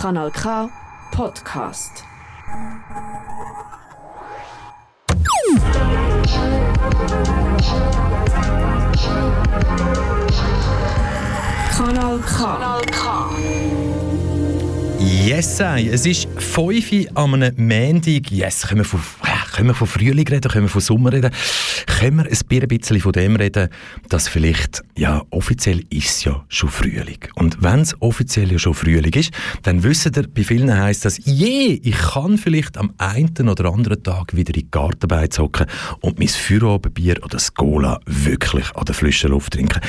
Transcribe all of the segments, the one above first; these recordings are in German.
Kanal K Podcast. Kanal K. Kanal K. Yes, sei. es ist 5 Uhr am einem Montag. Yes, können wir, von, können wir von Frühling reden, können wir von Sommer reden, können wir ein bisschen von dem reden, dass vielleicht, ja, offiziell ist es ja schon Frühling. Und wenn es offiziell ja schon Frühling ist, dann wissen ihr, bei vielen heisst das, je, ich kann vielleicht am einen oder anderen Tag wieder in die Gartenbeiz hocken und mein Feierabendbier oder das Cola wirklich an der frischen Luft trinken.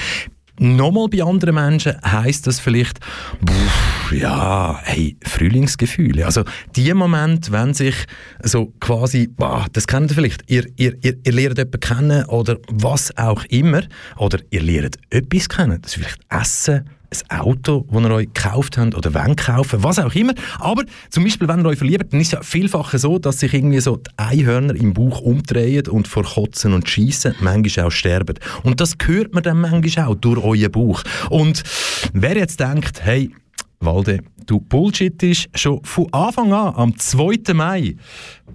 Nochmal bei anderen Menschen heisst das vielleicht, pff, ja, hey, Frühlingsgefühle. Also die Moment, wenn sich so quasi, boah, das kennt ihr vielleicht, ihr, ihr, ihr, ihr lernt jemanden kennen oder was auch immer, oder ihr lernt etwas kennen, das ist vielleicht Essen, ein Auto, das ihr euch gekauft habt oder wollt kaufen, was auch immer. Aber zum Beispiel, wenn ihr euch verliebt, dann ist es ja vielfach so, dass sich irgendwie so die Einhörner im Bauch umdrehen und vor Kotzen und Schießen manchmal auch sterben. Und das hört man dann manchmal auch durch euren Bauch. Und wer jetzt denkt, hey, Walde, du Bullshit ist schon von Anfang an, am 2. Mai.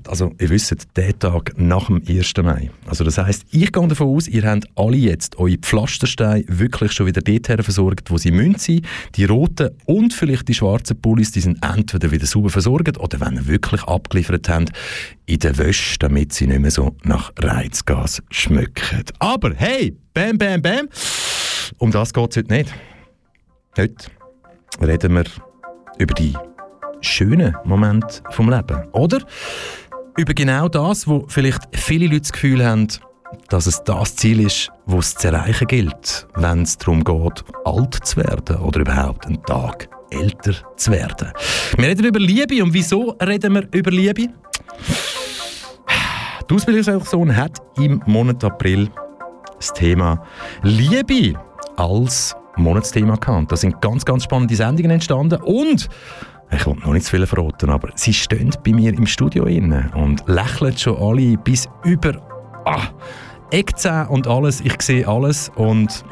Also, ihr wisst, der Tag nach dem 1. Mai. Also, das heisst, ich gehe davon aus, ihr habt alle jetzt eure Pflastersteine wirklich schon wieder dorthin versorgt, wo sie müssen. Die roten und vielleicht die schwarzen Pullis, die sind entweder wieder sauber versorgt oder wenn ihr wirklich abgeliefert habt, in der Wäsche, damit sie nicht mehr so nach Reizgas schmücken. Aber hey, bam, bam, bam, um das geht es heute nicht. Heute reden wir über die schönen Momente vom Leben. Oder über genau das, wo vielleicht viele Leute das Gefühl haben, dass es das Ziel ist, wo es zu erreichen gilt, wenn es darum geht, alt zu werden oder überhaupt einen Tag älter zu werden. Wir reden über Liebe und wieso reden wir über Liebe? Die Ausbildungsredaktion hat im Monat April das Thema Liebe als Monatsthema gehabt. Da sind ganz, ganz spannende Sendungen entstanden und ich will noch nicht zu viel verraten, aber sie stehen bei mir im Studio inne und lächeln schon alle bis über ah, Eckzähne und alles. Ich sehe alles und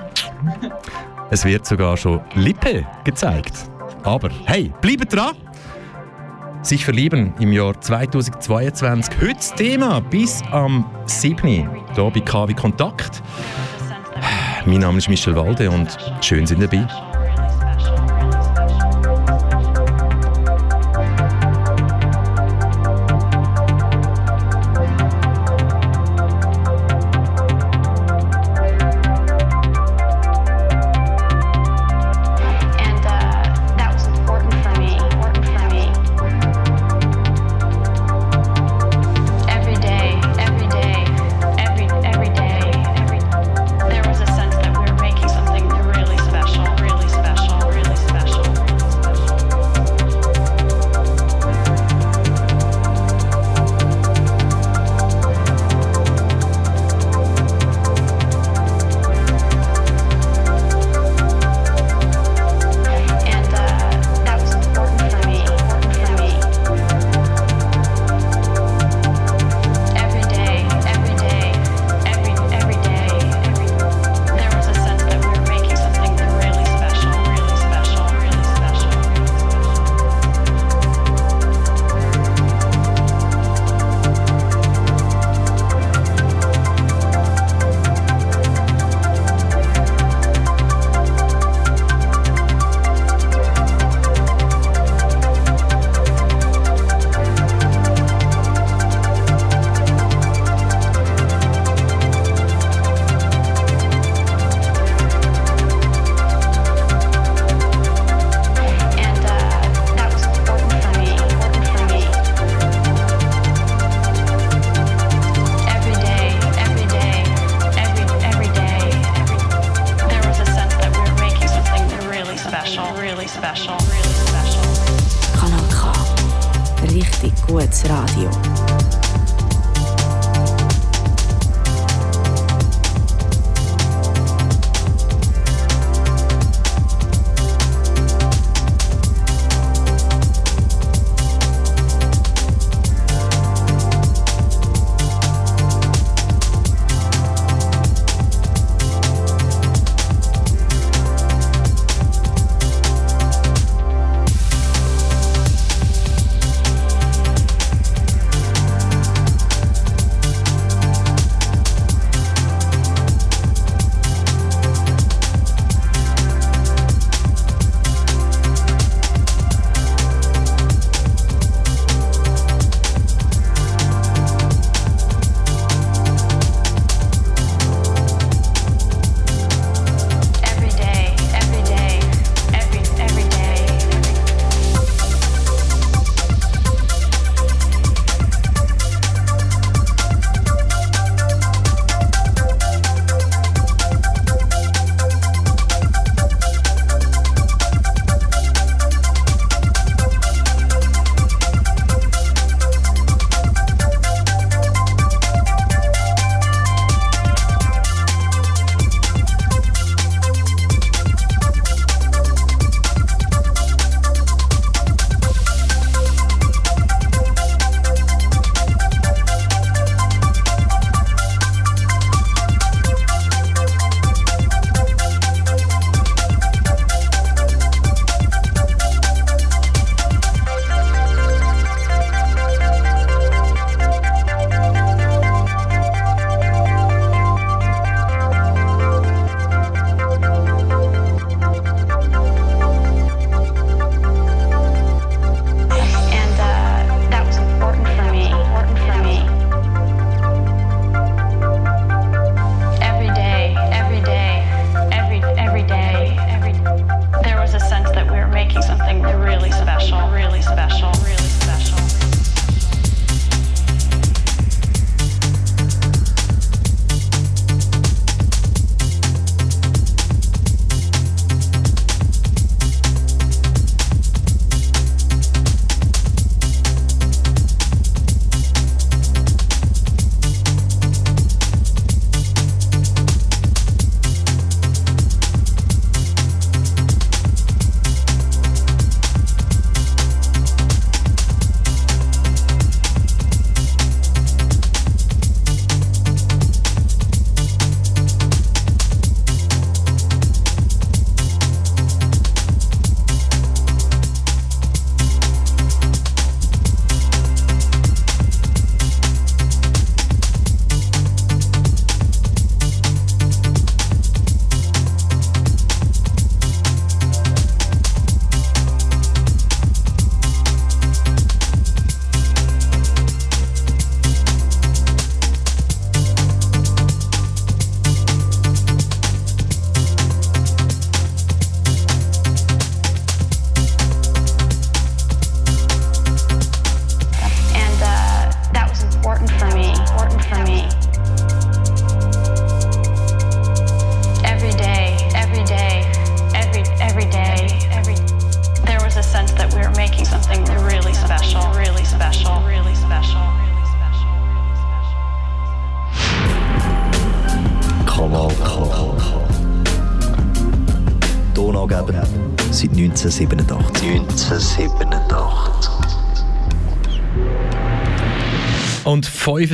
es wird sogar schon Lippe gezeigt. Aber hey, bleibt dran! Sich verlieben im Jahr 2022. Heute das Thema bis am 7. hier bei KW Kontakt. Mein Name ist Michel Walde und schön sind dabei.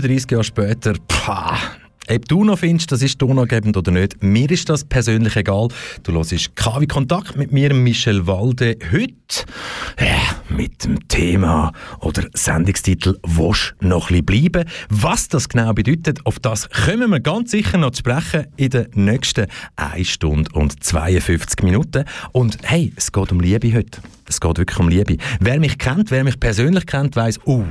35 Jahre später, pah, ob du noch findest, das ist tonangebend oder nicht, mir ist das persönlich egal. Du hörst KW Kontakt mit mir, Michel Walde, heute mit dem Thema oder Sendungstitel «Wosch noch ein bleiben?». Was das genau bedeutet, auf das kommen wir ganz sicher noch zu sprechen in den nächsten 1 Stunde und 52 Minuten. Und hey, es geht um Liebe heute. Es geht wirklich um Liebe. Wer mich kennt, wer mich persönlich kennt, weiß, oh,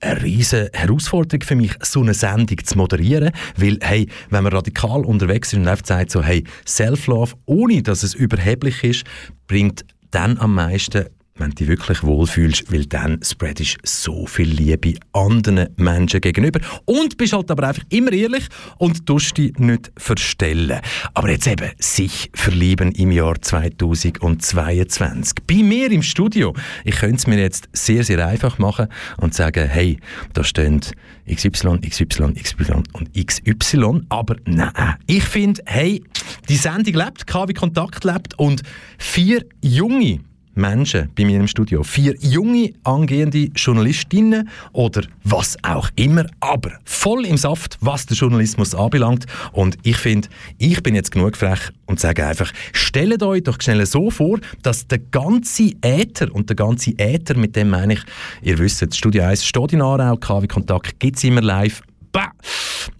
eine riesige Herausforderung für mich, so eine Sendung zu moderieren, weil, hey, wenn man radikal unterwegs ist und einfach sagt so, hey, Self-Love, ohne dass es überheblich ist, bringt dann am meisten wenn du dich wirklich wohlfühlst, weil dann spreadest so viel Liebe anderen Menschen gegenüber und bist halt aber einfach immer ehrlich und tust dich nicht verstellen. Aber jetzt eben, sich verlieben im Jahr 2022. Bei mir im Studio, ich könnte es mir jetzt sehr, sehr einfach machen und sagen, hey, da stehen XY, XY, XY und XY, aber nein, ich finde, hey, die Sendung lebt, KW Kontakt lebt und vier junge Menschen bei mir im Studio. Vier junge, angehende Journalistinnen oder was auch immer, aber voll im Saft, was den Journalismus anbelangt. Und ich finde, ich bin jetzt genug frech und sage einfach, stellt euch doch schnell so vor, dass der ganze Äther, und der ganze Äther, mit dem meine ich, ihr wisst, Studio 1 steht in Aarau, KW Kontakt gibt es immer live. Bah!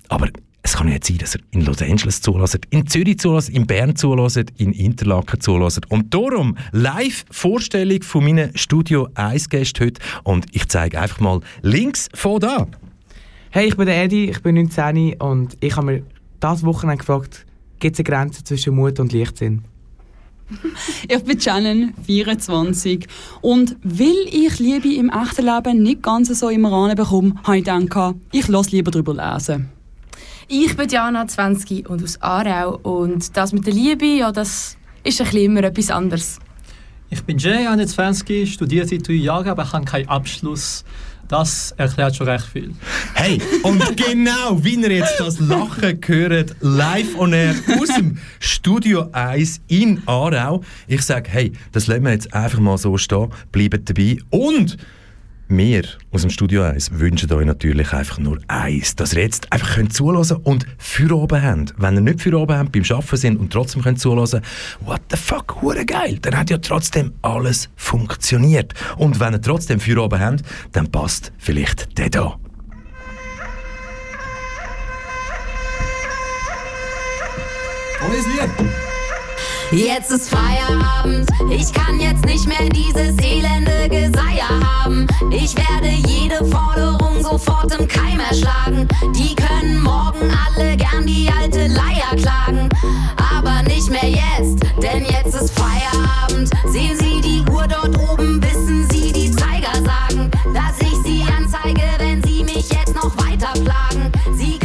Aber es kann nicht sein, dass er in Los Angeles zulässt, in Zürich zulässt, in Bern zulässt, in Interlaken zulässt. Und darum Live-Vorstellung von meinen Studio 1 Gästen heute. Und ich zeige einfach mal links von da. Hey, ich bin der Edi, ich bin 19 und ich habe mir das Wochenende gefragt, gibt es eine Grenze zwischen Mut und Leichtsinn? Ich bin Shannon, 24. Und weil ich Liebe im echten Leben nicht ganz so im Rahmen bekomme, habe ich gedacht, ich lasse lieber darüber lesen. Ich bin Jana, 20 und aus Aarau. Und das mit der Liebe, ja, das ist ein immer etwas anderes. Ich bin Jay, 21, studiere seit drei Jahren, aber habe keinen Abschluss. Das erklärt schon recht viel. Hey, und genau wie ihr jetzt das Lachen hört, live on air aus dem Studio 1 in Aarau. Ich sage, hey, das lassen wir jetzt einfach mal so stehen, bleibt dabei und wir aus dem Studio 1 wünschen euch natürlich einfach nur eins, dass ihr jetzt einfach könnt zuhören und für oben habt. Wenn ihr nicht für oben habt, beim Arbeiten sind und trotzdem könnt zuhören, what the fuck, hure geil, dann hat ja trotzdem alles funktioniert. Und wenn ihr trotzdem für oben habt, dann passt vielleicht der da. Neues Lied. Jetzt ist Feierabend, ich kann jetzt nicht mehr dieses elende Geseier haben. Ich werde jede Forderung sofort im Keim erschlagen. Die können morgen alle gern die alte Leier klagen. Aber nicht mehr jetzt, denn jetzt ist Feierabend. Sehen Sie die Uhr dort oben, wissen Sie die Zeiger sagen, dass ich Sie anzeige, wenn Sie mich jetzt noch weiter plagen. Sie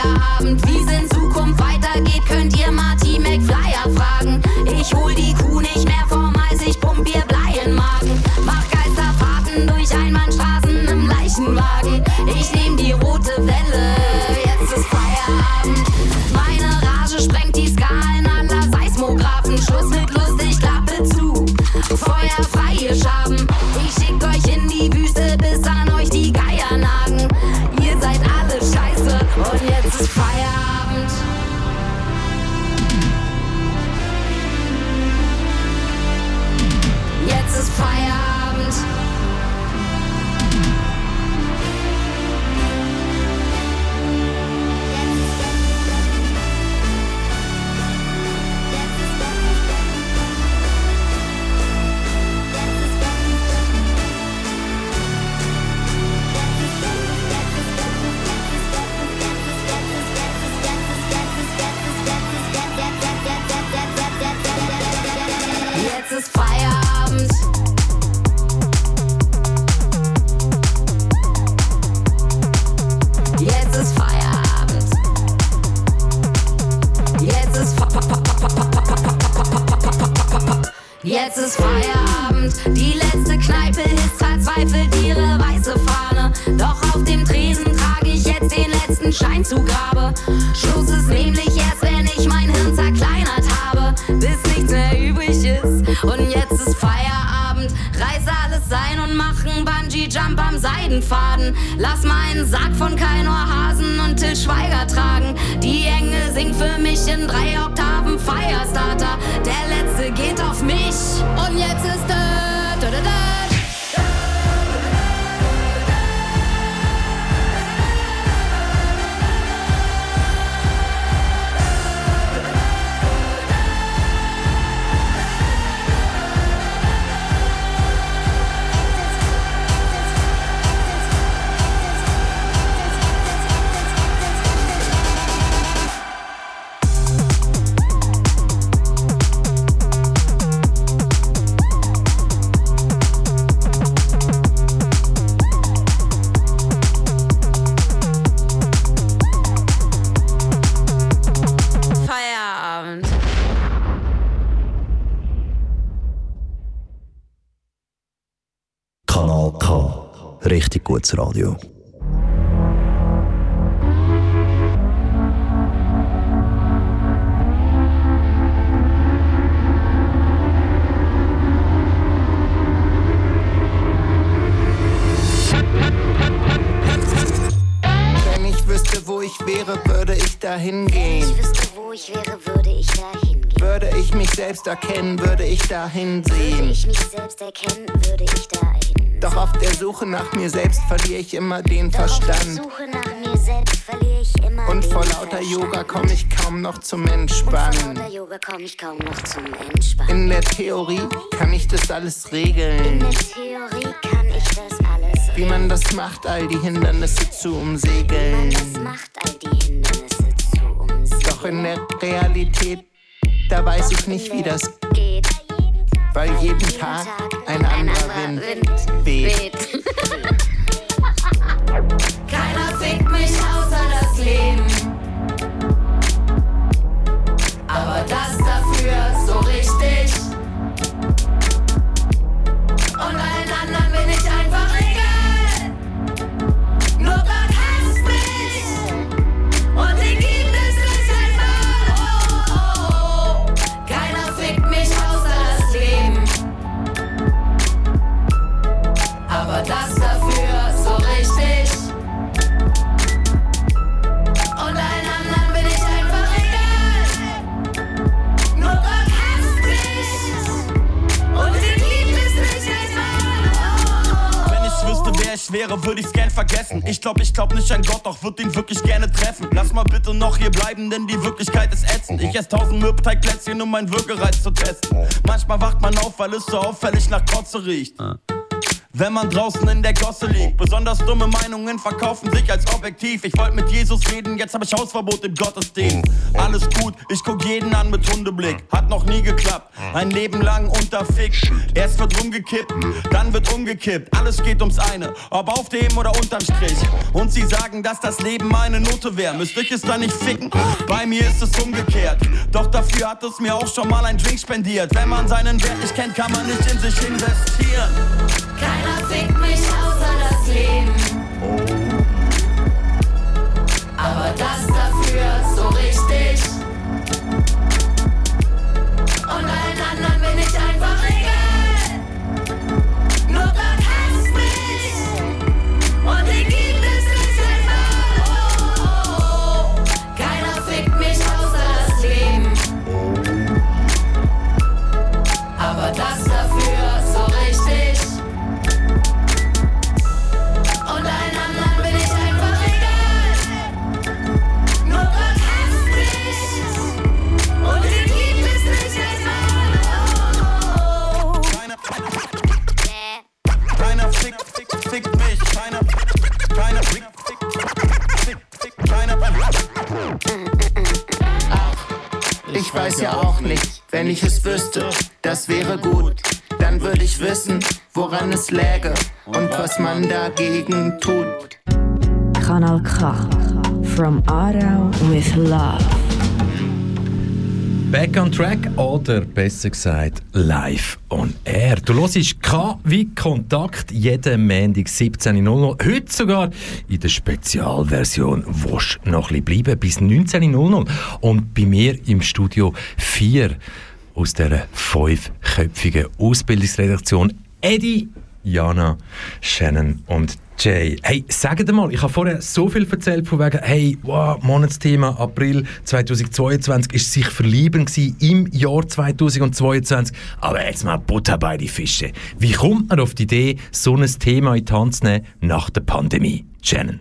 Feierabend, wie es in Zukunft weitergeht, könnt ihr Marty McFlyer fragen. Ich hol die Kuh nicht mehr vom Eis, ich pump ihr Blei in Magen. Mach Geisterfahrten durch Einbahnstraßen im Leichenwagen. Ich nehm die rote Welle, jetzt ist Feierabend. Meine Rage sprengt die Skalen aller Seismographen. Schluss mit lustig, Klappe zu. Feuer frei, ihr Schaben. Jetzt ist Feierabend. Jetzt ist Feierabend. Jetzt ist Feierabend. Die letzte Kneipe ist verzweifelt ihre weiße Fahne. Doch auf dem Tresen trage ich jetzt den letzten Schein zu Grabe. Schluss ist nämlich erst, wenn ich mein Hirn zerkleinere. Bungee-Jump am Seidenfaden. Lass meinen Sack von Kainor Hasen und Till Schweiger tragen. Die Engel singt für mich in drei Oktaven Firestarter. Der letzte geht auf mich und jetzt ist da, würde ich dahin gehen. ich wüsste, wo ich wäre, würde ich dahin gehen. Würde ich mich selbst erkennen, würde ich dahin Würde sehen. ich mich selbst erkennen, würde ich dahin. Doch auf der Suche nach mir selbst verliere ich immer den Doch auf der Verstand. Suche nach mir selbst verliere ich immer Und vor lauter. Yoga komme ich kaum noch zum Entspannen. lauter Yoga komme ich kaum noch zum Entspannen. In der Theorie kann ich das alles In regeln. der Theorie kann ich das alles Wie man das macht, all die Hindernisse zu Wie man umsegeln. das macht, all die Hindernisse zu umsegeln. Doch in der Realität, da weiß ich nicht, wie das geht. Weil jeden Tag ein anderer Wind weht. Keiner fickt mich außer das Leben. Ich wäre, würde ich's gern vergessen. Ich glaub, ich glaub nicht an Gott, doch würd ihn wirklich gerne treffen. Lass mal bitte noch hier bleiben, denn die Wirklichkeit ist ätzend. Ich ess tausend Mürbteigplätzchen, um meinen Würgereiz zu testen. Manchmal wacht man auf, weil es so auffällig nach Kotze riecht. Wenn man draußen in der Gosse liegt. Besonders dumme Meinungen verkaufen sich als objektiv. Ich wollte mit Jesus reden, jetzt hab ich Hausverbot im Gottesdienst. Alles gut, ich guck jeden an mit Hundeblick. Hat noch nie geklappt, ein Leben lang unterfickt. Erst wird rumgekippt, dann wird umgekippt. Alles geht ums eine, ob auf dem oder unterm Strich. Und sie sagen, dass das Leben meine Note wäre. Müsste ich es dann nicht ficken? Bei mir ist es umgekehrt. Doch dafür hat es mir auch schon mal ein Drink spendiert. Wenn man seinen Wert nicht kennt, kann man nicht in sich investieren. Keiner fickt mich. außer Ich weiß ja auch nicht, wenn ich es wüsste, das wäre gut. Dann würde ich wissen, woran es läge und was man dagegen tut. Kanal K. From Aarau with Love. Back on Track oder besser gesagt live on air. Du hörst K wie Kontakt jeden Montag 17.00. Heute sogar in der Spezialversion «Wosch noch ein bisschen bleiben» bis 19.00. Und bei mir im Studio vier aus dieser fünfköpfigen Ausbildungsredaktion Eddie, Jana, Shannon und Jay. Hey, sagt mal, ich habe vorher so viel erzählt von wegen, hey, wow, Monatsthema April 2022 ist sich verlieben im Jahr 2022. Aber jetzt mal Butter bei die Fische. Wie kommt man auf die Idee, so ein Thema in Hand zu nehmen nach der Pandemie? Shannon.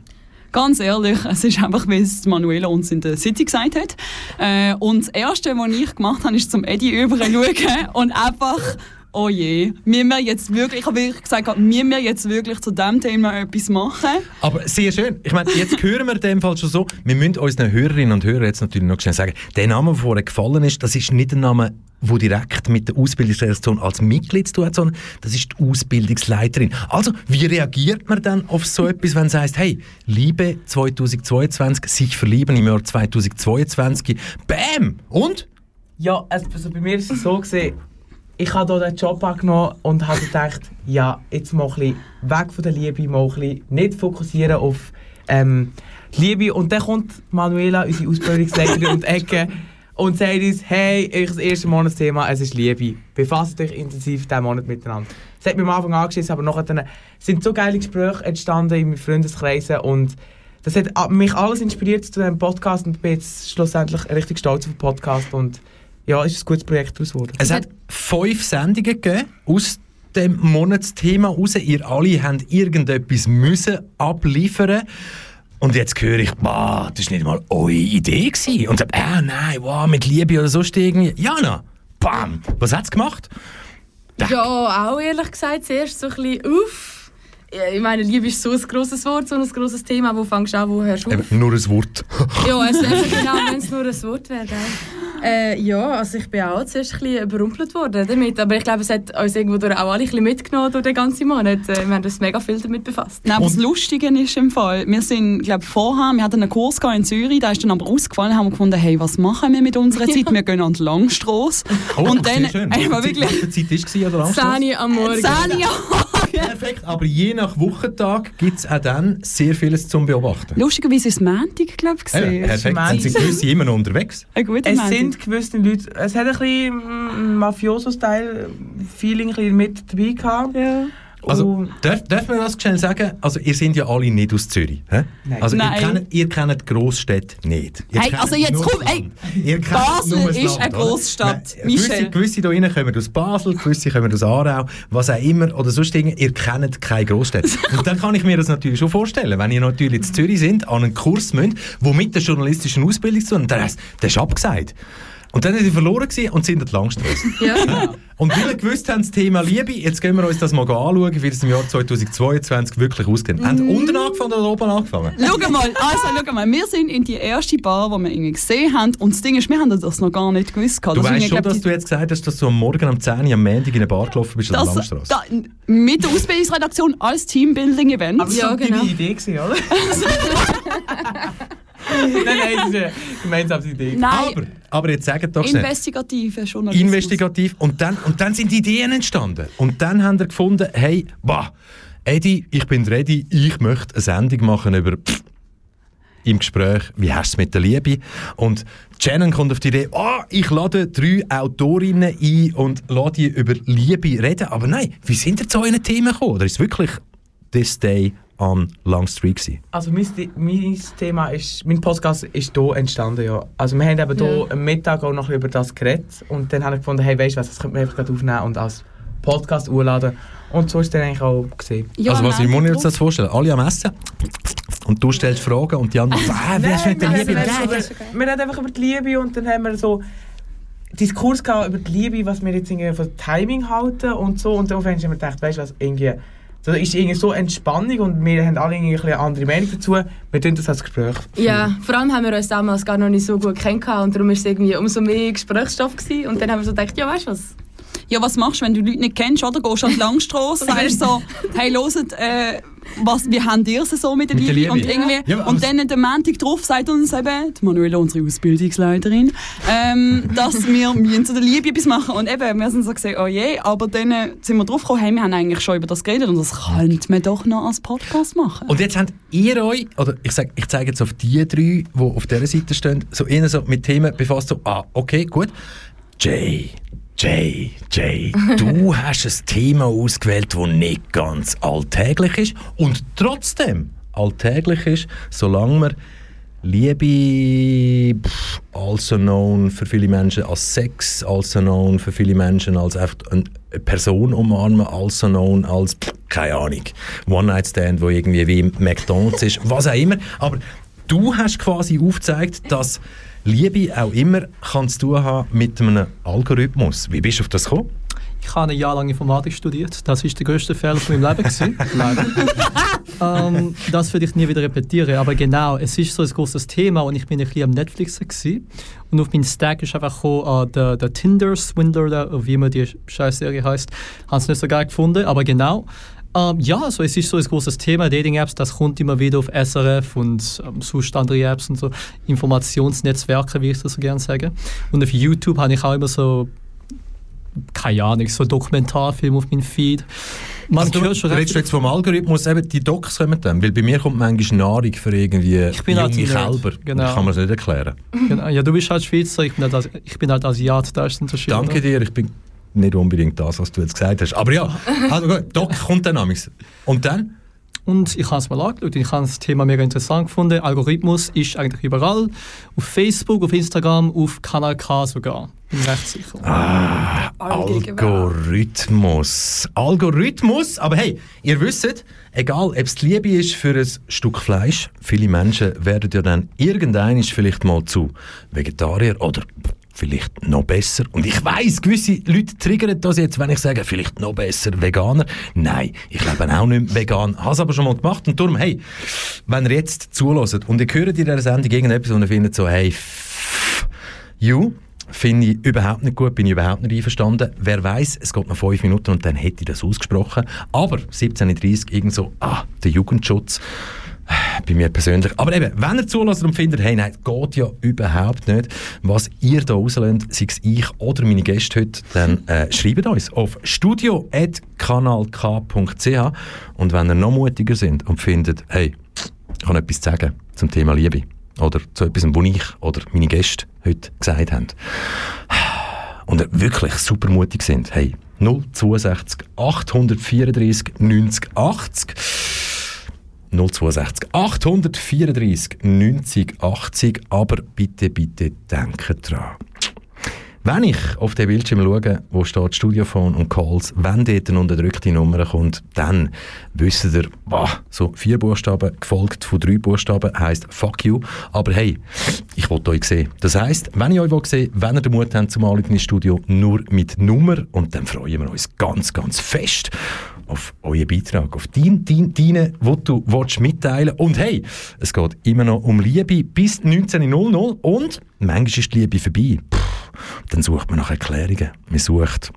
Ganz ehrlich, es ist einfach, wie es Manuela uns in der City gesagt hat. Äh, und das Erste, was ich gemacht habe, ist zum Eddie überschauen und einfach oh je, müssen wir jetzt wirklich, ich habe wirklich gesagt, müssen wir jetzt wirklich zu diesem Thema etwas machen? Aber sehr schön. Ich meine, jetzt hören wir in dem Fall schon so, wir müssen unseren Hörerinnen und Hörern jetzt natürlich noch schnell sagen, der Name, der vorher gefallen ist, das ist nicht ein Name, der direkt mit der Ausbildungsredaktion als Mitglied zu tun hat, sondern das ist die Ausbildungsleiterin. Also, wie reagiert man dann auf so etwas, wenn es heisst, hey, Liebe 2022, sich verlieben im Jahr 2022, bam! Und? Ja, also, also bei mir ist es so gesehen, ich habe hier den Job angenommen und habe gedacht, ja, jetzt mal ein weg von der Liebe, mal ein nicht fokussieren auf ähm, Liebe. Und dann kommt Manuela, unsere Ausbildungsleiterin, um die Ecke und sagt uns, hey, euch das erste Monatsthema, es ist Liebe. Befasst euch intensiv diesen Monat miteinander. Das hat mich am Anfang angeschissen, aber nachher sind so geile Gespräche entstanden in meinen Freundeskreisen und das hat mich alles inspiriert zu diesem Podcast und ich bin jetzt schlussendlich richtig stolz auf den Podcast und ja, ist ein gutes Projekt daraus geworden. Es hat fünf Sendungen gegeben aus dem Monatsthema raus. Ihr alle habt irgendetwas müssen abliefern und jetzt höre ich, bah, das war nicht mal eure Idee. Gewesen. Und dann, äh, nein, wow, mit Liebe oder so irgendwie. Jana, bam, was hat es gemacht? Ja, auch ehrlich gesagt, zuerst so ein bisschen uff. Ich meine, Liebe ist so ein grosses Wort, so ein grosses Thema. Wo fängst du an, wo hörst du auf? Nur ein Wort. ja, es wäre genau, wenn es nur ein Wort wäre. Äh, ja, also ich bin auch zuerst ein bisschen überrumpelt worden damit. Aber ich glaube, es hat uns irgendwo auch alle ein bisschen mitgenommen durch den ganzen Monat. Äh, wir haben uns mega viel damit befasst. Nein, aber das Lustige ist im Fall, wir sind, glaube vorher, wir hatten einen Kurs in Zürich, der ist dann aber ausgefallen, haben wir gefunden, hey, was machen wir mit unserer Zeit? Wir gehen an die Langstrasse. Oh, und dann, schön. Ey, war wirklich... Welche Zeit war an der Langstrasse? 10 am Morgen. 10 am Morgen. Perfekt, aber je nach Wochentag gibt es auch dann sehr vieles zum Beobachten. Lustigerweise ist es Montag, glaube ich. Ja, perfekt, dann sind gewisse immer noch unterwegs. es Montag. sind gewisse Leute, es hat ein bisschen mm, Mafioso-Style-Feeling mit dabei gehabt. Ja. Also, darf, darf man das schnell sagen? Also, ihr seid ja alle nicht aus Zürich. Hä? Nein. Also, Nein. Ihr, kennt, ihr kennt Großstädte nicht. Ihr Hey, also jetzt komm, ey, Land. Ihr kennt Basel ist Land, eine? Großstadt, Gewisse, Michel. gewisse hier rein kommen aus Basel, gewisse kommen aus Aarau, was auch immer, oder sonst Dinge. Ihr kennt keine Großstädte. Und dann kann ich mir das natürlich schon vorstellen, wenn ihr natürlich in Zürich sind, an einen Kurs müsst, der mit der journalistischen Ausbildung zu tun hat, der ist abgesagt. Und dann sind sie verloren und sind an die Langstrasse. Ja. Und weil wir gewusst haben, das Thema Liebe, jetzt gehen wir uns das mal anschauen, wie es im Jahr 2022 wirklich ausgeht. Mhm. Haben unten angefangen oder oben angefangen? Schau mal, also schau mal, wir sind in die erste Bar, die wir irgendwie gesehen haben und das Ding ist, wir haben das noch gar nicht gewusst. Du Das weißt schon, glaub, dass du jetzt gesagt hast, dass du am Morgen um 10 Uhr am Montag in eine Bar gelaufen bist an der Langstrasse. da, mit der Ausbildungsredaktion als Teambuilding-Event. Aber das Ja, war genau. deine Idee, gewesen, oder? nein, nein, das ist eine gemeinsame Idee. Nein, Aber, aber jetzt sagt doch schnell. investigative Journalismus. Investigativ. Und dann, und dann sind Ideen entstanden. Und dann haben wir gefunden, hey, bah, Eddie, ich bin ready, ich möchte eine Sendung machen über pff, im Gespräch, wie hast du es mit der Liebe? Und Shannon kommt auf die Idee, ah, ich lade drei Autorinnen ein und lade die über Liebe reden. Aber nein, wie sind ihr zu euren Themen gekommen? Oder ist es wirklich «This Day on Long Street» gewesen? Also mein, mein Thema ist, mein Podcast ist hier entstanden, ja. Also wir haben eben hier Ja. am Mittag auch noch über das geredet und dann habe ich gefunden, hey, weißt du was, das könnte man einfach gerade aufnehmen und als Podcast hochladen. Und so ist es dann eigentlich auch gesehen. Ja, also was, muss ich uns das vorstellen? Alle am Essen und du stellst Fragen und die anderen «Ah, wie hast du mit der Liebe?» wir, haben- wir reden einfach über die Liebe und dann haben wir so Diskurs gehabt über die Liebe, was wir jetzt irgendwie von Timing halten und so. Und darauf haben wir gedacht, weißt du was, irgendwie, so ist irgendwie so Entspannung und wir haben alle irgendwie eine andere Meinung dazu. Wir tun das als Gespräch. Ja, vor allem haben wir uns damals gar noch nicht so gut kennengelernt und darum war es irgendwie umso mehr Gesprächsstoff gewesen. und dann haben wir so gedacht, ja weißt du was, ja, was machst du, wenn du Leute nicht kennst, oder? Gehst an die Langstrasse, sagst so, hey, loset, äh, was, wie habt ihr es so mit der Mit der Liebe? Und, irgendwie, Ja, und es- dann der Montag drauf sagt uns eben, die Manuela, unsere Ausbildungsleiterin, ähm, dass wir müssen zu der Liebe etwas machen. Und eben, wir sind so gesehen, oh je, aber dann äh, sind wir drauf gekommen, hey, wir haben eigentlich schon über das geredet und das könnte man doch noch als Podcast machen. Und jetzt habt ihr euch, oder ich, sag, ich zeige jetzt auf die drei, die auf dieser Seite stehen, so eher so mit Themen befasst, so, ah, okay, gut. Jay, Jay, Jay, du hast ein Thema ausgewählt, das nicht ganz alltäglich ist und trotzdem alltäglich ist, solange man Liebe, pff, also known für viele Menschen als Sex, also known für viele Menschen als einfach eine Person umarmen, also known als, pff, keine Ahnung, One-Night-Stand, wo irgendwie wie im McDonalds ist, was auch immer. Aber du hast quasi aufgezeigt, dass Liebe auch immer kann zu tun haben mit einem Algorithmus. Wie bist du auf das gekommen? Ich habe ein Jahr lang Informatik studiert. Das war der grösste Fehler von meinem Leben. gewesen. Ähm, das würde ich nie wieder repetieren. Aber genau, es ist so ein großes Thema und ich bin ein bisschen am Netflixen. Gewesen. Und auf meinen Stack ist einfach gekommen, äh, der, der Tinder Swindler, oder wie immer die scheiß Serie heißt. Habe es nicht so geil gefunden, aber genau. Ähm, ja, also es ist so ein großes Thema, Dating-Apps, das kommt immer wieder auf SRF und ähm, sonst andere Apps und so, Informationsnetzwerke, wie ich das so gerne sage. Und auf YouTube habe ich auch immer so keine Ahnung, so Dokumentarfilm auf meinem Feed. Man Also du hört schon redest du jetzt vom Algorithmus, eben die Docs kommen dann? Weil bei mir kommt manchmal Nahrung für irgendwie bin halt junge Kälber. genau. Ich kann mir das nicht erklären. Genau. Ja, du bist halt Schweizer, ich bin halt, ich bin halt Asiat, da ist der Unterschied. Danke oder? dir, ich bin nicht unbedingt das, was du jetzt gesagt hast. Aber ja, also gut, Doc kommt dann amigs. Und dann? Und ich habe es mal angeschaut und ich habe das Thema mega interessant gefunden. Algorithmus ist eigentlich überall. Auf Facebook, auf Instagram, auf Kanal K sogar. Bin recht sicher. Ah, Algorithmus. Algorithmus, aber hey, ihr wisst, egal ob es die Liebe ist für ein Stück Fleisch, viele Menschen werden ja dann irgendein vielleicht mal zu Vegetarier oder vielleicht noch besser. Und ich weiß, gewisse Leute triggern das jetzt, wenn ich sage, vielleicht noch besser Veganer. Nein, ich lebe auch nicht vegan, habe es aber schon mal gemacht. Und darum, hey, wenn ihr jetzt zulässt und ihr hört in dieser Sendung irgendetwas und ihr findet so, hey, you, finde ich überhaupt nicht gut, bin ich überhaupt nicht einverstanden. Wer weiß, es geht noch fünf Minuten und dann hätte ich das ausgesprochen. Aber 17.30 irgend so, ah, der Jugendschutz bei mir persönlich. Aber eben, wenn ihr zulässt und findet, hey, nein, geht ja überhaupt nicht, was ihr da rauslöhnt, sei es ich oder meine Gäste heute, dann äh, schreibt uns auf studio.kanalk.ch und wenn ihr noch mutiger sind und findet, hey, ich habe etwas sagen zum Thema Liebe oder zu etwas, was ich oder meine Gäste heute gesagt haben. Und wirklich super mutig sind, hey, 062 834 90 80 062 834 90 80, aber bitte, bitte denkt dran. Wenn ich auf den Bildschirm schaue, wo steht Studiophone und Calls, wenn dort eine unterdrückte Nummer kommt, dann wisst ihr, boah, so vier Buchstaben gefolgt von drei Buchstaben heisst Fuck you. Aber hey, ich wollte euch sehen. Das heisst, wenn ich euch sehen wenn ihr den Mut habt zum Anrufen ins Studio, nur mit Nummer und dann freuen wir uns ganz, ganz fest auf euren Beitrag, auf dein, dein, deine, wo du willst mitteilen Und hey, es geht immer noch um Liebe bis 19.00 und manchmal ist die Liebe vorbei. Puh, dann sucht man nach Erklärungen. Man sucht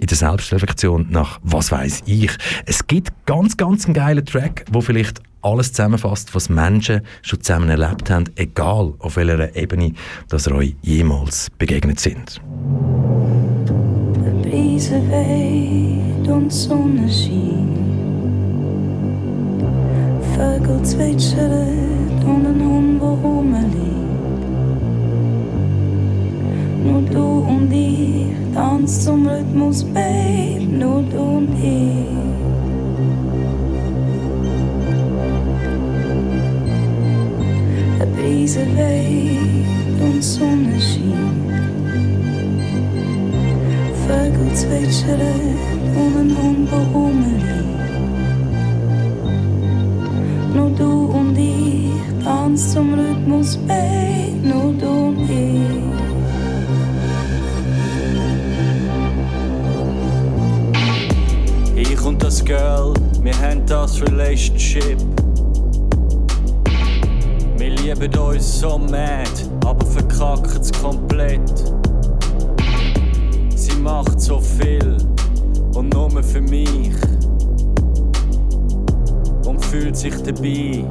in der Selbstreflexion nach was weiß ich. Es gibt ganz, ganz einen geilen Track, wo vielleicht alles zusammenfasst, was Menschen schon zusammen erlebt haben, egal auf welcher Ebene, dass ihr euch jemals begegnet sind. Brise weht und Sonne schien. Vögel zwitschern und ein Hund, wo rumliegt. Nur du und ich tanzt zum Rhythmus, Babe, nur du und ich. Der Brise weht und Zwitschern und ein Hund, wo rumliegt. Nur du und ich tanzt zum Rhythmus, Babe, nur du und ich. Ich und das Girl, wir haben das Relationship. Wir lieben uns so mad, aber verkacken es komplett macht so viel und nur für mich. Und fühlt sich dabei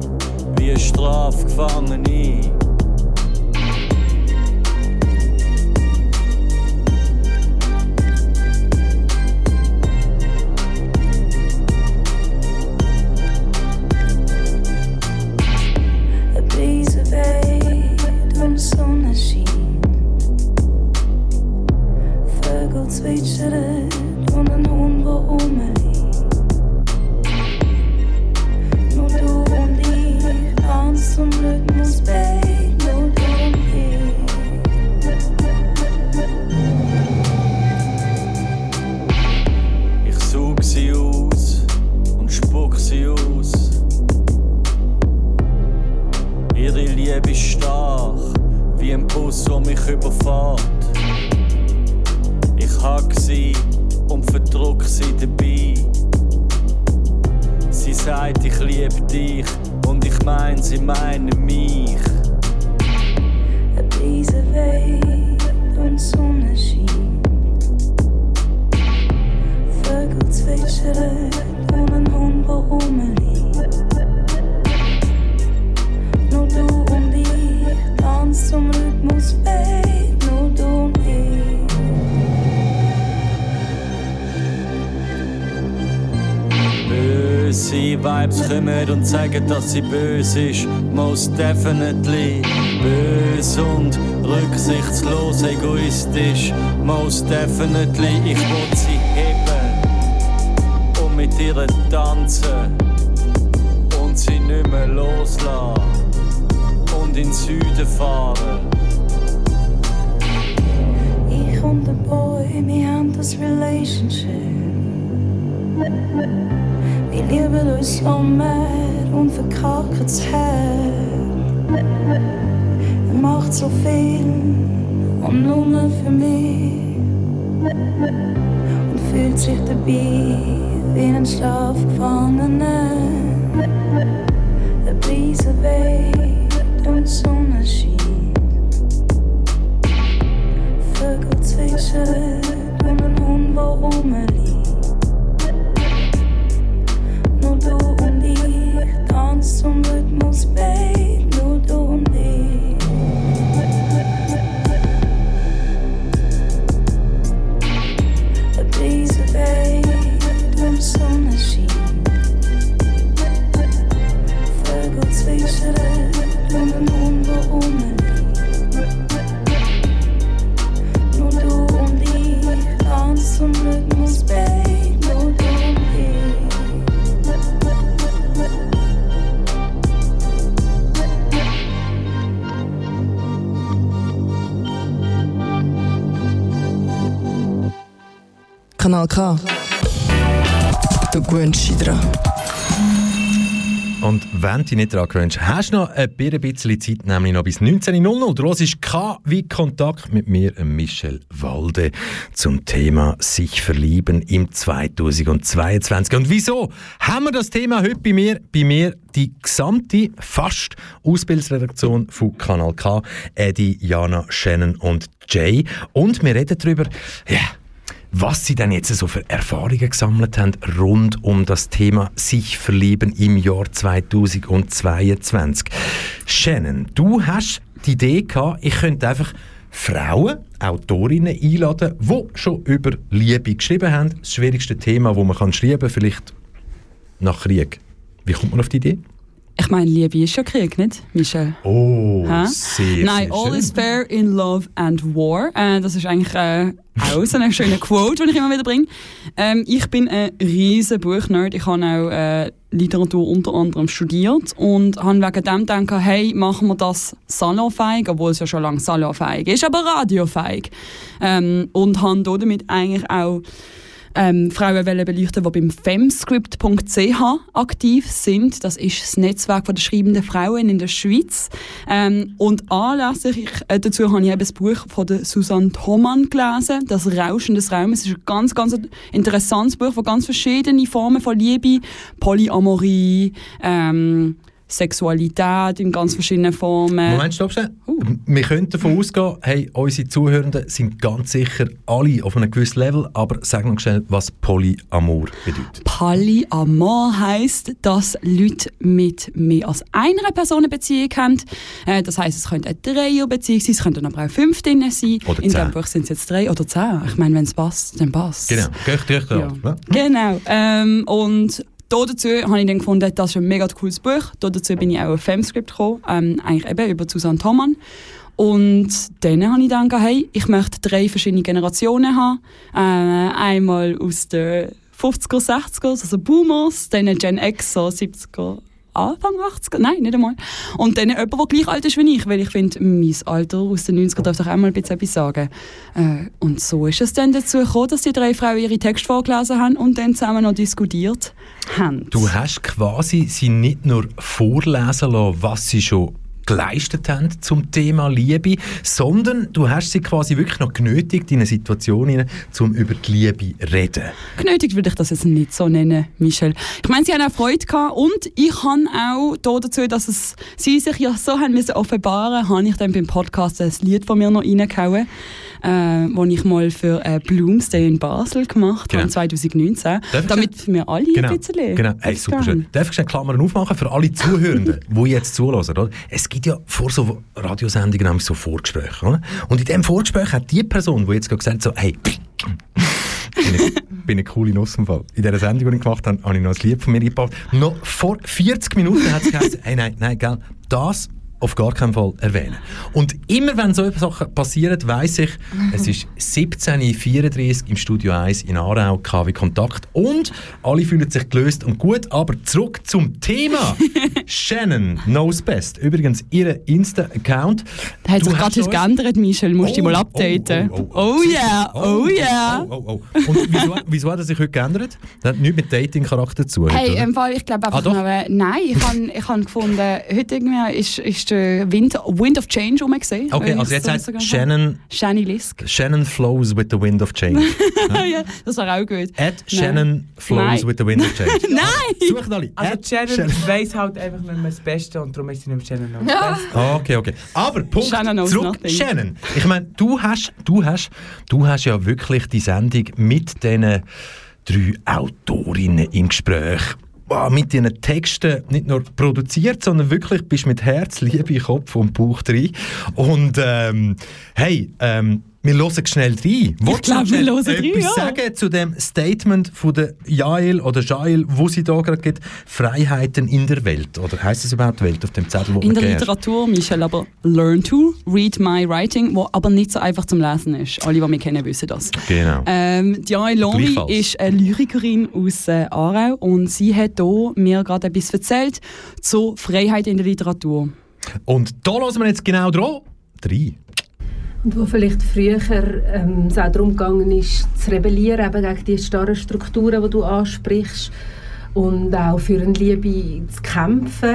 wie ein Strafgefangener. Sie böse ist. Most definitely. Böse und rücksichtslos, egoistisch. Most definitely. Ich will sie heben und mit ihr tanzen. Und sie nicht mehr loslassen. Und in den Süden fahren. Ich und der Boy, wir haben das Relationship. Wir lieben uns so mehr und verkacken das Herz. Er macht so viel und nur für mich. Und fühlt sich dabei wie ein Schlafgefangener. Der Brise weht und die Sonne scheint. Vögel zwitschern und ein Hund, der ich tanzen zum Rhythmus, Kanal K. Du gewöhnst dich dran. Und wenn du dich nicht daran gewöhnst, hast du noch ein bisschen Zeit, nämlich noch bis 19.00. Du hörst K wie Kontakt mit mir, Michel Walde, zum Thema sich verlieben im 2022. Und wieso haben wir das Thema heute bei mir? Bei mir die gesamte, fast Ausbildungsredaktion von Kanal K, Eddie, Jana, Shannon und Jay. Und wir reden darüber, ja, was sie denn jetzt so für Erfahrungen gesammelt haben rund um das Thema sich verlieben im Jahr 2022. Shannon, du hast die Idee gehabt, ich könnte einfach Frauen, Autorinnen einladen, die schon über Liebe geschrieben haben. Das schwierigste Thema, wo man schreiben kann, vielleicht nach Krieg. Wie kommt man auf die Idee? Ich meine, Liebe ist ja Krieg, nicht, Michel? Oh, sehr, Nein, sehr all schön. is fair in love and war. Äh, das ist eigentlich äh, auch so ein schöner Quote, den ich immer wieder bringe. Ähm, ich bin ein riesen Buchnerd. Ich habe auch äh, Literatur unter anderem studiert und habe wegen dem gedacht, hey, machen wir das salonfähig, obwohl es ja schon lange salonfähig ist, aber radiofähig. Ähm, und habe damit eigentlich auch ähm, Frauen wollen beleuchten, die beim femscript.ch aktiv sind. Das ist das Netzwerk der schreibenden Frauen in der Schweiz. Ähm, und anlässlich äh, dazu habe ich eben das Buch von der Susanne Thomann gelesen, «Das Rauschen des Raumes». Es ist ein ganz, ganz interessantes Buch, das ganz verschiedene Formen von Liebe, Polyamorie, ähm, Sexualität in ganz verschiedenen Formen. Moment, stopp schnell. Wir können davon ausgehen, hey, unsere Zuhörenden sind ganz sicher alle auf einem gewissen Level, aber sag noch schnell, was Polyamor bedeutet. Polyamor heisst, dass Leute mit mehr als einer Person eine Beziehung haben. Äh, das heisst, es könnte eine Dreierbeziehung sein, es könnten aber auch fünf drin sein. Oder In dem Buch sind es jetzt drei oder zehn. Ich meine, wenn es passt, dann passt Genau, gleich, gleich, Ja. ja. Genau. Ähm, und da dazu habe ich dann gefunden, das ist ein mega cooles Buch. Da dazu bin ich auch auf Femscript gekommen, ähm, eigentlich eben über Susanne Thomann. Und dann habe ich gesagt, hey, ich möchte drei verschiedene Generationen haben. Äh, einmal aus den 50er, 60er, also Boomers, dann Gen X, so 70er, Anfang 80er, nein, nicht einmal. Und dann jemand, der gleich alt ist wie ich, weil ich finde, mein Alter aus den 90er darf doch auch mal etwas sagen. Äh, und so ist es dann dazu gekommen, dass die drei Frauen ihre Texte vorgelesen haben und dann zusammen noch diskutiert haben. Du hast quasi sie nicht nur vorlesen lassen, was sie schon geleistet haben zum Thema Liebe, sondern du hast sie quasi wirklich noch genötigt in eine Situation um über die Liebe zu reden. Genötigt würde ich das jetzt nicht so nennen, Michel. Ich meine, sie haben auch Freude gehabt und ich habe auch da dazu, dass es, sie sich ja so haben müssen offenbaren, habe ich dann beim Podcast ein Lied von mir noch reingehauen, äh, das ich mal für äh, Bloomsday in Basel gemacht Genau. habe, 2019, Darf damit wir alle Genau, ein bisschen... genau. Hey, super schön. Darf ich schnell Klammern aufmachen für alle Zuhörenden, die jetzt zuhören? Oder? Es gibt ja vor so Radiosendungen nämlich so Vorgespräche. Oder? Und in diesem Vorgespräch hat die Person, die jetzt gerade gesagt hat, so, hey, bin ich, bin eine coole Nuss im Fall. In dieser Sendung, die ich gemacht habe, habe ich noch ein Lied von mir eingebaut. Noch vor 40 Minuten hat sie gesagt, hey, nein, nein, gell, das auf gar keinen Fall erwähnen. Und immer wenn so Sachen passieren, weiss ich, es ist 17.34 Uhr im Studio 1 in Aarau, KW Kontakt und alle fühlen sich gelöst und gut, aber zurück zum Thema. Shannon knows best. Übrigens, ihr Insta-Account. Da hat Du sich gerade was uns- geändert, Michel. Musst du Oh, mal oh, updaten. oh, Oh, yeah, oh, yeah. Oh, oh, oh. Und wieso, wieso hat er sich heute geändert? Das hat nichts mit Dating-Charakter zu tun. Hey, im Fall, ich glaube einfach Ah, nur, äh, nein, ich habe ich hab gefunden, heute irgendwie ist, ist der Wind, Wind of Change rumgesehen. Okay, also jetzt heißt Shannon, Shanny Lisk. Shannon flows with the wind of change. ja, das war auch gut. At Shannon flows Nein. with the wind of change. Nein! Sucht alle. Also At Shannon Shannon. weiss halt einfach nicht mehr das Beste und darum ist sie nicht Shannon noch Ja. Ah, Okay, okay. Aber Punkt Shannon zurück, nothing. Shannon. Ich meine, du hast, du hast, du hast ja wirklich die Sendung mit diesen drei Autorinnen im Gespräch. Wow, mit diesen Texten nicht nur produziert, sondern wirklich bist mit Herz, Liebe, Kopf und Bauch drin. Und ähm, hey, ähm, wir hören schnell rein. Willst du glaub, schnell wir hören rein, etwas ja. sagen zu dem Statement von der Jael oder Jael, wo sie da gerade gibt, Freiheiten in der Welt? Oder heißt es überhaupt Welt auf dem Zettel, wo In der? Literatur, Michel, aber Learn to, Read My Writing, wo aber nicht so einfach zum Lesen ist. Alle, die mich kennen, wissen das. Genau. Ähm, Diane Lori Gleichfalls. ist eine Lyrikerin aus äh, Aarau und sie hat hier mir gerade etwas erzählt zur Freiheit in der Literatur. Und da lassen wir jetzt genau dran. Drei. Und wo vielleicht früher ähm, es auch darum gegangen ist, zu rebellieren eben gegen die starren Strukturen, die du ansprichst. Und auch für eine Liebe zu kämpfen,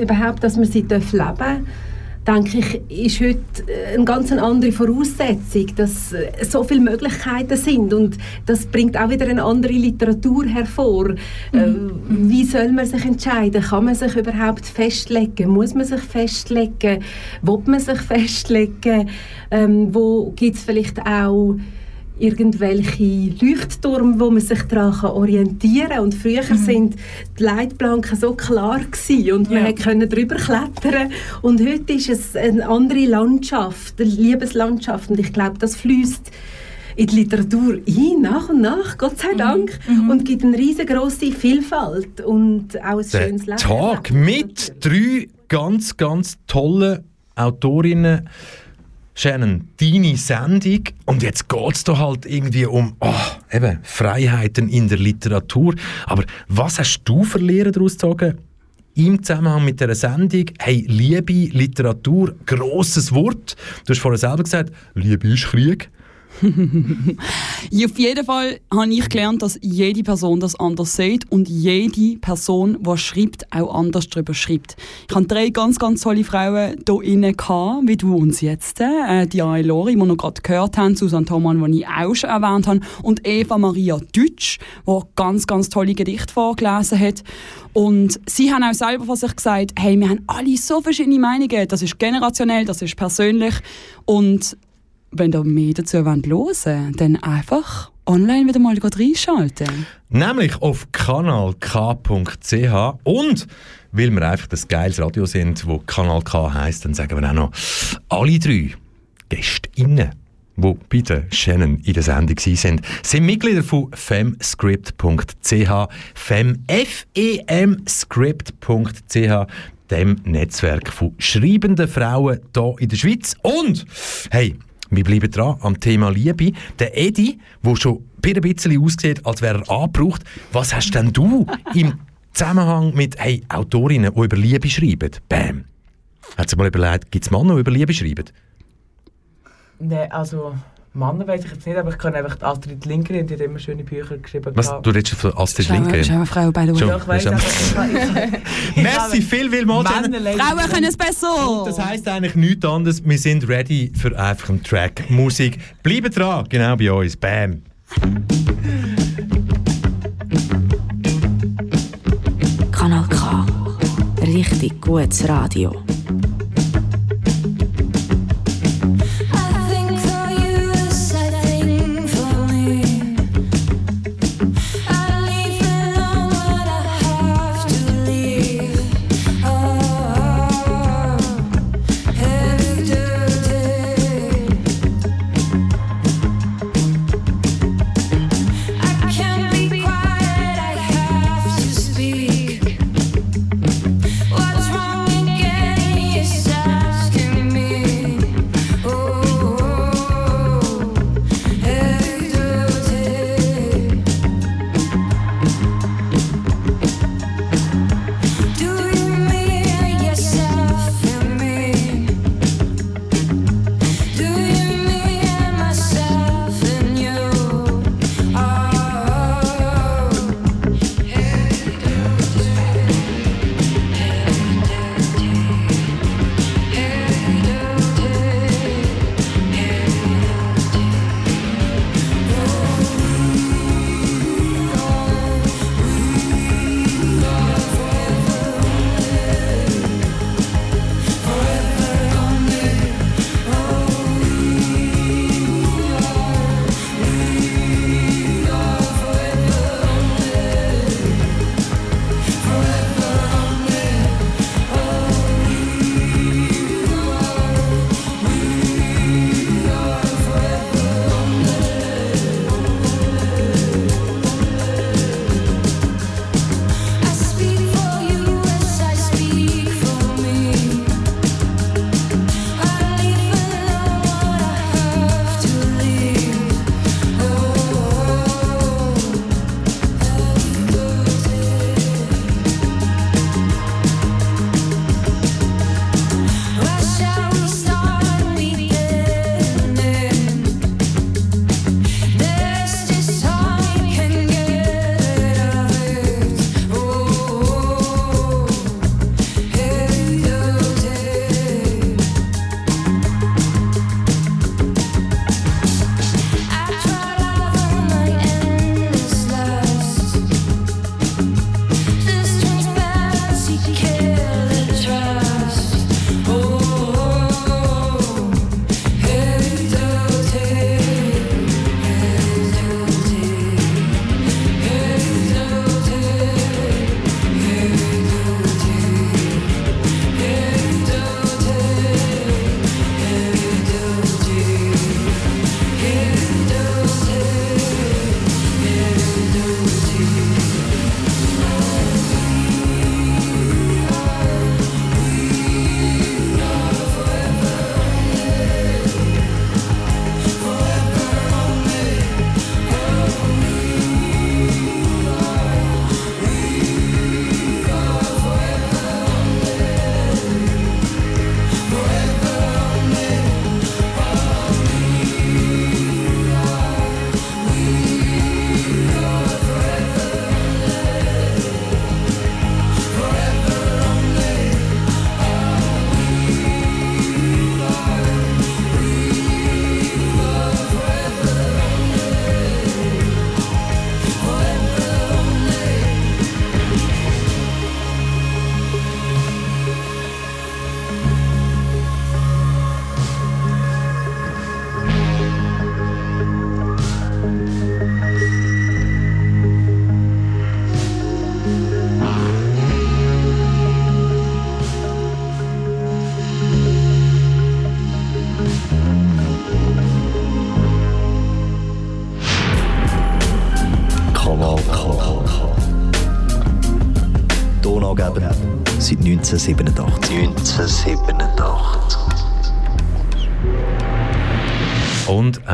überhaupt, dass man sie leben darf, denke ich, ist heute äh, eine ganz andere Voraussetzung, dass äh, so viele Möglichkeiten sind. Und das bringt auch wieder eine andere Literatur hervor. Äh, Wie soll man sich entscheiden? Kann man sich überhaupt festlegen? Muss man sich festlegen? Will man sich festlegen? Ähm, wo gibt es vielleicht auch irgendwelche Leuchttürme, wo man sich daran kann orientieren kann. Und früher sind die Leitplanken so klar gewesen und man konnte drüber klettern. Und heute ist es eine andere Landschaft, eine Liebeslandschaft. Und ich glaube, das fließt in die Literatur ein, nach und nach, Gott sei Dank, und gibt eine riesengroße Vielfalt und auch ein Der schönes Leben. Tag mit drei ganz, ganz tollen Autorinnen. Shannon, deine Sendung. Und jetzt geht es da halt irgendwie um oh, eben, Freiheiten in der Literatur. Aber was hast du für Lehren daraus gezogen? Im Zusammenhang mit dieser Sendung, hey, Liebe, Literatur, grosses Wort. Du hast vorher selber gesagt, Liebe ist Krieg. auf jeden Fall habe ich gelernt, dass jede Person das anders sieht und jede Person, die schreibt, auch anders darüber schreibt. Ich hatte drei ganz, ganz tolle Frauen hier innen, wie du uns jetzt. Äh, die Ae Lori, die wir gerade gehört haben, Susanne Thomann, die ich auch schon erwähnt habe, und Eva Maria Deutsch, die ganz, ganz tolle Gedichte vorgelesen hat. Und sie haben auch selber von sich gesagt, hey, wir haben alle so verschiedene Meinungen. Das ist generationell, das ist persönlich. Und wenn ihr mehr dazu hören wollt, dann einfach online wieder mal reinschalten. Nämlich auf kanalk.ch und weil wir einfach das geiles Radio sind, wo Kanal K heisst, dann sagen wir auch noch alle drei GästInnen, die bei der Shannon in der Sendung waren, sind Mitglieder von femscript.ch, fem, f e m script.ch, dem Netzwerk von schreibenden Frauen hier in der Schweiz. Und, hey, wir bleiben dran am Thema Liebe. Der Edi, der schon ein bisschen aussieht, als wäre er angebraucht. Was hast denn du im Zusammenhang mit hey, Autorinnen, die über Liebe schreiben? Bam. Hat sich mal überlegt, gibt es Männer, die über Liebe schreiben? Nein, also Männer weiß ich jetzt nicht, aber ich kann einfach die Astrid Lindgren, die hat immer schöne Bücher geschrieben. Was, du redest von Astrid Lindgren? schau, Frau, by the way. Schon, Ja, ich weiss, das aber ich kann- ich- Merci, viel, viel lesen- Frauen können es besser! Das heisst eigentlich nichts anderes. Wir sind ready für einfach einen Track Musik. Bleibt dran, genau bei uns. Bam. Kanal K. Richtig gutes Radio.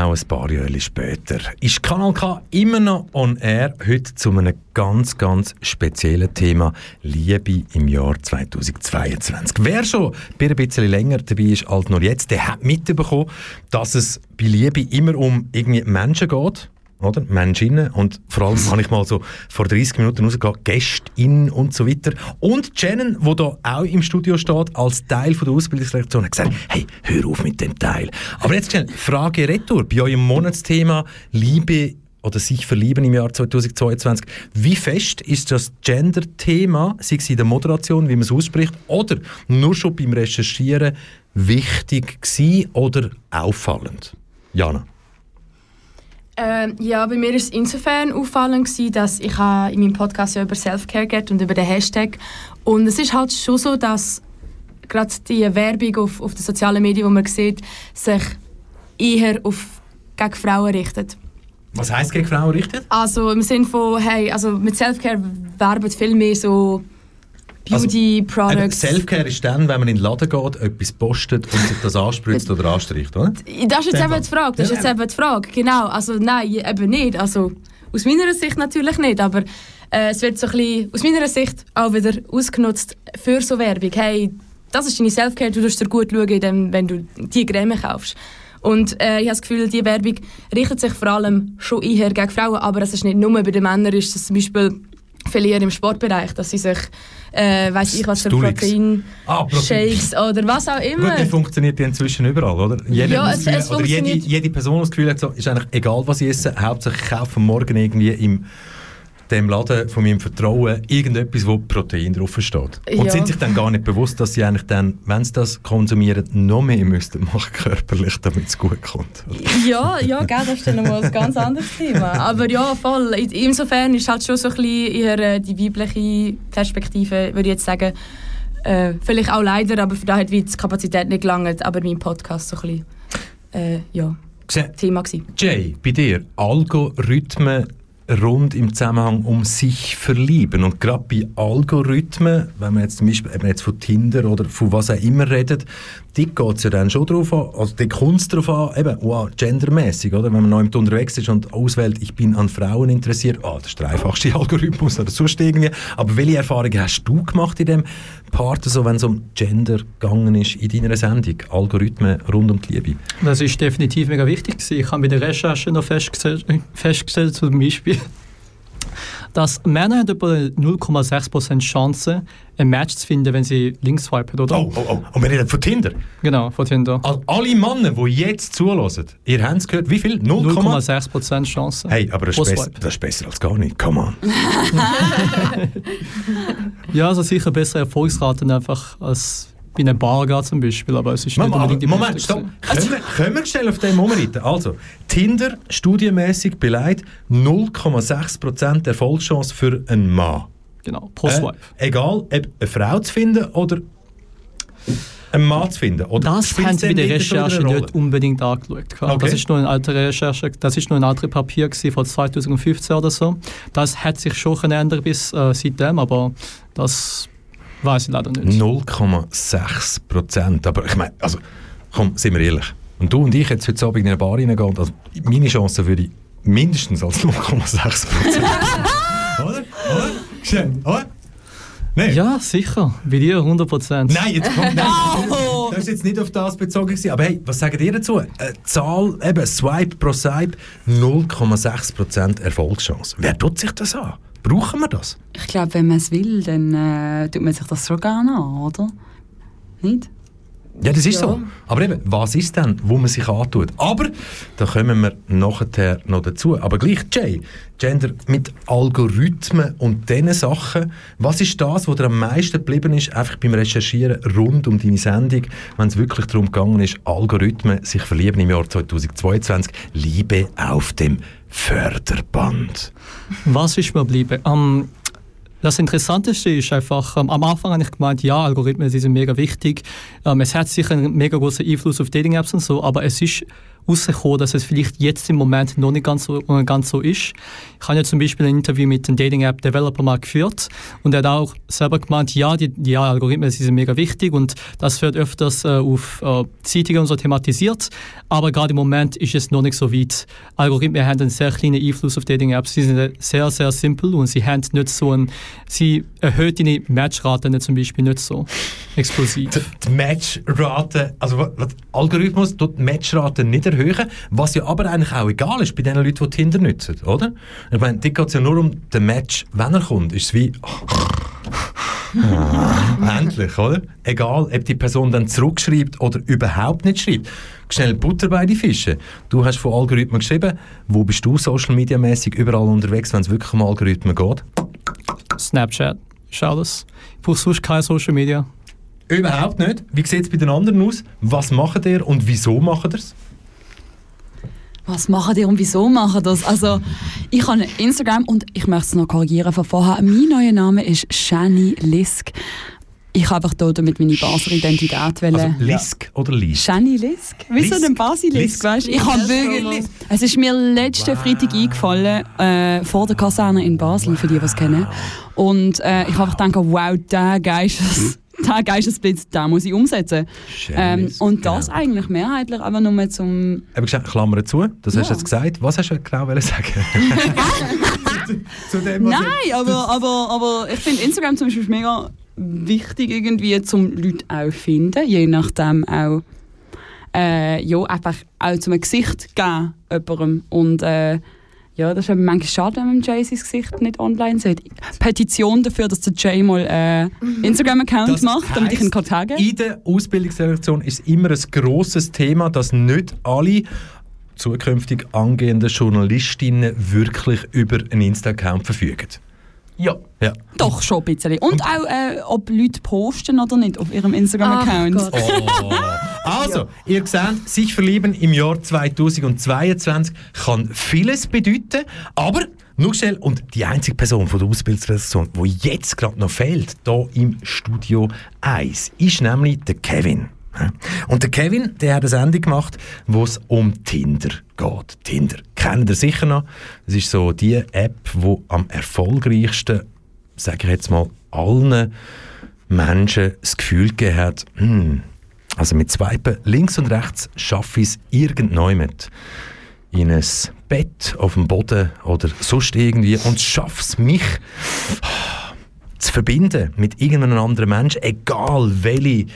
Auch ein paar Jahre später. Ist Kanal K immer noch on air, heute zu einem ganz, ganz speziellen Thema. Liebe im Jahr 2022. Wer schon ein bisschen länger dabei ist als nur jetzt, der hat mitbekommen, dass es bei Liebe immer um irgendwie Menschen geht oder? Menschinnen. Und vor allem habe ich mal so vor 30 Minuten rausgegangen, Gästinnen und so weiter. Und Jennen, wo da auch im Studio steht, als Teil von der Ausbildungsdirektion, hat gesagt, hey, hör auf mit dem Teil. Aber jetzt Jennen, Frage retour. Bei eurem Monatsthema Liebe oder sich verlieben im Jahr 2022. Wie fest ist das Gender-Thema, sei es in der Moderation, wie man es ausspricht, oder nur schon beim Recherchieren wichtig gewesen oder auffallend? Jana? Ähm, ja, bei mir war es insofern auffallend, gewesen, dass ich in meinem Podcast ja über Selfcare geht und über den Hashtag. Und es ist halt schon so, dass gerade die Werbung auf, auf den sozialen Medien, die man sieht, sich eher auf, gegen Frauen richtet. Was heisst gegen Frauen richtet? Also im Sinne von, hey, also mit Selfcare werben viel mehr so Beauty Products. Also, Selfcare ist dann, wenn man in den Laden geht, etwas postet und sich das anspritzt oder anstreicht, oder? Das ist jetzt eben die Frage. Das ist jetzt eben die Frage. Genau. Also nein, eben nicht. Also aus meiner Sicht natürlich nicht, aber äh, es wird so ein bisschen, aus meiner Sicht auch wieder ausgenutzt für so Werbung. Hey, das ist deine Selfcare, du musst dir gut schauen, wenn du die Creme kaufst. Und äh, ich habe das Gefühl, die Werbung richtet sich vor allem schon eher gegen Frauen, aber es ist nicht nur bei den Männern, ist es zum Beispiel eher im Sportbereich, dass sie sich, äh, weiß ich was für. Protein, Ah, Protein. Shakes oder was auch immer. Gut, der funktioniert inzwischen überall, oder? Jeder Ja, es- Gefühl, es oder jede, jede Person das Gefühl hat, so, ist eigentlich egal, was ich esse, Hauptsache ich kaufe morgen irgendwie im dem Laden von meinem Vertrauen irgendetwas, wo Protein drauf steht. Und Ja. sind sich dann gar nicht bewusst, dass sie eigentlich dann, wenn sie das konsumieren, noch mehr müssten machen körperlich, damit es gut kommt. Ja, ja, gell, das ist dann nochmal ein ganz anderes Thema. Aber ja, voll. In- Insofern ist halt schon so ein bisschen eher die weibliche Perspektive, würde ich jetzt sagen. Äh, vielleicht auch leider, aber für da hat die Kapazität nicht gelangt. Aber mein Podcast so ein bisschen, äh, ja, Thema gewesen. Jay, bei dir, Algorithmen rund im Zusammenhang um sich verlieben. Und gerade bei Algorithmen, wenn man jetzt zum Beispiel eben jetzt von Tinder oder von was auch immer redet, die geht es ja dann schon drauf an, also die kommt es darauf an, eben, wow, gendermäßig, oder? Wenn man noch unterwegs ist und auswählt, ich bin an Frauen interessiert, ah, das ist der einfachste Algorithmus oder sonst irgendwie. Aber welche Erfahrungen hast du gemacht in dem Part, so, wenn es um Gender gegangen ist in deiner Sendung? Algorithmen rund um die Liebe? Das ist definitiv mega wichtig. gewesen. Ich habe bei der Recherche noch festgestellt, festgestellt zum Beispiel, dass Männer haben etwa 0,6% Chance, ein Match zu finden, wenn sie links swipen, oder? Oh, oh, oh. Und wir reden von Tinder? Genau, von Tinder. All- Alle Männer, die jetzt zulassen, ihr habt es gehört, wie viel? 0,6? 0,6% Chance. Hey, aber das ist, besser, das ist besser als gar nicht. Come on. Ja, also sicher bessere Erfolgsraten einfach als bei einer Bar geht zum Beispiel, aber es ist nicht Moment, aber, unbedingt die Moment stopp. gewesen. Können wir, können wir schnell auf den Moment reiten? Also, Tinder, studienmäßig beleidigt, 0,6% Erfolgschance für einen Mann. Genau, pro Äh, Swipe. egal, ob eine Frau zu finden oder einen Mann zu finden. Oder Das haben sie bei der Recherche nicht unbedingt angeschaut. Okay. Das ist nur eine alte Recherche, das ist nur ein altes Papier von 2015 oder so. Das hat sich schon geändert bis äh, seitdem, aber das weiß ich leider nicht. 0,6 Prozent. Aber ich meine, also, komm, sind wir ehrlich. Und du und ich jetzt heute Abend in eine Bar reingehen, also meine Chance würde ich mindestens als 0,6 Prozent. oder? Oder? Schön, oder? Nein. Ja, sicher. Bei dir 100 Prozent. Nein, jetzt kommt nein, Das ist jetzt nicht auf das bezogen. Aber hey, was sagt ihr dazu? Eine Zahl, eben Swipe pro Swipe, 0,6% Erfolgschance. Wer tut sich das an? Brauchen wir das? Ich glaube, wenn man es will, dann äh, tut man sich das schon gerne an, oder? Nicht? Ja, das ist Ja. so. Aber eben, was ist denn, wo man sich antut? Aber, da kommen wir nachher noch dazu. Aber gleich, Jay, Gender mit Algorithmen und diesen Sachen, was ist das, was dir am meisten geblieben ist, einfach beim Recherchieren rund um deine Sendung, wenn es wirklich darum gegangen ist, Algorithmen sich verlieben im Jahr 2022, Liebe auf dem Förderband. Was ist mir geblieben? Ähm, das Interessanteste ist einfach, ähm, am Anfang habe ich gemeint, ja, Algorithmen sind mega wichtig. Ähm, es hat sicher einen mega großen Einfluss auf Dating-Apps und so, aber es ist rausgekommen, dass es vielleicht jetzt im Moment noch nicht ganz so, äh, ganz so ist. Ich habe ja zum Beispiel ein Interview mit einem Dating-App-Developer mal geführt und er hat auch selber gemeint, ja, die, die Algorithmen sind mega wichtig und das wird öfters äh, auf äh, Zeitungen und so thematisiert, aber gerade im Moment ist es noch nicht so weit. Algorithmen haben einen sehr kleinen Einfluss auf Dating-Apps, sie sind sehr, sehr simpel und sie haben nicht so ein, sie erhöht deine Matchraten zum Beispiel nicht so explosiv. Die, die Matchrate, also was- Algorithmus tut die Matchrate nicht erhöhen, was ja aber eigentlich auch egal ist bei den Leuten, die Tinder nutzen, oder? Ich meine, dort geht es ja nur um den Match, wenn er kommt, ist es wie... Endlich, oder? Egal, ob die Person dann zurückschreibt oder überhaupt nicht schreibt. Schnell Butter bei die Fische. Du hast von Algorithmen geschrieben. Wo bist du social media mäßig überall unterwegs, wenn es wirklich um Algorithmen geht? Snapchat, ist alles. Ich brauche sonst keine Social Media. Überhaupt nicht. Wie sieht es bei den anderen aus? Was macht ihr und wieso macht ihr es? Was machen die und wieso machen das? Also, ich habe Instagram und ich möchte es noch korrigieren von vorher. Mein neuer Name ist Shani Lisk. Ich habe einfach dort mit meine Basler Identität wählen. Also Lisk oder Lisk? Shani Lisk? Wieso denn Basilisk, Lisk? weißt du? Ich habe wirklich... Es ist mir letzten Freitag eingefallen, äh, vor der Kaserne in Basel, für die, die es kennen. Und äh, ich habe einfach gedacht, wow, der Geistes... Der Geistesblitz, den muss ich umsetzen. Ähm, und das eigentlich mehrheitlich einfach nur zum... Eben gesagt, Klammer zu, das hast du Ja. jetzt gesagt. Was hast du genau sagen? zu dem, was Nein, aber, aber, aber ich finde Instagram zum Beispiel mega wichtig irgendwie, zum Leute auch finden, je nachdem auch äh, ja, einfach auch zum Gesicht geben jemandem und äh, ja, das ist eben manchmal schade, wenn man Jay sein Gesicht nicht online sieht. Petition dafür, dass der Jay mal äh, Instagram-Account Das macht, damit ich ihn kann taggen In der Ausbildungsselektion ist immer ein grosses Thema, dass nicht alle zukünftig angehenden Journalistinnen wirklich über einen Insta-Account verfügen. Ja. Ja. Doch, schon ein bisschen. Und auch, äh, ob Leute posten oder nicht auf ihrem Instagram-Account. Oh. Also, ihr seht, sich verlieben im Jahr 2022 kann vieles bedeuten, aber nur schnell, und die einzige Person von der Ausbildungsredaktion, die jetzt gerade noch fehlt, hier im Studio 1, ist nämlich der Kevin. Und der Kevin, der hat eine Sendung gemacht, wo es um Tinder geht. Tinder kennt ihr sicher noch. Das ist so die App, die am erfolgreichsten, sage ich jetzt mal, allen Menschen das Gefühl gegeben hat, hm, also mit Swipen links und rechts schaffe ich es irgendjemand in ein Bett auf dem Boden oder sonst irgendwie und schaffe es mich zu verbinden mit irgendeinem anderen Menschen, egal welche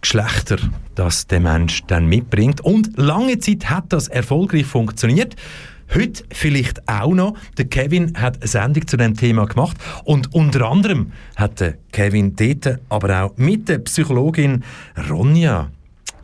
Geschlechter das der Mensch dann mitbringt. Und lange Zeit hat das erfolgreich funktioniert. Heute vielleicht auch noch. Der Kevin hat eine Sendung zu dem Thema gemacht und unter anderem hat der Kevin dort aber auch mit der Psychologin Ronja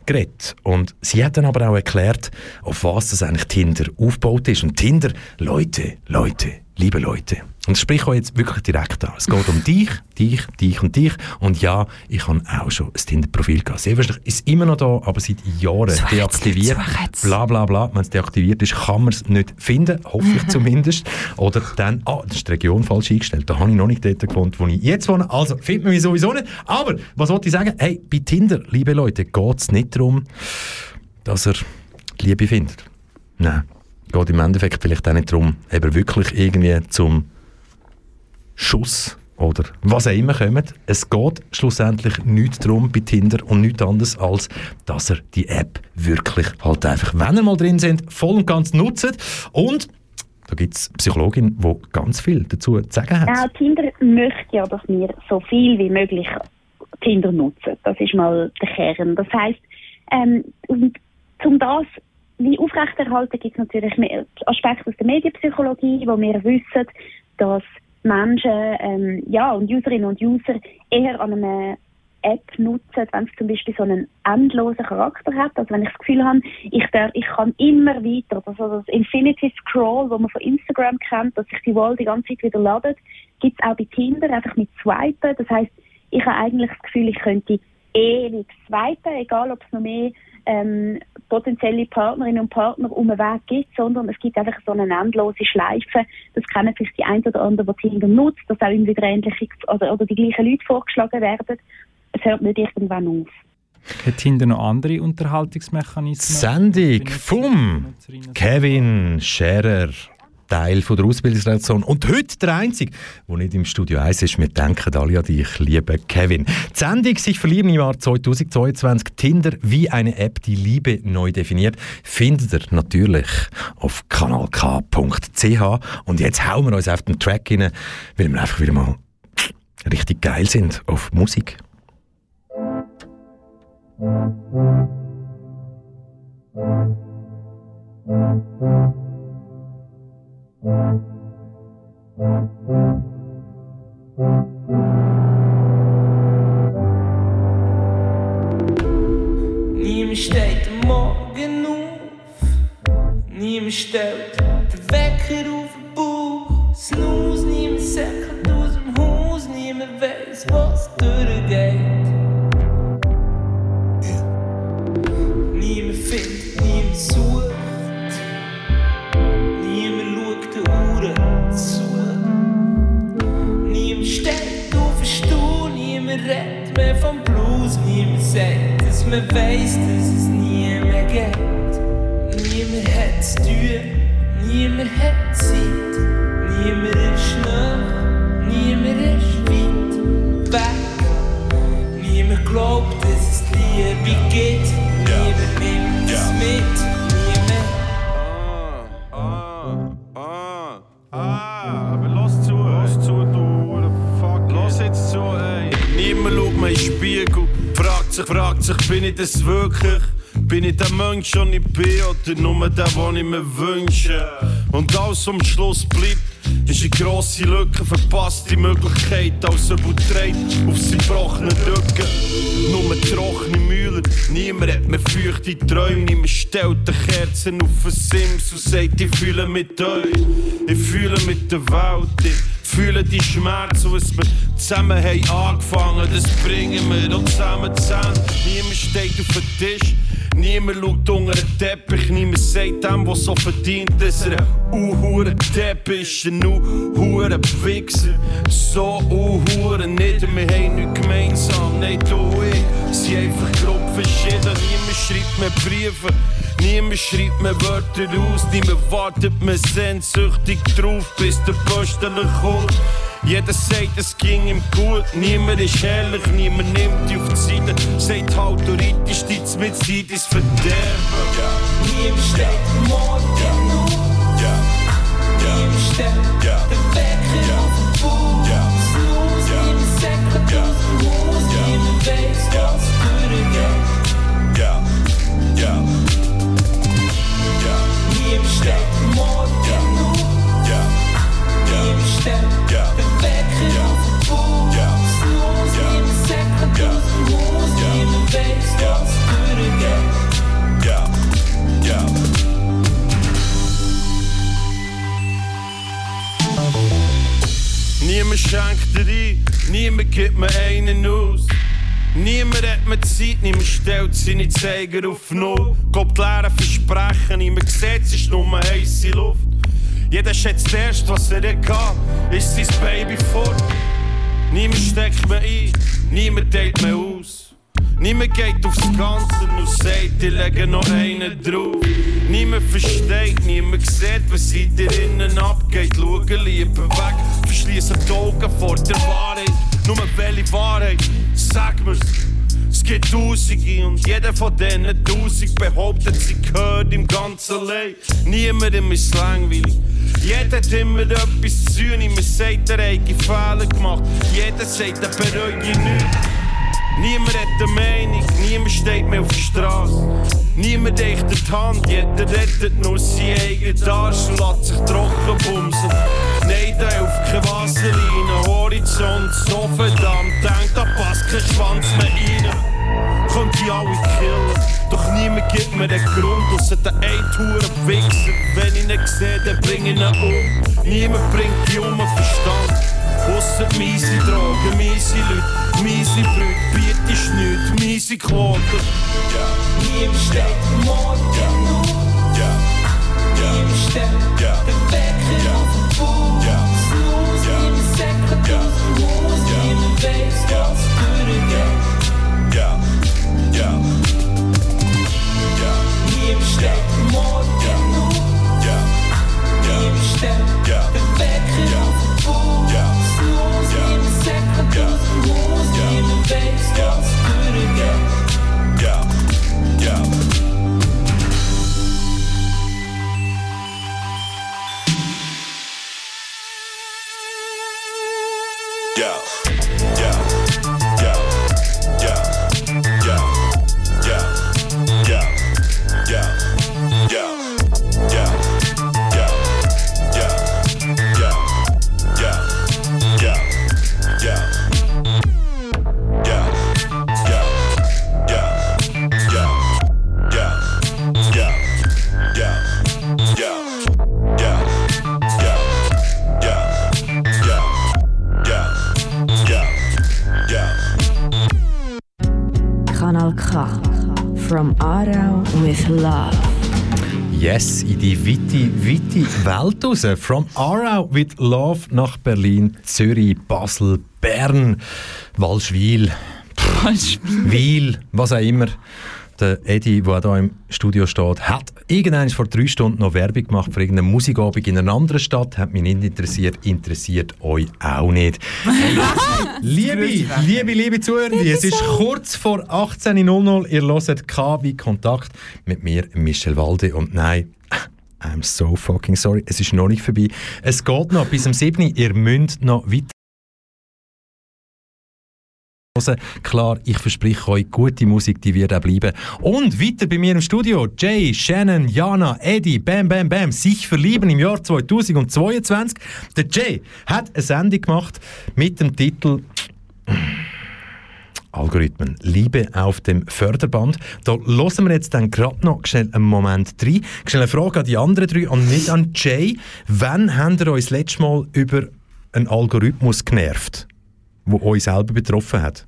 geredet. Und sie hat dann aber auch erklärt, auf was das eigentlich Tinder aufgebaut ist. Und Tinder, Leute, Leute, liebe Leute. Und ich spreche euch jetzt wirklich direkt an. Es geht um dich, dich, dich und dich. Und ja, ich habe auch schon ein Tinder-Profil gehabt. Sehr wahrscheinlich ist immer noch da, aber seit Jahren jetzt, deaktiviert. jetzt. Bla bla bla. Wenn es deaktiviert ist, kann man es nicht finden. Hoffe ich zumindest. Oder dann, ah, das ist die Region falsch eingestellt. Da habe ich noch nicht dort gewohnt, wo ich jetzt wohne. Also findet man mich sowieso nicht. Aber, was wollte ich sagen? Hey, bei Tinder, liebe Leute, geht es nicht darum, dass er Liebe findet. Nein. Geht im Endeffekt vielleicht auch nicht darum, eben wirklich irgendwie zum Schuss oder was auch immer kommt. Es geht schlussendlich nicht darum bei Tinder und nichts anderes, als dass er die App wirklich halt einfach, wenn er mal drin sind, voll und ganz nutzt. Und da gibt es Psychologin, die ganz viel dazu zu sagen hat. Auch Tinder möchte ja, dass wir so viel wie möglich Tinder nutzen. Das ist mal der Kern. Das heißt, ähm, um das wie aufrechterhalten, gibt es natürlich mehr Aspekte aus der Medienpsychologie, wo wir wissen, dass Menschen ähm, ja, und Userinnen und User eher an einer App nutzen, wenn es zum Beispiel so einen endlosen Charakter hat. Also wenn ich das Gefühl habe, ich, darf, ich kann immer weiter, also das Infinity Scroll, wo man von Instagram kennt, dass sich die Wall die ganze Zeit wieder ladet, gibt es auch bei Tinder einfach mit Swipen. Das heißt, ich habe eigentlich das Gefühl, ich könnte ewig swipen, egal ob es noch mehr ähm, potenzielle Partnerinnen und Partner um den Weg gibt, sondern es gibt einfach so eine endlose Schleife. Das kennen vielleicht die ein oder andere, die Tinder nutzt, dass auch immer wieder ähnliche oder, oder die gleichen Leute vorgeschlagen werden. Es hört nicht irgendwann auf. Hat Tinder noch andere Unterhaltungsmechanismen? Sendung vom Kevin Scherer, Teil von der Ausbildungsredaktion. Und heute der Einzige, der nicht im Studio 1 ist. Wir denken alle an dich, lieber Kevin. Die Sendung «Sich verlieben» im Jahr 2022, Tinder wie eine App, die Liebe neu definiert, findet ihr natürlich auf kanalk.ch. Und jetzt hauen wir uns auf den Track rein, weil wir einfach wieder mal richtig geil sind auf Musik. Niemand steht am Morgen auf, niemand stellt den Wecker auf den Bauch. Snooze, niemand säckelt aus dem Haus, niemand weiß, was durchgeht. Mehr vom Blues, niemand sagt, dass man weiß, dass es nie mehr geht. Niemand hat zu tun, niemand hat Zeit, niemand ist nah, niemand ist weit weg. Niemand glaubt, dass es Liebe gibt, niemand nimmt es mit, Den Spiegel, fragt sich, fragt sich, bin ich das wirklich? Bin ich der Mensch, den ich bin, oder nur der, den ich mir wünsche? Und alles am Schluss bleibt, ist eine grosse Lücke, verpasste Möglichkeit, als ein Trägt auf seinen gebrochenen Rücken. Nur trockene Mühler, niemand hat mehr feuchte Träume, niemand stellt die Kerzen auf den Sims und sagt, ich fühle mit euch, ich fühle mit der Welt, ich fühle die Schmerzen, was wir zusammen haben angefangen, das bringen wir auch zusammen zusammen. Niemand steht auf dem Tisch, niemand schaut unter den Teppich, niemand sagt dem, was so verdient, dass er ein Teppich ist, ein uhuere Wichser. So uhuere nicht, wir haben nichts gemeinsam, nein, du ich sind einfach grob verschieden. Niemand schreibt mir Briefe, niemand schreibt mir Wörter aus, niemand wartet mir sehnsüchtig drauf, bis der Postele kommt. Jeder sagt, es ging ihm gut, niemand ist ehrlich, niemand nimmt dich auf die Seite. Sagt halt, du reitest dich mit Zeit ins Verderben. Niemand steht morgen auf, niemand stellt Zeit, niemand stellt seine Zeiger auf Null. Kommt leere Versprechen, niemand sieht, es ist nur heisse Luft. Jeder schätzt erst, was er hat, ist sein Baby fort. Niemand steckt mir ein, niemand teilt mir aus. Niemand geht aufs Ganze und sagt, ich lege noch einen drauf. Niemand versteht, niemand sieht, was in dir innen abgeht. Schauen lieber weg, verschließen die Augen vor der Wahrheit. Nur welche Wahrheit, sag mir's. Es gibt Tausende und jeder von denen Tausend behauptet, sie gehört im ganzen Leben. Niemandem ist langweilig. Jeder hat immer etwas zu tun, niemand sagt, er hat Fehler gemacht. Jeder sagt, er bereut nichts. Niemand hat eine Meinung, niemand steht mehr auf der Straße. Niemand echt die Hand, jeder rettet nur sein eigenes Arsch und lässt sich trocken bumsen. Nein, da hilft keine Wasserlinie, Horizont so verdammt eng, da passt kein Schwanz mehr rein. Könnt die alle killen, doch niemand gibt mir den Grund, außer der ein Wichser. Wenn ich ihn sehe, dann bring ich ihn um. Niemand bringt die um den Verstand. Ausser miese Drogen, miese Leute, miese Brüder, bietest nichts, miese Quoten. Niemand steht morgen auf, niemand stellt den Wecker auf den Bauch. Yeah. From Aarau with Love. Yes, in die weite, weite Welt raus. From Aarau with Love nach Berlin, Zürich, Basel, Bern, Walschwil, Wiel, was auch immer. Der Eddie, der hier im Studio steht, hat irgendwann vor drei Stunden noch Werbung gemacht für irgendeine Musikabend in einer anderen Stadt. Hat mich nicht interessiert, interessiert euch auch nicht. liebe, liebe, liebe Zuhörer, es ist kurz vor 18.00 Ihr hört K wie Kontakt mit mir, Michel Walde. Und nein, I'm so fucking sorry, es ist noch nicht vorbei. Es geht noch bis zum 7. Ihr müsst noch weiter. Klar, ich verspreche euch, gute Musik, die wird auch bleiben. Und weiter bei mir im Studio, Jay, Shannon, Jana, Eddie, Bam Bam Bam, sich verlieben im Jahr 2022. Der Jay hat eine Sendung gemacht mit dem Titel Algorithmen. Liebe auf dem Förderband. Da hören wir jetzt dann gerade noch schnell einen Moment rein. Schnell eine Frage an die anderen drei und nicht an Jay. Wann habt ihr euch das letzte Mal über einen Algorithmus genervt, der euch selber betroffen hat?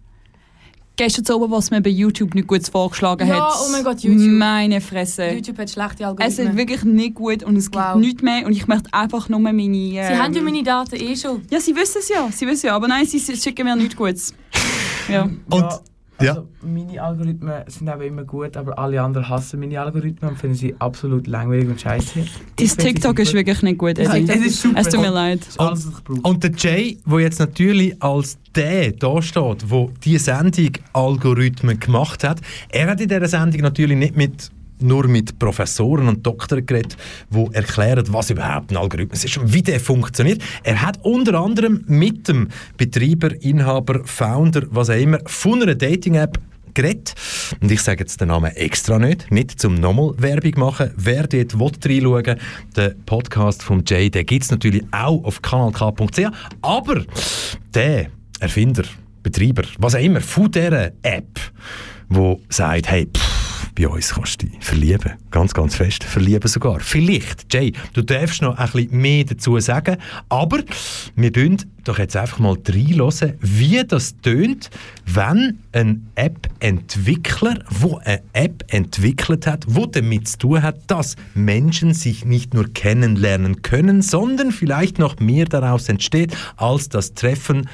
Gestern oben, was mir bei YouTube nicht gut vorgeschlagen Ja, hat. oh mein Gott, YouTube. Meine Fresse. YouTube hat schlechte Es Algorithmen. ist wirklich nicht gut und es gibt nichts mehr und ich möchte einfach nur meine... Sie ähm, haben ja meine Daten eh schon. Ja, sie wissen es ja, sie wissen ja, aber nein, sie sie schicken mir nichts Gutes. Ja. Und also, meine Algorithmen sind eben immer gut, aber alle anderen hassen meine Algorithmen und finden sie absolut langweilig und scheiße. Dein TikTok ist wirklich nicht gut, Eddie. Es ist super. Es tut mir leid. Und, und der Jay, der jetzt natürlich als der da steht, der diese Sendung Algorithmen gemacht hat, er hat in dieser Sendung natürlich nicht mit nur mit Professoren und Doktoren geredet, die erklären, was überhaupt ein Algorithmus ist und wie der funktioniert. Er hat unter anderem mit dem Betreiber, Inhaber, Founder, was auch immer, von einer Dating-App geredet. Und ich sage jetzt den Namen extra nicht, nicht zum nochmal Werbung machen. Wer dort will reinschauen den Podcast von Jay, den gibt es natürlich auch auf kanalk.ch. Aber der Erfinder, Betreiber, was auch immer, von dieser App, wo sagt, hey, pff, bei uns kannst du dich verlieben. Ganz, ganz fest. Verlieben sogar. Vielleicht, Jay, du darfst noch ein bisschen mehr dazu sagen, aber wir wollen doch jetzt einfach mal reinhören, wie das tönt, wenn ein App-Entwickler, wo eine App entwickelt hat, wo damit zu tun hat, dass Menschen sich nicht nur kennenlernen können, sondern vielleicht noch mehr daraus entsteht, als das Treffen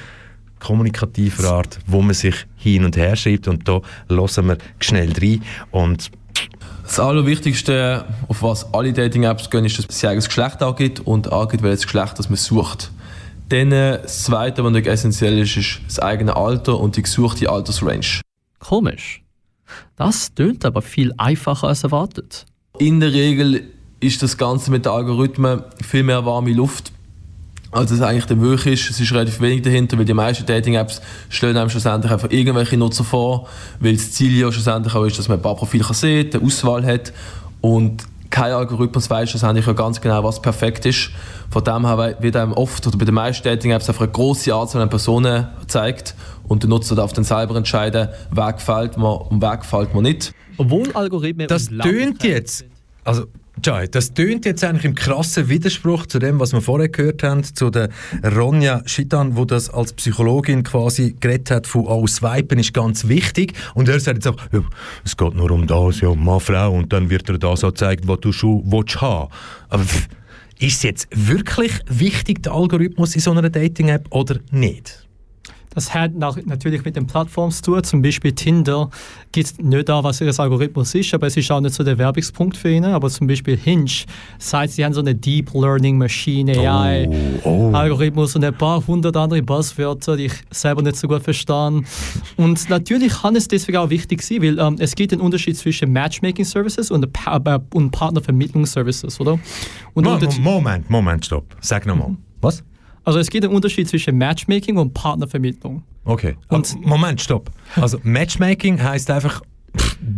kommunikativer Art, wo man sich hin und her schreibt. Und da hören wir schnell rein. Und Das Allerwichtigste, auf was alle Dating-Apps gehen, ist, dass sie eigenes Geschlecht angibt und angibt, welches Geschlecht das man sucht. Dann äh, das Zweite, was natürlich essentiell ist, ist das eigene Alter und die gesuchte Altersrange. Komisch. Das tönt aber viel einfacher als erwartet. In der Regel ist das Ganze mit den Algorithmen viel mehr warme Luft, als es eigentlich dann wirklich ist. Es ist relativ wenig dahinter, weil die meisten Dating-Apps stellen einem schlussendlich einfach irgendwelche Nutzer vor, weil das Ziel ja schlussendlich auch ist, dass man ein paar Profile kann sehen kann, eine Auswahl hat und kein Algorithmus weiß schlussendlich ja ganz genau, was perfekt ist. Von dem her wird einem oft oder bei den meisten Dating-Apps einfach eine grosse Anzahl an Personen gezeigt und der Nutzer darf dann selber entscheiden, wer gefällt mir und wer gefällt mir nicht. Obwohl Algorithmen Das tönt jetzt, also Jai, das tönt jetzt eigentlich im krassen Widerspruch zu dem, was wir vorher gehört haben, zu der Ronja Schitan, wo das als Psychologin quasi geredet hat von «Oh, Swipen ist ganz wichtig» und er sagt jetzt auch ja, «Es geht nur um das, ja, Mann, Frau» und dann wird er das auch gezeigt, was du schon willst haben. Aber pff, ist es jetzt wirklich wichtig, der Algorithmus in so einer Dating-App oder nicht? Das hat natürlich mit den Plattformen zu tun. Zum Beispiel Tinder gibt nicht an, was ihr Algorithmus ist, aber es ist auch nicht so der Werbungspunkt für ihn. Aber zum Beispiel Hinge sagt, sie haben so eine Deep Learning Machine, AI, Algorithmus und ein paar hundert andere Buzzwörter, die ich selber nicht so gut verstehe. Und natürlich kann es deswegen auch wichtig sein, weil ähm, es gibt einen Unterschied zwischen Matchmaking Services und, pa äh, und Partnervermittlungsservices, oder? Und Mo unter- Moment, Moment, stopp. Sag nochmal. Was? Also es gibt einen Unterschied zwischen Matchmaking und Partnervermittlung. Okay. Und Moment, stopp. Also Matchmaking heißt einfach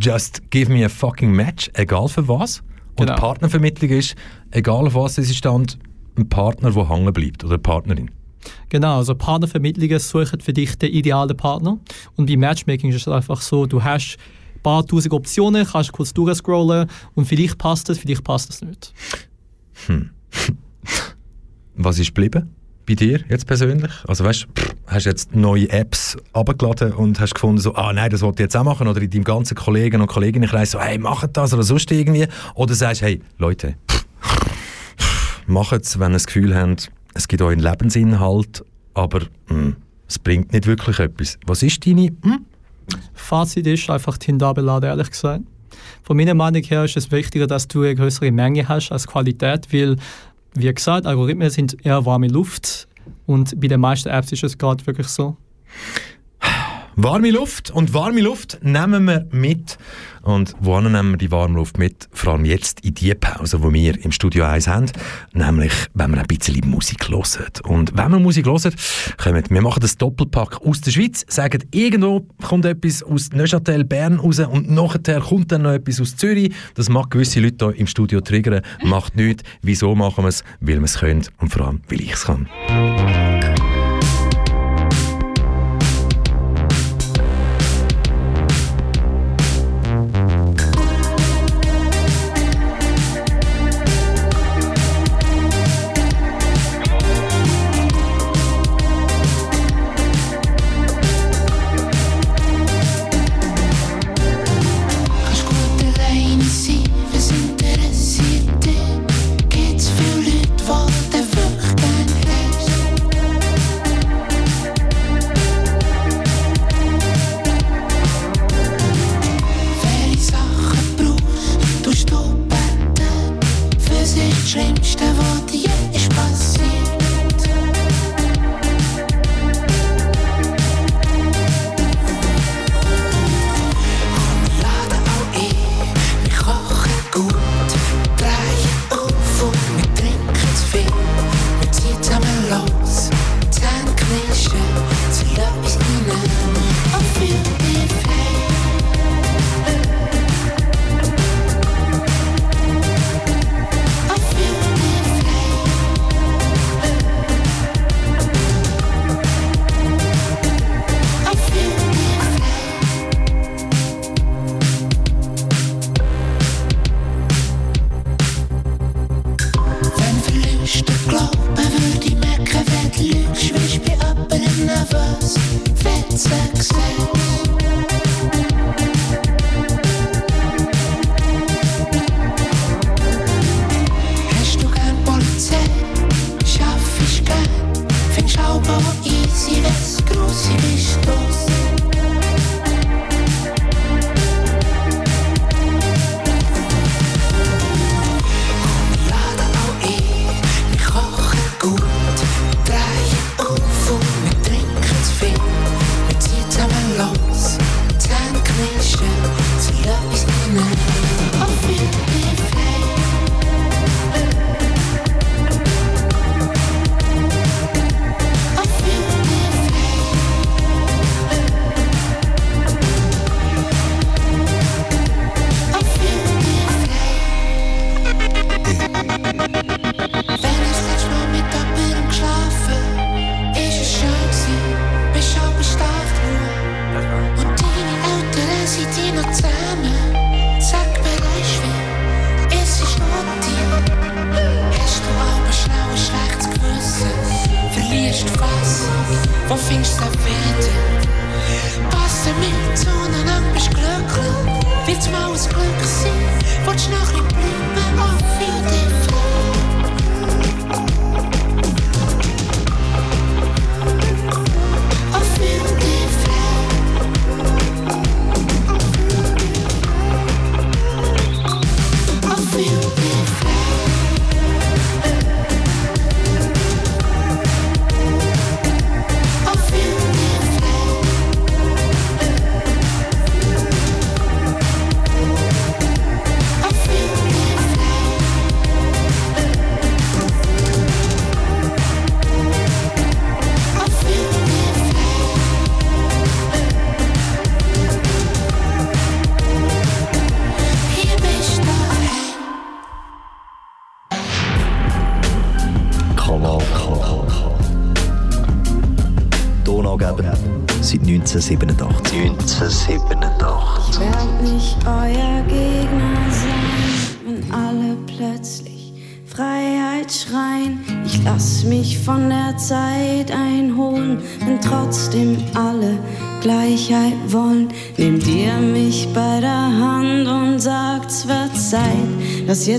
just give me a fucking match, egal für was. Und Genau. Partnervermittlung ist, egal auf was es ist, stand ein Partner, der hängen bleibt oder eine Partnerin. Genau, also Partnervermittlungen suchen für dich den idealen Partner. Und bei Matchmaking ist es einfach so, du hast ein paar tausend Optionen, kannst kurz durchscrollen und vielleicht passt es, vielleicht passt es nicht. Hm. Was ist geblieben bei dir jetzt persönlich? Also weißt du, hast jetzt neue Apps abgeladen und hast gefunden so, ah nein, das wollte ich jetzt auch machen oder in deinem ganzen Kollegen und Kolleginnenkreis so, hey, macht das oder sonst irgendwie. Oder sagst, hey, Leute, macht es, wenn ihr das Gefühl habt, es gibt euren Lebensinhalt, aber hm, es bringt nicht wirklich etwas. Was ist deine? Hm? Fazit ist einfach Tinder abladen, ehrlich gesagt. Von meiner Meinung her ist es wichtiger, dass du eine größere Menge hast als Qualität, weil, wie gesagt, Algorithmen sind eher warme Luft und bei den meisten Apps ist es gerade wirklich so. Warme Luft und warme Luft nehmen wir mit. Und wo nehmen wir die warme Luft mit? Vor allem jetzt in die Pause, die wir im Studio 1 haben. Nämlich, wenn wir ein bisschen Musik hören. Und wenn wir Musik hören, kommen wir machen das Doppelpack aus der Schweiz, sagen, irgendwo kommt etwas aus Neuchâtel, Bern raus und nachher kommt dann noch etwas aus Zürich. Das mag gewisse Leute hier im Studio triggern. Macht nichts. Wieso machen wir es? Weil wir es können und vor allem, weil ich es kann.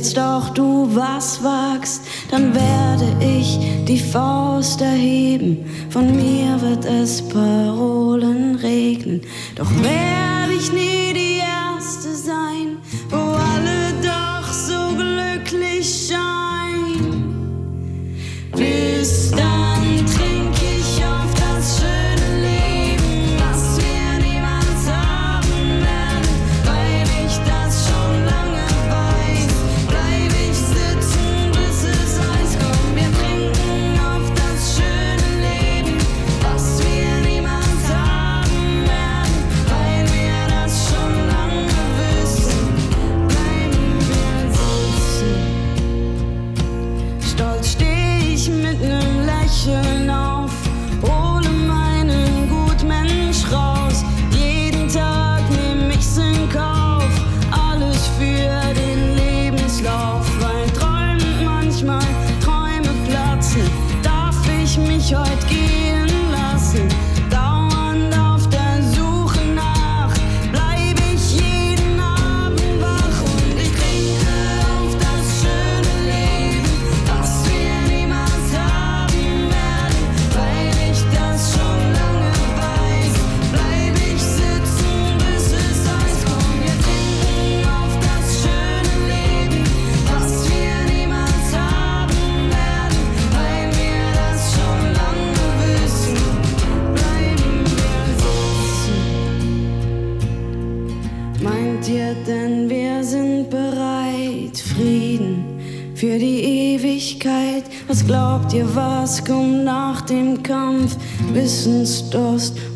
Jetzt auch du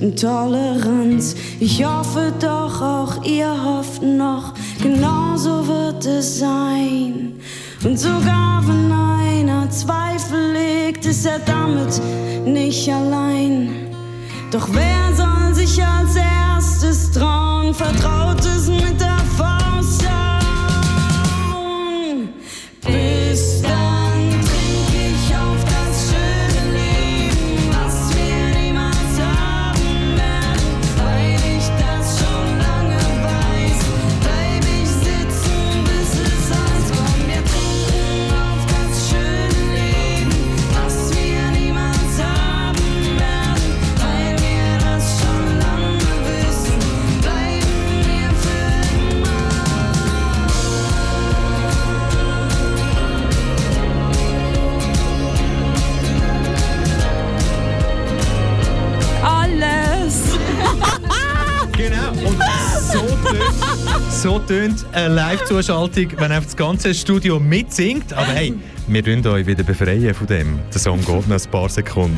und Toleranz. Ich hoffe doch, auch ihr hofft noch, genauso wird es sein. Und sogar wenn einer Zweifel legt, ist er damit nicht allein. Doch wer soll sich als erstes trauen? Vertraut es mit der so tönt eine Live-Zuschaltung, wenn einfach das ganze Studio mitsingt. Aber hey, wir tun euch wieder befreien von dem. Der Song geht noch ein paar Sekunden.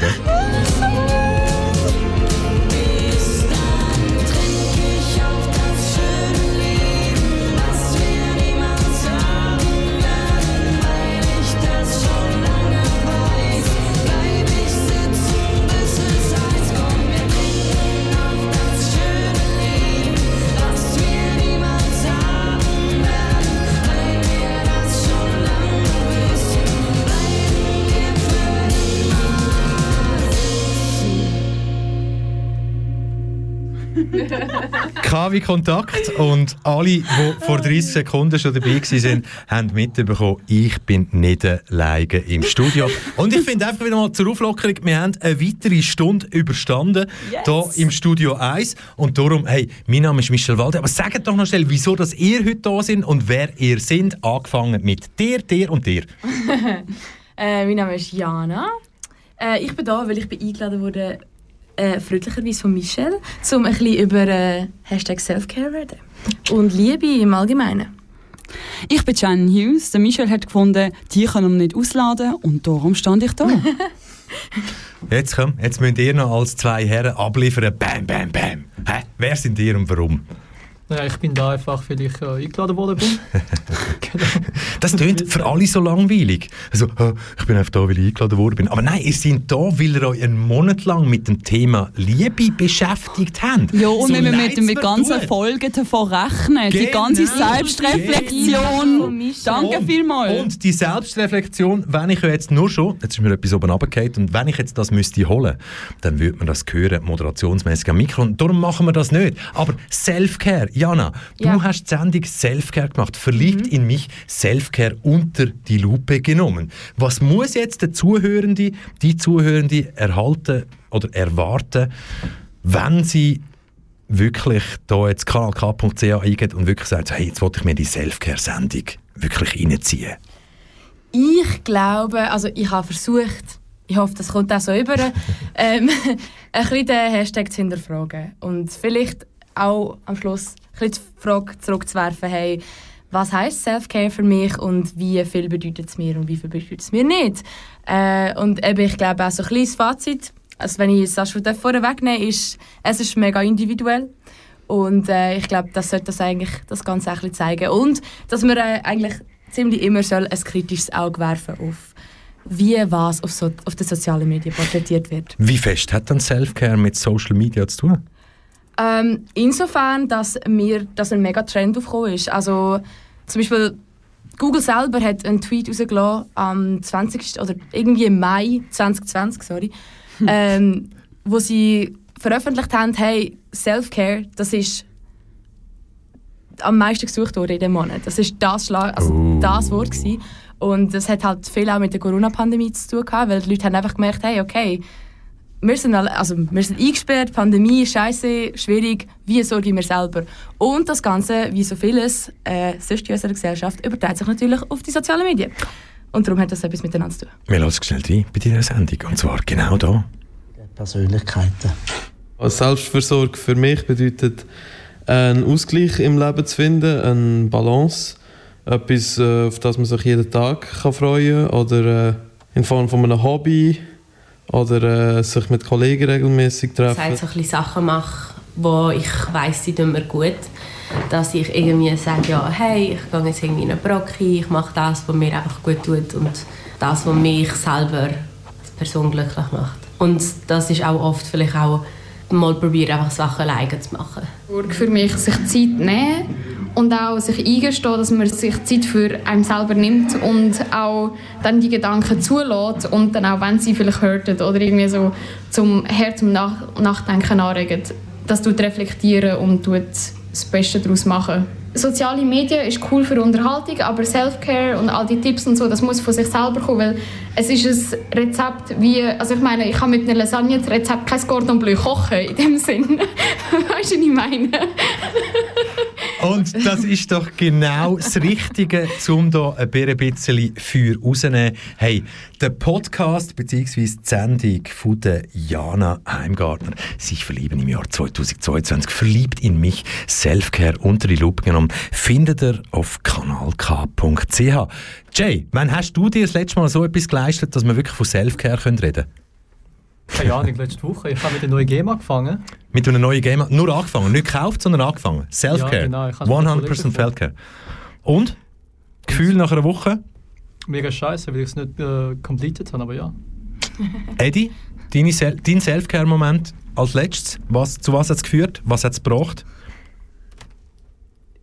KW Kontakt und alle, die vor 30 Sekunden schon dabei waren, haben mitbekommen, ich bin nicht alleine im Studio. Und ich finde einfach wieder mal zur Auflockerung, wir haben eine weitere Stunde überstanden, Yes. hier im Studio 1. Und darum, hey, mein Name ist Michel Walde, aber sagt doch noch schnell, wieso dass ihr heute da sind und wer ihr sind, angefangen mit dir, dir und dir. äh, mein Name ist Jana. Äh, ich bin da, weil ich bin eingeladen wurde, äh, freundlicherweise von Michelle, um ein bisschen über äh, Hashtag Selfcare reden. Und Liebe im Allgemeinen. Ich bin Jan Hughes. Der Michel hat gefunden, die können wir nicht ausladen und darum stand ich da. Jetzt komm, jetzt müsst ihr noch als zwei Herren abliefern. Bam, bam, bam. Hä? Wer sind ihr und warum? Ja, ich bin da einfach, weil ich äh, eingeladen worden bin. Das klingt für alle so langweilig. Also, äh, ich bin einfach da, weil ich eingeladen worden bin. Aber nein, ihr seid da, weil ihr euch einen Monat lang mit dem Thema Liebe beschäftigt habt. Ja, und so wenn wir mit den ganzen. Folgen davon rechnen, die Genau. ganze Selbstreflexion. Danke Und- vielmals. Und die Selbstreflexion, wenn ich jetzt nur schon, jetzt ist mir etwas oben runtergefallen, und wenn ich jetzt das müsste holen, dann würde man das hören, moderationsmäßig am Mikro. Und darum machen wir das nicht. Aber Self-Care, Jana, du Ja. hast die Sendung Self-Care gemacht. Verliebt in mich, Self-Care unter die Lupe genommen. Was muss jetzt der Zuhörende, die Zuhörende erhalten oder erwarten, wenn sie wirklich da jetzt kanalk.ch eingeht und wirklich sagt, hey, jetzt wollte ich mir die Self-Care-Sendung wirklich reinziehen. Ich glaube, also ich habe versucht, ich hoffe, das kommt auch so über, ähm, ein bisschen den Hashtag zu hinterfragen. Und vielleicht auch am Schluss die Frage zurückzuwerfen, hey, was heisst Self-Care für mich und wie viel bedeutet es mir und wie viel bedeutet es mir nicht? Äh, und eben, ich glaube auch so ein kleines Fazit, also wenn ich das schon vorher wegnehmen ist, es ist mega individuell. Und äh, ich glaube, das sollte das eigentlich das Ganze ein bisschen zeigen. Und dass man äh, eigentlich ziemlich immer soll ein kritisches Auge werfen auf wie was auf, so, auf den sozialen Medien porträtiert wird. Wie fest hat dann Self-Care mit Social Media zu tun? Ähm, insofern, dass, mir, dass ein mega Trend aufgekommen ist. Also zum Beispiel Google selber hat einen Tweet rausgelassen am 20. oder irgendwie im Mai 2020, sorry, ähm, wo sie veröffentlicht haben, hey, Self-Care, das ist am meisten gesucht worden in dem Monat. Das ist das, Schlag, also Oh. das Wort gewesen. Und das hat halt viel auch mit der Corona-Pandemie zu tun gehabt, weil die Leute haben einfach gemerkt, hey, okay, wir sind, alle, also wir sind eingesperrt, Pandemie, Scheiße, schwierig, wie sorgen wir selber? Und das Ganze, wie so vieles äh, sonst in unserer Gesellschaft, überträgt sich natürlich auf die sozialen Medien. Und darum hat das etwas miteinander zu tun. Wir lassen schnell rein bei deiner Sendung. Und zwar genau da. Persönlichkeiten. Als Selbstversorgung für mich bedeutet, einen Ausgleich im Leben zu finden, eine Balance, etwas, äh, auf das man sich jeden Tag kann freuen kann oder äh, in Form von einem Hobby oder äh, sich mit Kollegen regelmäßig Das treffen. heißt, so ein bisschen Sachen mache, wo ich weiss, sie tun mir gut. Dass ich irgendwie sage, ja, hey, ich gehe jetzt irgendwie in eine Brocke, ich mache das, was mir einfach gut tut und das, was mich selber als Person glücklich macht. Und das ist auch oft vielleicht auch mal probieren, einfach Sachen alleine zu machen. Für mich, sich Zeit nehmen und auch sich eingestehen, dass man sich Zeit für einen selber nimmt und auch dann die Gedanken zulässt und dann auch, wenn sie vielleicht hörten oder irgendwie so zum Herz zum Nach Nachdenken anregen, das tut reflektieren und das Beste daraus machen. Soziale Medien ist cool für Unterhaltung, aber Self-Care und all die Tipps und so, das muss von sich selber kommen, weil es ist ein Rezept wie, also ich meine, ich kann mit einer Lasagne das Rezept kein Cordon Bleu kochen, in dem Sinn. weißt du, was ich meine? Und das ist doch genau das Richtige, um da ein bisschen Feuer rauszunehmen. Hey, der Podcast bzw. die Sendung von der Jana Heimgartner, sich verlieben im Jahr 2022, verliebt in mich, Selfcare unter die Lupe genommen, findet ihr auf kanalk.ch. Jay, wann hast du dir das letzte Mal so etwas geleistet, dass wir wirklich von Selfcare reden können? Keine Ahnung, letzte Woche. Ich habe mit einem neuen Game angefangen. Mit einem neuen Game nur angefangen, nicht gekauft, sondern angefangen. Selfcare, Ja, genau, ich hab's mit 100% einem Kollegen Selfcare. Und? Gefühl nach einer Woche? Mega scheiße, weil ich es nicht äh, completed habe, aber ja. Eddie, deine Sel dein Selfcare-Moment als letztes, was, zu was hat es geführt? Was hat es gebracht?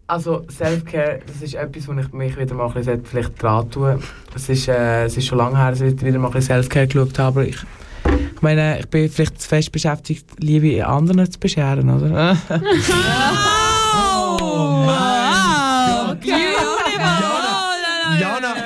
Also Self-Care, das ist etwas, wo ich mich wieder mal ein bisschen vielleicht dran tue. Es ist, äh, es ist schon lange her, dass ich wieder mal ein bisschen Self-Care geschaut habe, aber ich, ich meine, ich bin vielleicht zu fest beschäftigt, Liebe anderen zu bescheren, oder? Oh mein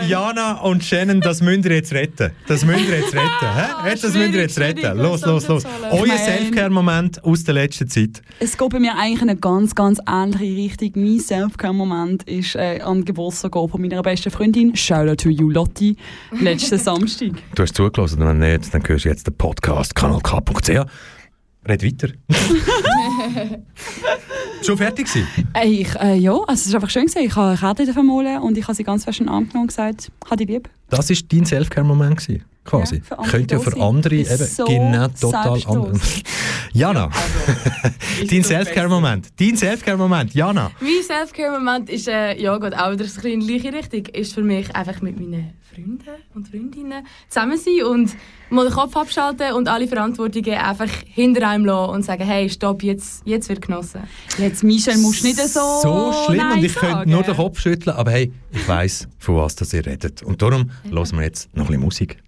Jana, und Shannon, das müsst ihr jetzt retten. Das müsst ihr jetzt retten. hä? Das müsst ihr jetzt retten. Los, los, los. Euer Selfcare-Moment aus der letzten Zeit. Es geht bei mir eigentlich in eine ganz, ganz ähnliche Richtung. Mein Selfcare-Moment ist äh, an den Geburtstag von meiner besten Freundin, Shoutout to you, Lotti, letzten Samstag. Du hast zugelassen, und wenn nicht, dann hörst du jetzt den Podcast kanalk.ch. Red weiter. Schon fertig gewesen? Ey, ich, äh, ja, also es ist einfach schön gewesen. Ich habe eine Kette vermolen und ich habe sie ganz fest in den Arm genommen und gesagt, «Habe dich lieb». Das war dein Selfcare-Moment. gewesen. quasi. Ja, für andere Könnte ja für andere eben so genau total anders. Jana, dein Selfcare-Moment. Dein Selfcare-Moment, Jana. Mein Selfcare-Moment ist, äh, ja, geht auch wieder so ein bisschen in die gleiche Richtung. Ist für mich einfach mit meinen Freunden und Freundinnen zusammen sein und mal den Kopf abschalten und alle Verantwortungen einfach hinter einem lassen und sagen, hey, stopp, jetzt, jetzt wird genossen. Jetzt, Michel, musst du nicht so So schlimm Nein und ich könnte sagen. nur den Kopf schütteln, aber hey, ich weiss, von was das ihr redet. Und darum hören wir jetzt noch ein bisschen Musik.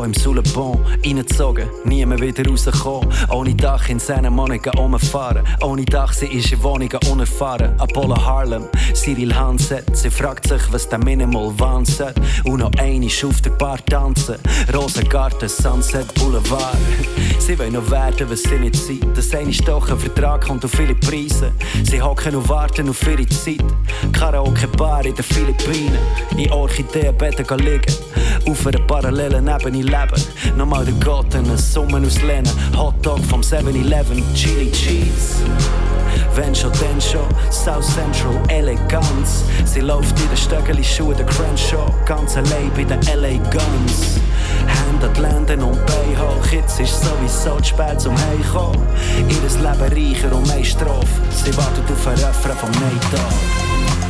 Schneidbäume, Sullenbon, reingezogen, nie mehr wieder rausgekommen. Ohne Dach in seinen Monaten umfahren. Ohne Dach, sie ist in Wohnungen unerfahren. Apollo Harlem, Cyril Hansen, sie fragt sich, was der Minimal Wahnsinn. Und noch eine auf der Bar tanzen. Rosengarten, Sunset Boulevard. Sie wollen noch werden, was sie nicht sind. Das eine ist doch ein Vertrag kommt auf viele Preise. Sie hocken und warten auf ihre Zeit. Karaoke-Bar in den Philippinen. In Orchideenbetten liegen. Auf einer parallelen Ebene leben. Nochmal der Gott eine Summe auslehnen. Hotdog vom 7-Eleven, Chili Cheese. Wenn schon, dann schon, South Central, Eleganz. Sie läuft in den Stöckeli Schuhe, der Crenshaw, ganz allein bei den LA Guns. Hände an die Lenden und Beine hoch, jetzt ist sowieso zu spät zum Heimkommen. Ihres Leben reicher um eine Strophe, sie wartet auf einen Refrain vom Neidal.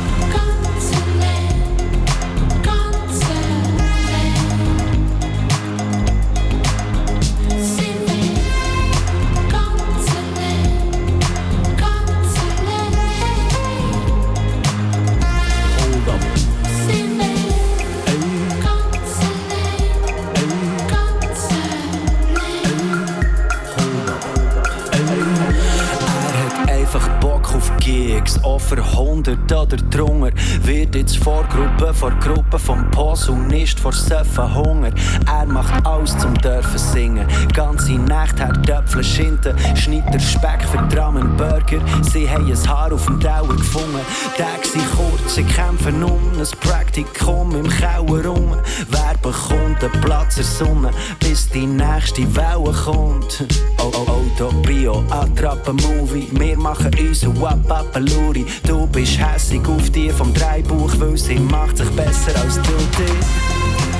100 oder drunter. Wird jetzt vor Gruppe, vor Gruppe vom Posaunist, vor Söffen Hunger. Er macht alles zum dürfen singen. Ganze Nacht hat Töpfel Schinten, schneidet der Speck für Drammen Burger. Sie haben ein Haar auf dem Dauer gefunden. Tage sind kurz, sie kämpfen um ein Praktikum im Kauer rum. Wer bekommt einen Platz in Sonne, bis die nächste Welle kommt? Oh, oh, Auto, Bio, Attrappe, Movie. Wir machen uns Wapapaluri. Du bist hässig auf die vom Dreibuch, weil sie macht sich besser als du dich.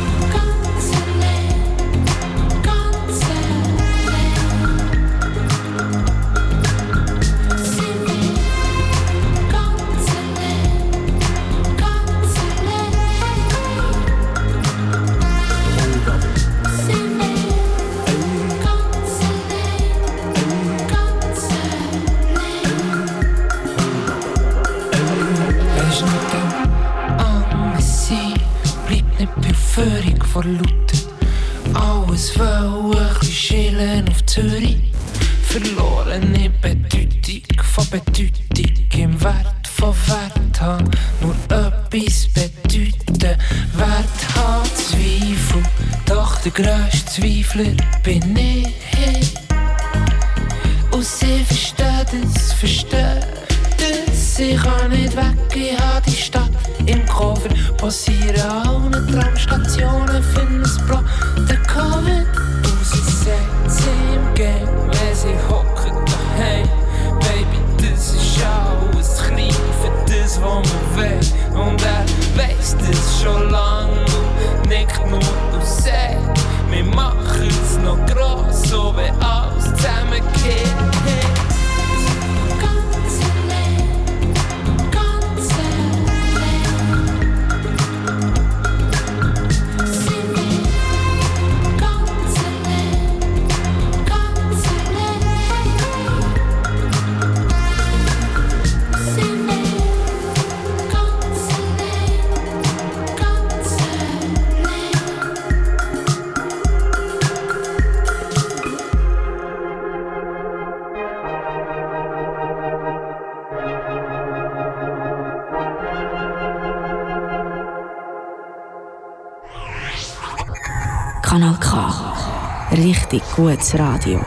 Gutes Radio.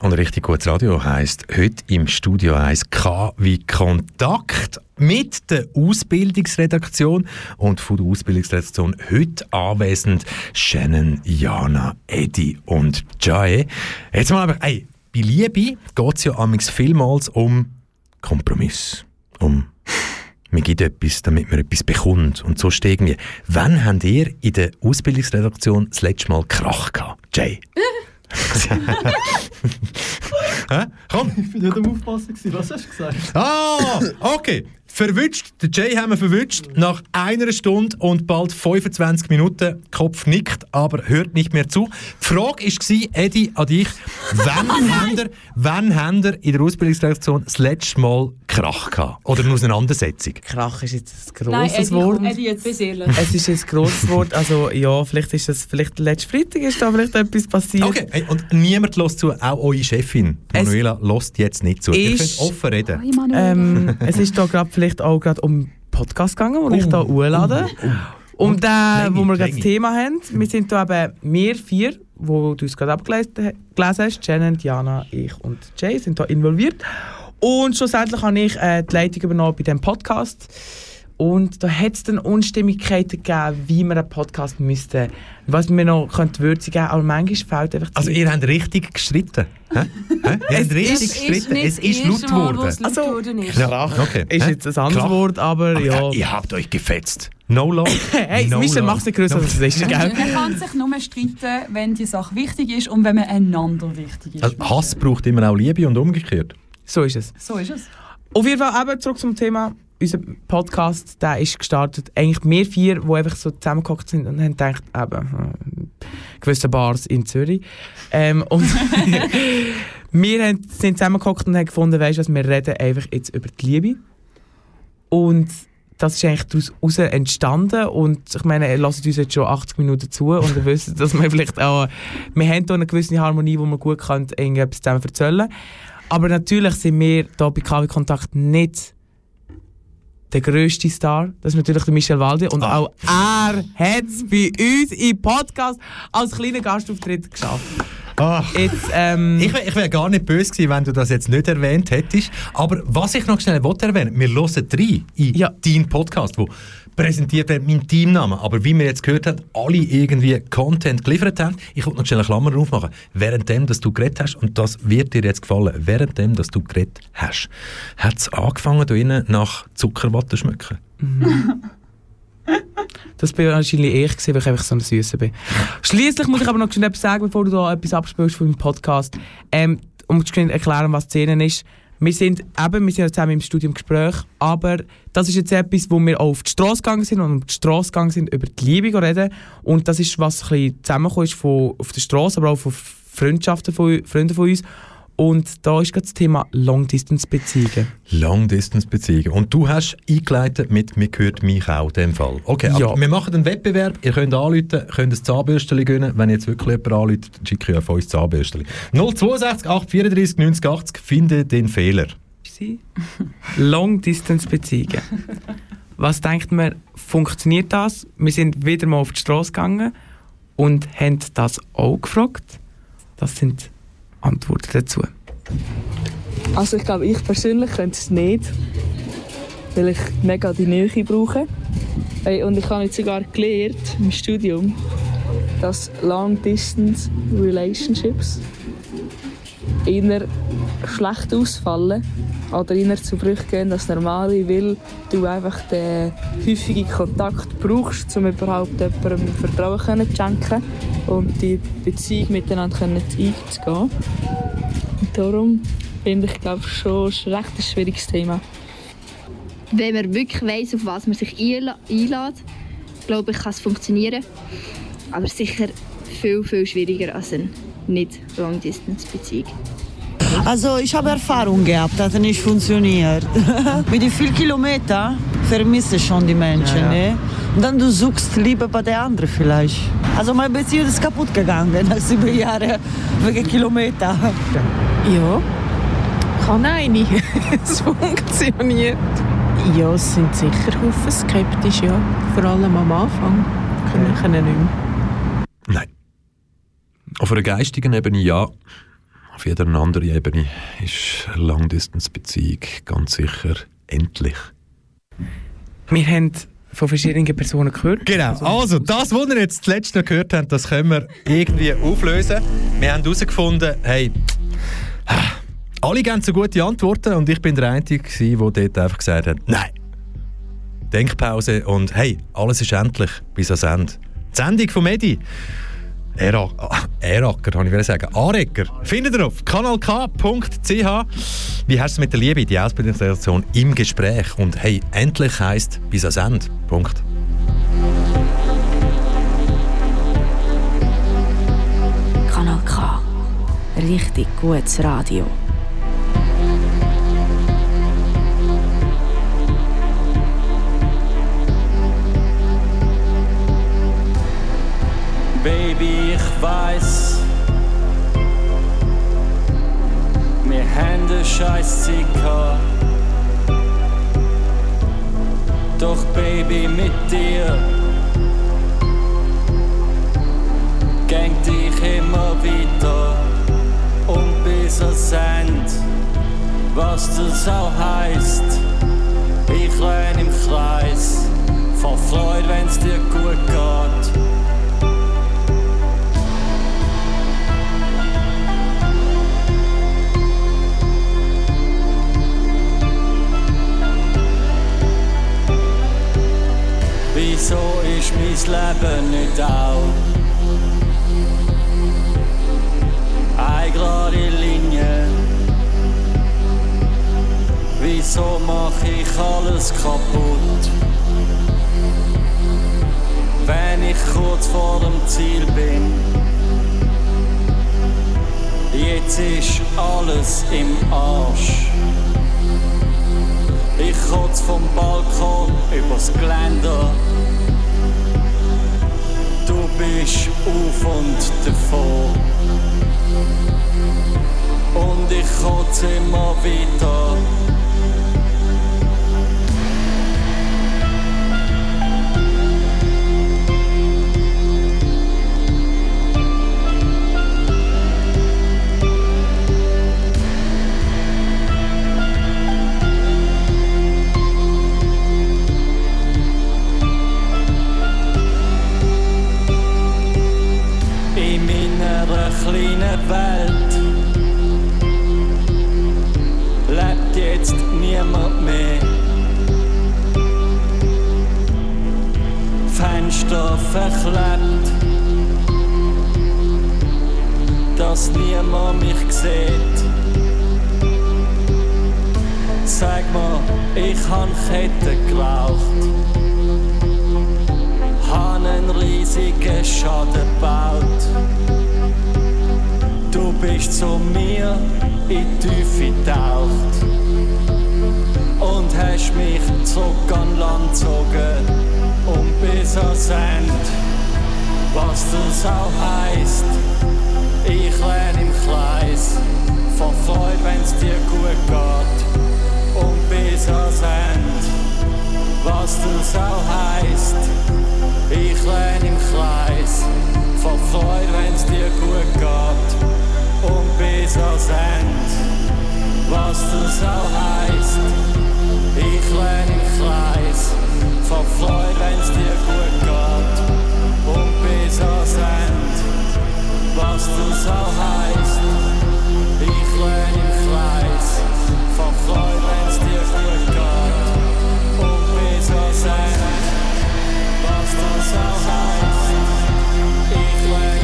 Und richtig gutes Radio heisst heute im Studio 1 K wie Kontakt mit der Ausbildungsredaktion. Und von der Ausbildungsredaktion heute anwesend Shannon, Jana, Eddie und Jai. Jetzt mal aber, ey, bei Liebe geht es ja amigs vielmals um Kompromiss. Um man gibt etwas, damit man etwas bekommt. Und so irgendwie. Wann habt ihr in der Ausbildungsredaktion das letzte Mal Krach gehabt? Jay? Hä? Komm! Ich bin nicht am Aufpassen. gewesen. Was hast du gesagt? Ah, okay. Verwünscht. Den Jay haben wir verwünscht. Nach einer Stunde und bald 25 Minuten. Kopf nickt, aber hört nicht mehr zu. Die Frage war, Eddie, an dich. Wann habt ihr, wann habt ihr in der Ausbildungsredaktion das letzte Mal Krach gehabt? Oder eine Auseinandersetzung? Krach ist jetzt ein Nein, grosses Eddie, Wort. komm, Eddie, jetzt bis ehrlich. Es ist ein grosses Wort. Also ja, vielleicht ist das, vielleicht letzten Freitag ist da vielleicht etwas passiert. Okay, hey, und niemand lässt zu, auch eure Chefin, Manuela, lässt jetzt nicht zu. Ihr könnt offen reden. Ähm, es ist da gerade vielleicht auch gerade um Podcast gegangen, wo ich da hochlade. Um den, wo wir gerade das Thema haben. Wir sind da eben wir vier, wo du es gerade abgelesen gelesen hast. Shannon, Diana, ich und Jay sind da involviert. Und schlussendlich habe ich äh, die Leitung übernommen bei diesem Podcast. Und da hat es dann Unstimmigkeiten gegeben, wie wir einen Podcast müssten, was wir noch könnte würzen geben, aber manchmal fehlt einfach Also ihr habt richtig gestritten. Hä? Hä? Ihr habt richtig gestritten. Es ist laut geworden. Also, Krach Okay. ist jetzt ein anderes Krach. Wort, aber ja. Aber Ihr habt euch gefetzt. No love. Hey, no Michel es nicht grösser, als es ist, gell? Man kann sich nur streiten, wenn die Sache wichtig ist und wenn man einander wichtig ist. Also Hass braucht immer auch Liebe und umgekehrt. So ist es. So ist es. Auf jeden Fall eben zurück zum Thema. Unser Podcast, der ist gestartet. Eigentlich wir vier, die einfach so zusammengehockt sind und haben gedacht, eben, hm, gewisse Bars in Zürich. Ähm, und wir haben, sind zusammengehockt und haben gefunden, weißt du was, wir reden einfach jetzt über die Liebe. Und das ist eigentlich daraus entstanden und ich meine, ihr lasst uns jetzt schon 80 Minuten zu und ihr wisst, dass wir vielleicht auch, wir haben hier eine gewisse Harmonie, wo wir gut können, irgendetwas zusammen erzählen Aber natürlich sind wir hier bei KW Kontakt nicht der grösste Star. Das ist natürlich der Michel Waldi und auch er hat es bei uns im Podcast als kleiner Gastauftritt geschafft. Jetzt, ähm, Ich wäre wär gar nicht böse gewesen, wenn du das jetzt nicht erwähnt hättest. Aber was ich noch schnell wollte erwähnen, wir hören rein in deinen Podcast, wo präsentiert wird mein Teamname. Aber wie wir jetzt gehört haben, alle irgendwie Content geliefert haben. Ich wollte noch schnell eine Klammer drauf machen. Währenddem, dass du geredet hast, und das wird dir jetzt gefallen, währenddem, dass du geredet hast, hat es angefangen, da innen nach Zuckerwatte schmecken. Das bin wahrscheinlich ich, weil ich einfach so ein Süßer bin. Schliesslich muss ich aber noch schnell etwas sagen, bevor du da etwas abspielst von meinem Podcast. Ähm, um zu erklären, was die Szene ist. Wir sind eben, wir sind ja zusammen im Studium im Gespräch, aber das ist jetzt etwas, wo wir auch auf die Straße gegangen sind und auf die Straße gegangen sind, über die Liebe reden. Und das ist, was ein bisschen zusammengekommen ist von, auf der Straße, aber auch von Freundschaften von Freunden von uns. Und da ist gerade das Thema Long-Distance-Beziehungen. Long-Distance-Beziehungen. Und du hast eingeleitet mit «Mir gehört mich auch» in dem Fall. Okay, Ja. aber wir machen einen Wettbewerb. Ihr könnt anrufen, könnt ein Zahnbürstchen gewinnen. Wenn jetzt wirklich jemand anruft, schicke ich auf uns Zahnbürstchen. 062 834 90 80, finde den Fehler. Long-Distance-Beziehungen. Was denkt man, funktioniert das? Wir sind wieder mal auf die Straße gegangen und haben das auch gefragt. Das sind Antworten dazu. Also ich glaube, ich persönlich könnte es nicht, weil ich mega die Nähe brauche. Und ich habe jetzt sogar gelernt im Studium, dass Long-Distance Relationships eher schlecht ausfallen oder eher zu Brüchen gehen als normale, weil du einfach den häufigen Kontakt brauchst, um überhaupt jemandem Vertrauen zu schenken und die Beziehung miteinander einzugehen. Und darum finde ich, glaube schon, es ist ein recht ein schwieriges Thema. Wenn man wirklich weiss, auf was man sich einlädt, glaube ich, kann es funktionieren. Aber sicher viel, viel schwieriger als eine nicht Long-Distance-Beziehung. Also ich habe Erfahrung gehabt, das hat nicht funktioniert. Mit den vielen Kilometern vermisse ich schon die Menschen. Ja, ja. Ne? Und dann du suchst Liebe bei der anderen vielleicht. Also meine Beziehung ist kaputt gegangen nach sieben Jahren wegen Kilometer. Ja, kann eine. es funktioniert. Ja, es sind sicher Haufen skeptisch, ja. Vor allem am Anfang. Können können nicht mehr. Nein. Auf einer geistigen Ebene ja. auf jeder anderen Ebene ist eine Long-Distance-Beziehung ganz sicher endlich. Wir haben von verschiedenen Personen gehört. Genau, also das, was ihr jetzt zuletzt noch gehört habt, das können wir irgendwie auflösen. Wir haben herausgefunden, hey, alle geben so gute Antworten und ich bin der Einzige, der dort einfach gesagt hat, nein. Denkpause und hey, alles ist endlich bis ans Ende. Die Sendung von Medi. Era- ah, Eracker, ich wieder sagen. Arecker. Findet ihr auf kanalk.ch. Wie du es mit der Liebe, die Ausbildungsredaktion im Gespräch? Und hey, endlich heisst bis ans Ende. Punkt. Kanal K. Richtig gutes Radio. Baby, ich weiß, haben eine scheiß gehabt. Doch Baby, mit dir gang dich immer weiter und bis ans Ende, was das auch heißt. Ich renn im Kreis, vor Freude, wenn's dir gut geht. Wieso ist mein Leben nicht auch eine gerade Linie? Wieso mach ich alles kaputt? Wenn ich kurz vor dem Ziel bin, jetzt ist alles im Arsch. Ich kotz vom Balkon übers Geländer. Bist auf und davon. Und ich kotz immer wieder. Kleinen Welt lebt jetzt niemand mehr. Fenster verklebt, dass niemand mich sieht. Sag mir, ich han Kette geraucht einen riesigen Schaden gebaut. Du bist zu mir in die Tiefe getaucht und hast mich zurück an Land gezogen und bis ans Ende. Was das auch heisst, ich renn im Kreis, vor Freude, wenn's dir gut geht und bis ans Ende. Was das auch heisst, ich renn im Kreis, vor Freude, wenn's dir gut geht ans Ende. Was das auch heisst, ich renn im Kreis, Freude, wenn's dir gut geht und ans Ende. Was das auch heisst, ich renn im Kreis, Freude, wenn's dir gut geht und ans Ende. Was das auch heißt, ich renn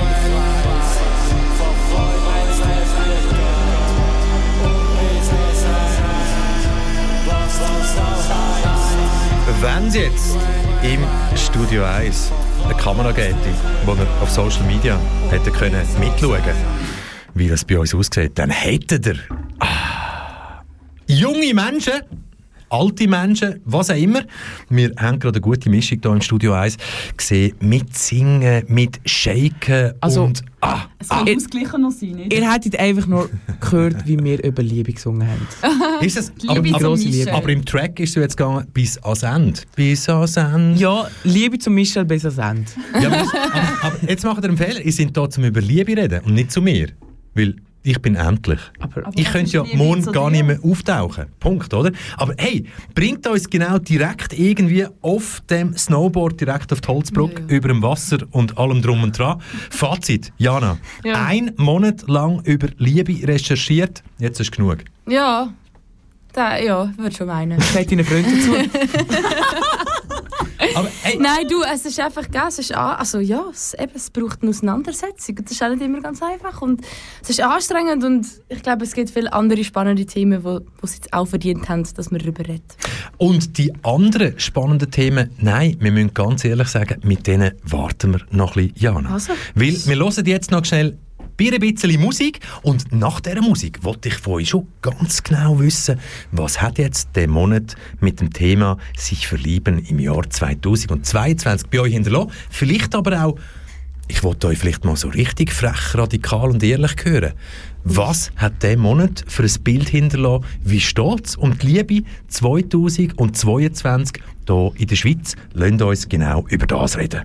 Wenn es jetzt im Studio 1 eine Kamera gäbe, wo wir auf Social Media hätten können mitschauen. Wie das bei uns aussieht, dann hätten ihr ah, junge Menschen, alte Menschen, was auch immer. Wir haben gerade eine gute Mischung hier im Studio 1 gesehen, mit Singen, mit Shaken Also, und... Ah, Es Ah. ausgleichen sein, nicht? Ihr hättet einfach nur gehört, wie wir über Liebe gesungen haben. ist es, aber, Liebe aber, zum Michel. aber im Track ist es jetzt gegangen bis ans Ende. Bis ans Ende. Ja, Liebe zum Michel bis ans Ende. Ja, aber, aber, jetzt macht ihr einen Fehler. Ihr seid hier zum über Liebe reden und nicht zu mir. Weil ich bin endlich. ich was könnte ist ja morgen zu gar nicht mehr auftauchen. Punkt, oder? Aber hey, bringt uns genau direkt irgendwie auf dem Snowboard direkt auf die Holzbrücke, über dem Wasser und allem drum und dran. Fazit, Jana. Ja. Ein Monat lang über Liebe recherchiert, jetzt ist genug. Ja, da, ja, würde schon meinen. Sagt deinen Freunden zu. Nein, du, es ist einfach, gell, es ist, also ja, es, eben, es braucht eine Auseinandersetzung das ist auch nicht immer ganz einfach und es ist anstrengend und ich glaube, es gibt viele andere spannende Themen, wo, wo es jetzt auch verdient haben, dass man darüber redet. Und die anderen spannenden Themen, nein, wir müssen ganz ehrlich sagen, mit denen warten wir noch ein bisschen, Jana. Also. Weil wir hören jetzt noch schnell ein bisschen Musik und nach dieser Musik wollte ich von euch schon ganz genau wissen, was hat jetzt der Monat mit dem Thema sich verlieben im Jahr 2022 bei euch hinterlassen. Vielleicht aber auch, ich wollte euch vielleicht mal so richtig frech, radikal und ehrlich hören. Was hat der Monat für ein Bild hinterlassen? Wie es um die Liebe 2022 hier in der Schweiz? Lasst uns genau über das reden.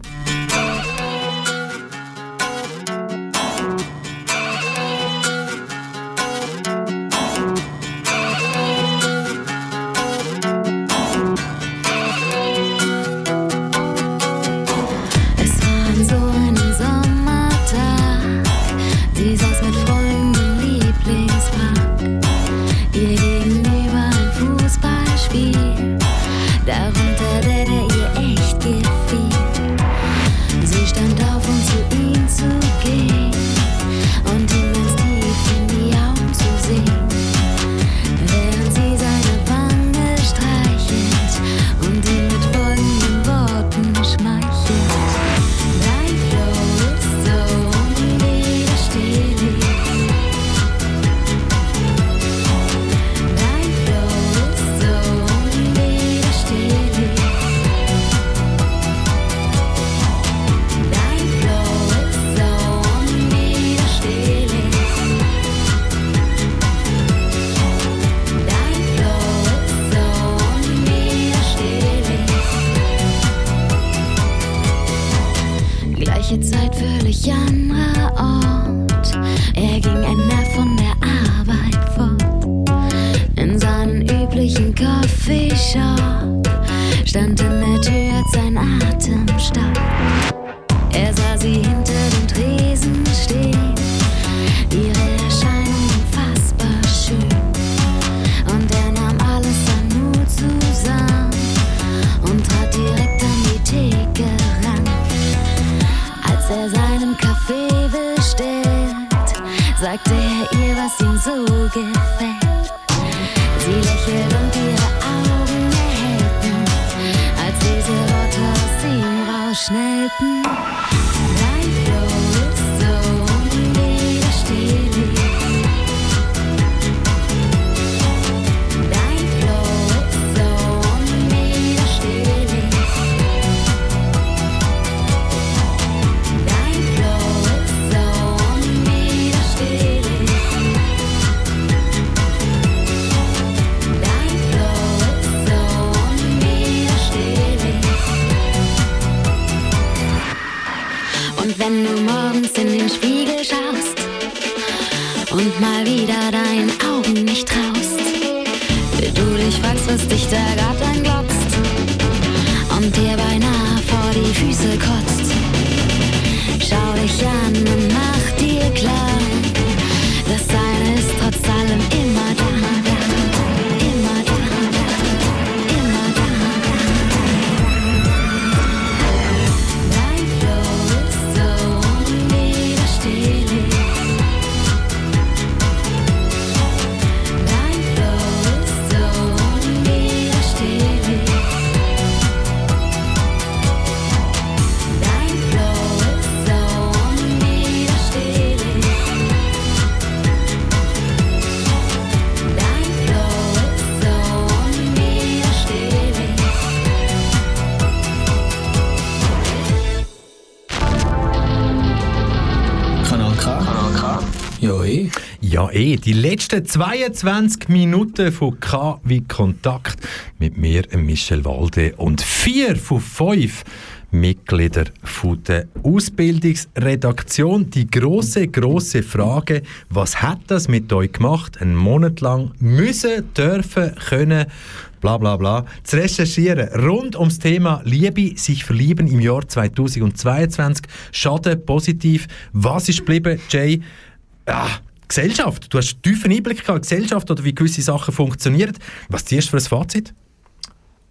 Eh. Die letzten 22 Minuten von K wie Kontakt mit mir, Michel Walde, und vier von fünf Mitglieder von der Ausbildungsredaktion. Die große, große Frage: Was hat das mit euch gemacht? Einen Monat lang müssen, dürfen, können, bla bla bla, zu recherchieren rund ums Thema Liebe, sich verlieben im Jahr 2022. Schaden, positiv. Was ist geblieben, Jay? Ah, Gesellschaft. Du hast einen tiefen Einblick gehabt, Gesellschaft oder wie gewisse Sachen funktionieren. Was ziehst du für ein Fazit?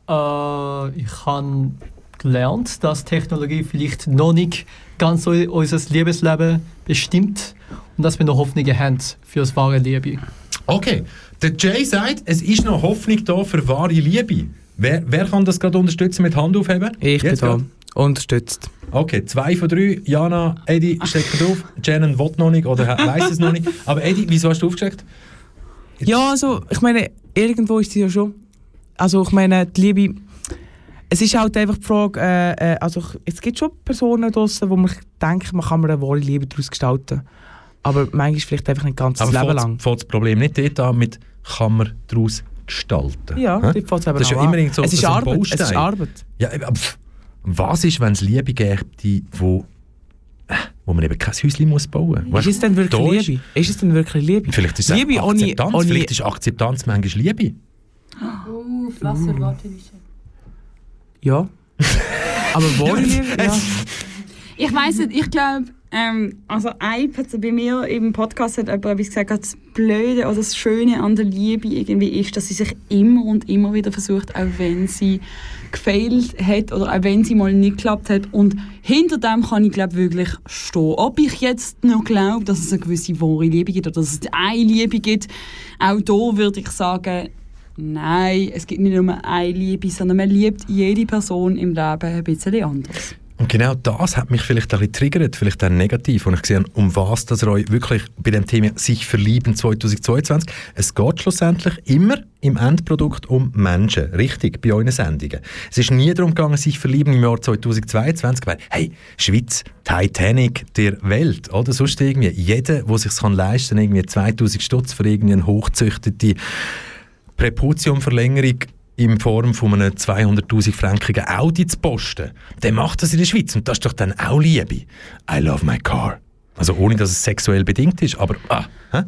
Äh, ich habe gelernt, dass Technologie vielleicht noch nicht ganz unser Liebesleben bestimmt und dass wir noch Hoffnungen haben für das wahre Liebe. Okay, der Jay sagt, es ist noch Hoffnung da für wahre Liebe. Wer, wer kann das gerade unterstützen mit Hand aufheben? Ich bin Jetzt da. Unterstützt. Okay, zwei von drei. Jana, Eddie, stecken drauf. Janen will noch nicht oder weiß es noch nicht. Aber Eddie, wieso hast du aufgesteckt? Ja, also, ich meine, irgendwo ist sie ja schon. Also, ich meine, die Liebe. Es ist halt einfach die Frage, äh, äh, also es gibt schon Personen draussen, wo man denkt, man kann mir eine wahre Liebe daraus gestalten. Aber manchmal vielleicht einfach nicht ganz das Aber Leben lang. fängt das Problem nicht dort an mit «kann man daraus gestalten». Ja, eben Das ist ja immer irgend so, Es ist so ein Arbeit, es ist Arbeit. Ja, aber pff, was ist, wenn es Liebe gäbe, die, wo, äh, wo man eben kein Häuschen muss bauen muss? Ist es denn wirklich Liebe? Ist es denn wirklich Liebe? Vielleicht ist es Liebe ohne- Akzeptanz. ohne- Vielleicht ist Akzeptanz manchmal Liebe. Uh, was erwartet ich Ja. Aber Liebe, ja. Ich weiß nicht, ich glaube, ähm, also Ipe hat bei mir im Podcast hat jemand etwas gesagt, das Blöde oder das Schöne an der Liebe irgendwie ist, dass sie sich immer und immer wieder versucht, auch wenn sie gefailt hat oder auch wenn sie mal nicht geklappt hat. Und hinter dem kann ich glaube wirklich stehen. Ob ich jetzt noch glaube, dass es eine gewisse wahre Liebe gibt oder dass es eine Liebe gibt, auch da würde ich sagen, nein, es gibt nicht nur eine Liebe, sondern man liebt jede Person im Leben ein bisschen anders. Und genau das hat mich vielleicht ein bisschen triggert, vielleicht auch negativ. Und ich gesehen, um was das euch wirklich bei dem Thema sich verlieben 2022. Es geht schlussendlich immer im Endprodukt um Menschen, richtig, bei euren Sendungen. Es ist nie darum gegangen, sich verlieben im Jahr 2022, weil, hey, Schweiz, Titanic der Welt, oder? Sonst irgendwie, jeder, der sich leisten kann, irgendwie 2000 Stutz für irgendeine hochzüchtete Präputiumverlängerung in Form von einem 200'000 frankigen Audi zu posten, der macht das in der Schweiz und das ist doch dann auch Liebe. I love my car. Also ohne, dass es sexuell bedingt ist, aber ah, hä?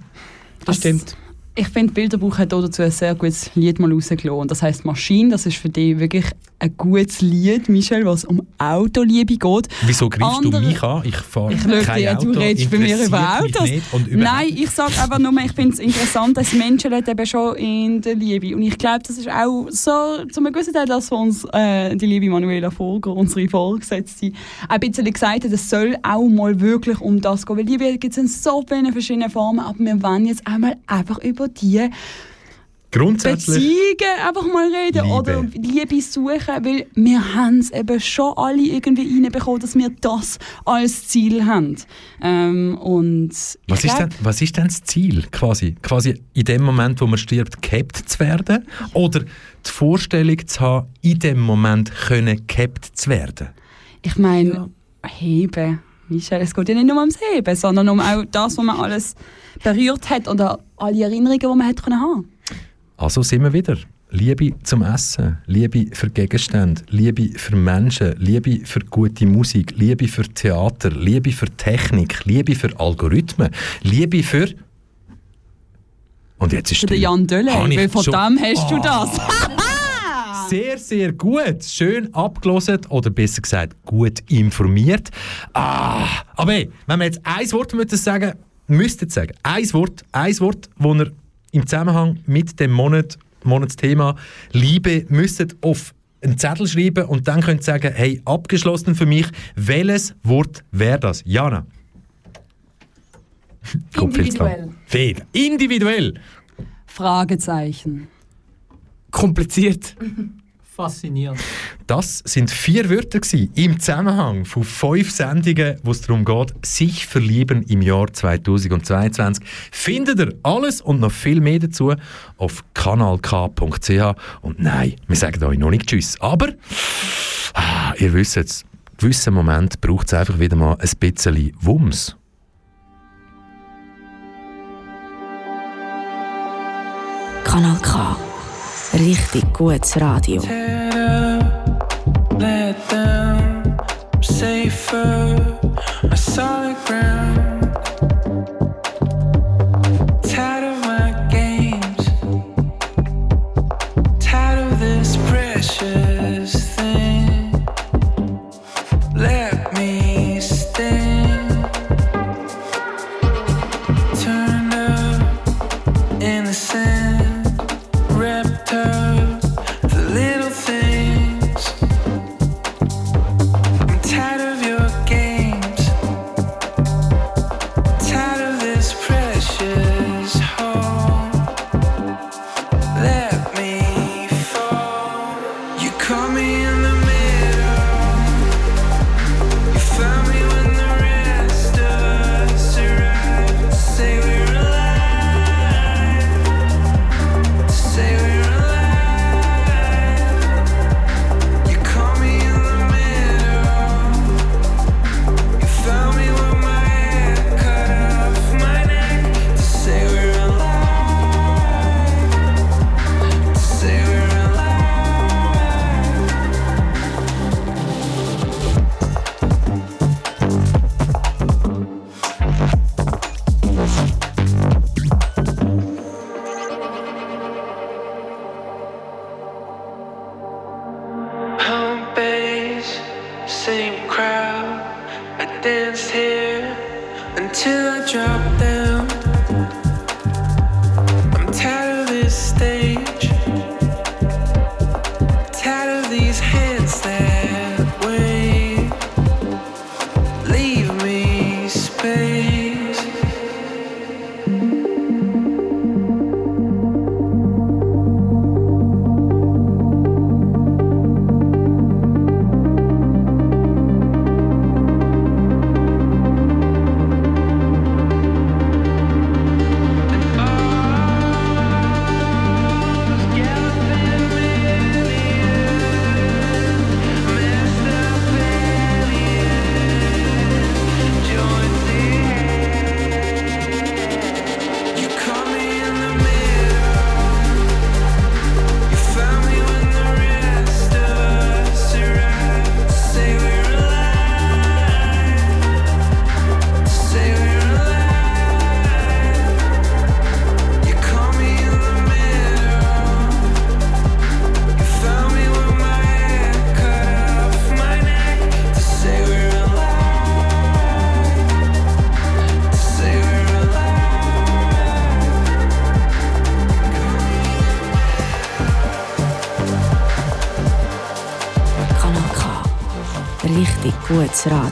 Das stimmt. Ich finde, Bilderbuch hat dazu ein sehr gutes Lied mal rausgelassen. Das heisst Maschine, das ist für dich wirklich ein gutes Lied, Michel, was um Autoliebe geht. Wieso greifst du Andere- mich an? Ich fahre Ich kein dir, Auto, du redest bei mir über Autos. Nein, ich sage einfach nur, ich finde es interessant, dass Menschen eben schon in der Liebe. Und ich glaube, das ist auch so, zu einem gewissen Teil, dass uns äh, die liebe Manuela Vogel, unsere Vorgesetzte, ein bisschen gesagt hat, es soll auch mal wirklich um das gehen. Weil Liebe gibt es in so vielen verschiedenen Formen, aber wir wollen jetzt einmal einfach über die Grundsätzlich Beziehungen einfach mal reden Liebe. oder Liebe suchen, weil wir haben es eben schon alle irgendwie reinbekommen, dass wir das als Ziel haben. Ähm, und Was ist, denn, was ist denn das Ziel? Quasi, quasi in dem Moment, wo man stirbt, gehabt zu werden? Oder die Vorstellung zu haben, in dem Moment können gehabt zu werden? Ich meine, heben. Michel, es geht ja nicht nur ums Heben, sondern um auch das, was man alles berührt hat oder alle Erinnerungen, die man hat können haben. Also sind wir wieder. Liebe zum Essen, Liebe für Gegenstände, Liebe für Menschen, Liebe für gute Musik, Liebe für Theater, Liebe für Technik, Liebe für Algorithmen, Liebe für... Und jetzt ist Für den. Jan Dölle, Habe ich weil von schon- dem hast du Ah. das. Sehr, sehr gut. Schön abgelesen oder besser gesagt gut informiert. Ah, aber hey, wenn wir jetzt ein Wort müssten sagen, müsstet sagen, ein Wort, ein Wort, wo ihr im Zusammenhang mit dem Monat, Monatsthema Liebe müsstet auf einen Zettel schreiben und dann könnt ihr sagen, hey, abgeschlossen für mich, welches Wort wäre das? Jana? Individuell. Feder. Individuell. Fragezeichen. Kompliziert. Faszinierend. Das sind vier Wörter im Zusammenhang von fünf Sendungen, wo es darum geht, sich verlieben im Jahr 2022. Findet ihr alles und noch viel mehr dazu auf kanalk.ch. Und nein, wir sagen euch noch nicht Tschüss. Aber ah, ihr wisst es, gewissen Moment braucht es einfach wieder mal ein bisschen Wumms. Kanal K. Richtig gutes Radio. Tear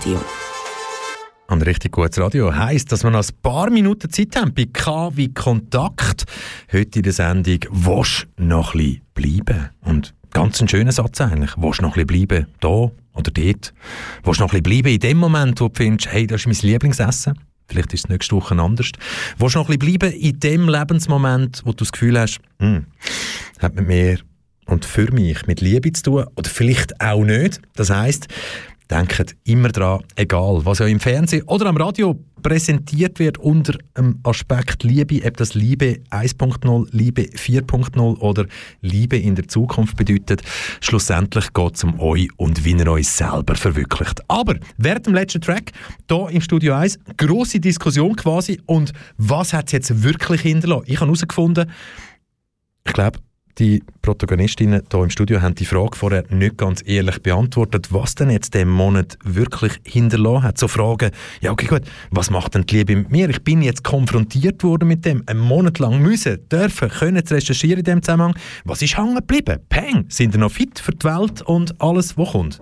Radio. Und richtig gutes Radio heisst, dass wir noch ein paar Minuten Zeit haben bei K wie Kontakt. Heute in der Sendung «Wosch noch ein bisschen bleiben?» Und ganz ein schöner Satz eigentlich. «Wosch noch ein bisschen bleiben?» Da oder dort. «Wosch noch ein bisschen bleiben?» in dem Moment, wo du findest, hey, das ist mein Lieblingsessen. Vielleicht ist es nächste Woche anders. «Wosch noch ein bisschen bleiben?» in dem Lebensmoment, wo du das Gefühl hast, hm, hat mit mir und für mich mit Liebe zu tun oder vielleicht auch nicht. Das heißt, denkt immer dran, egal was ja im Fernsehen oder am Radio präsentiert wird unter dem Aspekt Liebe, ob das Liebe 1.0, Liebe 4.0 oder Liebe in der Zukunft bedeutet, schlussendlich geht es um euch und wie ihr euch selber verwirklicht. Aber während dem letzten Track, hier im Studio 1, grosse Diskussion quasi und was hat es jetzt wirklich hinterlassen? Ich habe herausgefunden, ich glaube, die Protagonistinnen hier im Studio haben die Frage vorher nicht ganz ehrlich beantwortet, was denn jetzt den Monat wirklich hinterlassen hat. So Fragen, ja okay gut, was macht denn die Liebe mit mir? Ich bin jetzt konfrontiert worden mit dem, einen Monat lang müssen, dürfen, können zu recherchieren in dem Zusammenhang. Was ist hängen geblieben? Peng, sind ihr noch fit für die Welt und alles, was kommt?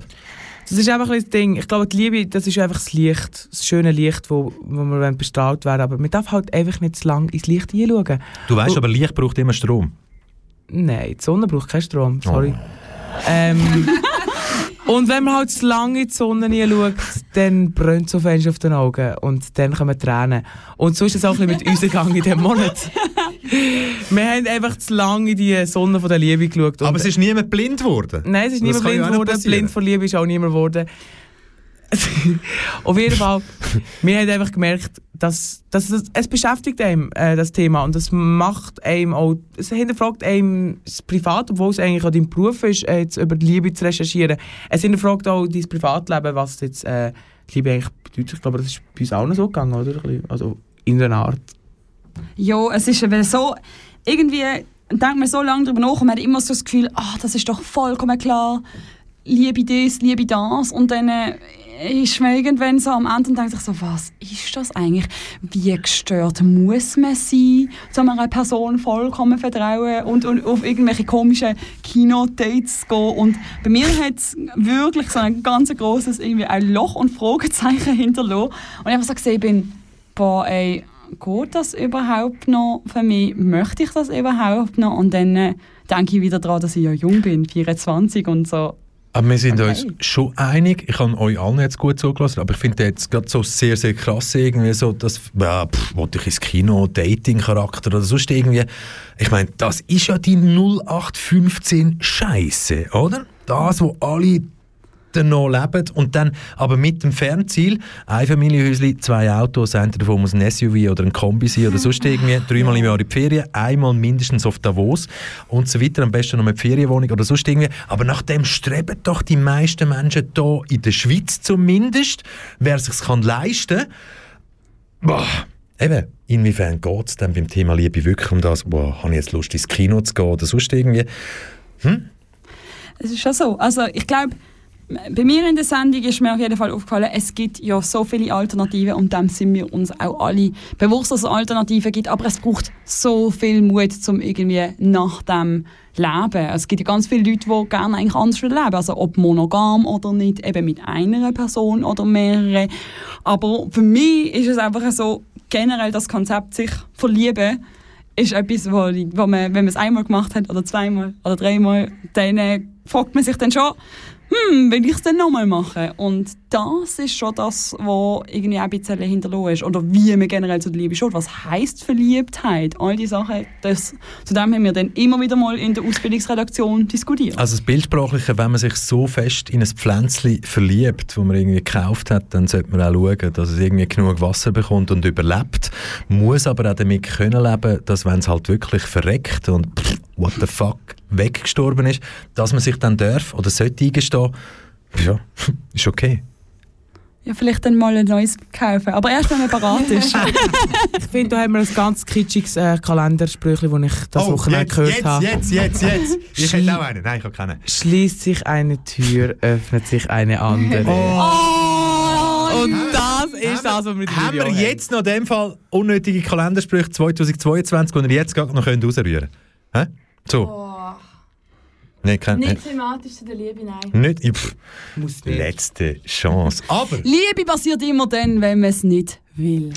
Das ist einfach ein das Ding. Ich glaube, die Liebe, das ist einfach das Licht, das schöne Licht, wo, wo wollen bestrahlt werden Aber man darf halt einfach nicht zu lange ins Licht hinschauen. Du weißt aber, Licht braucht immer Strom. Nein, die Sonne braucht keinen Strom, sorry. Oh. Ähm, und wenn man halt zu lange in die Sonne hinschaut, dann brennt es auf einmal auf den Augen und dann kommen Tränen. Und so ist es auch ein bisschen mit uns gegangen in diesem Monat. Wir haben einfach zu lange in die Sonne von der Liebe geschaut. Aber es ist niemand blind geworden. Nein, es ist niemand blind geworden. Blind vor Liebe ist auch niemand geworden. Auf jeden Fall, wir haben einfach gemerkt, dass, dass es, es beschäftigt einem, äh, das Thema und das macht einem auch, es hinterfragt einem das Privat, obwohl es eigentlich auch dein Beruf ist, äh, jetzt über die Liebe zu recherchieren. Es hinterfragt auch dein Privatleben, was jetzt äh, die Liebe eigentlich bedeutet. Ich glaube, das ist bei uns auch noch so gegangen, oder? Also in einer Art. Ja, es ist eben so, irgendwie denkt man so lange darüber nach und man hat immer so das Gefühl, ah, das ist doch vollkommen klar, liebe das, liebe das und dann äh, ist man irgendwann so am Ende und denkt sich so, was ist das eigentlich? Wie gestört muss man sein, zu einer Person vollkommen vertrauen und, und auf irgendwelche komischen Kino-Dates gehen und bei mir hat es wirklich so ein ganz grosses irgendwie ein Loch und Fragezeichen hinterlassen und ich einfach so gesehen bin, boah ey, geht das überhaupt noch für mich? Möchte ich das überhaupt noch? Und dann äh, denke ich wieder daran, dass ich ja jung bin, 24 und so. Aber wir sind Okay. uns schon einig, ich habe euch allen jetzt gut zugelassen, aber ich finde jetzt gerade so sehr, sehr krass irgendwie so, dass, ja, pff, wollte ich ins Kino, Dating-Charakter oder sonst irgendwie. Ich meine, das ist ja die 0815 Scheiße, oder? Das, wo alle dann noch leben und dann aber mit dem Fernziel, ein Familienhäuschen, zwei Autos, einer davon muss ein SUV oder ein Kombi sein oder sonst irgendwie, dreimal im Jahr in die Ferien, einmal mindestens auf Davos und so weiter, am besten noch mit Ferienwohnung oder sonst irgendwie. Aber nach dem streben doch die meisten Menschen hier in der Schweiz zumindest, wer sich kann leisten Boah, eben, inwiefern geht es denn beim Thema Liebe wirklich um das, boah, habe ich jetzt Lust ins Kino zu gehen oder sonst irgendwie? Hm? Es ist schon so. Also ich glaube, bei mir in der Sendung ist mir auf jeden Fall aufgefallen, es gibt ja so viele Alternativen und dem sind wir uns auch alle bewusst, dass es Alternativen gibt. Aber es braucht so viel Mut, um irgendwie nach dem leben. Es gibt ja ganz viele Leute, die gerne eigentlich anders leben Also ob monogam oder nicht, eben mit einer Person oder mehreren. Aber für mich ist es einfach so, generell das Konzept sich verlieben, ist etwas, wo, wo man, wenn man es einmal gemacht hat oder zweimal oder dreimal, dann äh, fragt man sich dann schon, hm, will ich es denn nochmal machen? Und das ist schon das, was irgendwie auch ein bisschen hinterlassen ist. Oder wie man generell zu der Liebe steht. Was heisst Verliebtheit? All diese Sachen, das, zu dem haben wir dann immer wieder mal in der Ausbildungsredaktion diskutiert. Also das Bildsprachliche, wenn man sich so fest in ein Pflänzchen verliebt, das man irgendwie gekauft hat, dann sollte man auch schauen, dass es irgendwie genug Wasser bekommt und überlebt. Muss aber auch damit können leben, dass wenn es halt wirklich verreckt und pff, what the fuck weggestorben ist, dass man sich dann darf oder sollte eingestehen, ja, ist okay. Ja, vielleicht dann mal ein neues kaufen. Aber erst, wenn man bereit ist. Ich finde, da haben wir ein ganz kitschiges äh, Kalendersprüchli, das ich das Wochenende gehört Oh, jetzt, habe. jetzt, jetzt, jetzt. Ich hätte auch einen. Nein, ich habe keinen. Schließt sich eine Tür, öffnet sich eine andere. Oh. Und das ist das, was wir mit der Haben wir jetzt noch in dem Fall unnötige Kalendersprüche 2022, die ihr jetzt gerade noch rausrühren könnt? Hä? So. Nein, kein, Nicht thematisch zu der Liebe, nein. äh, nicht. ja, Pff, letzte Chance. Aber. Liebe passiert immer dann, wenn man es nicht will.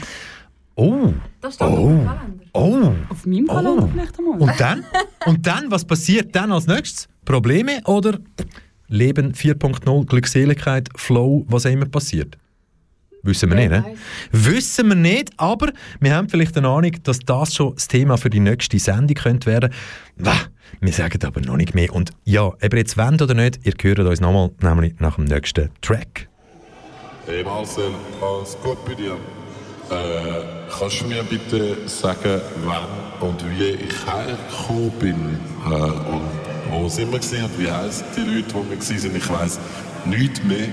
Oh. Das steht oh. auf dem Kalender. Oh. Auf meinem Kalender Oh. vielleicht einmal. Und dann? Und dann, was passiert dann als nächstes? Probleme oder Leben 4.0, Glückseligkeit, Flow, was auch immer passiert? Wissen wir nicht, ne? Wissen wir nicht, aber wir haben vielleicht eine Ahnung, dass das schon das Thema für die nächste Sendung könnte werden. Wah, wir sagen aber noch nicht mehr. Und ja, ihr jetzt wollt oder nicht, ihr hört uns nochmal, nämlich nach dem nächsten Track. Hey Marcel, alles gut bei dir? Äh, kannst du mir bitte sagen, wann und wie ich hergekommen bin? Äh, und wo sind wir gewesen und wie heißen die Leute, wo wir gewesen sind? Ich weiss nichts mehr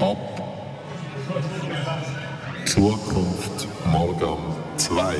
ab Zukunft Morgan 2.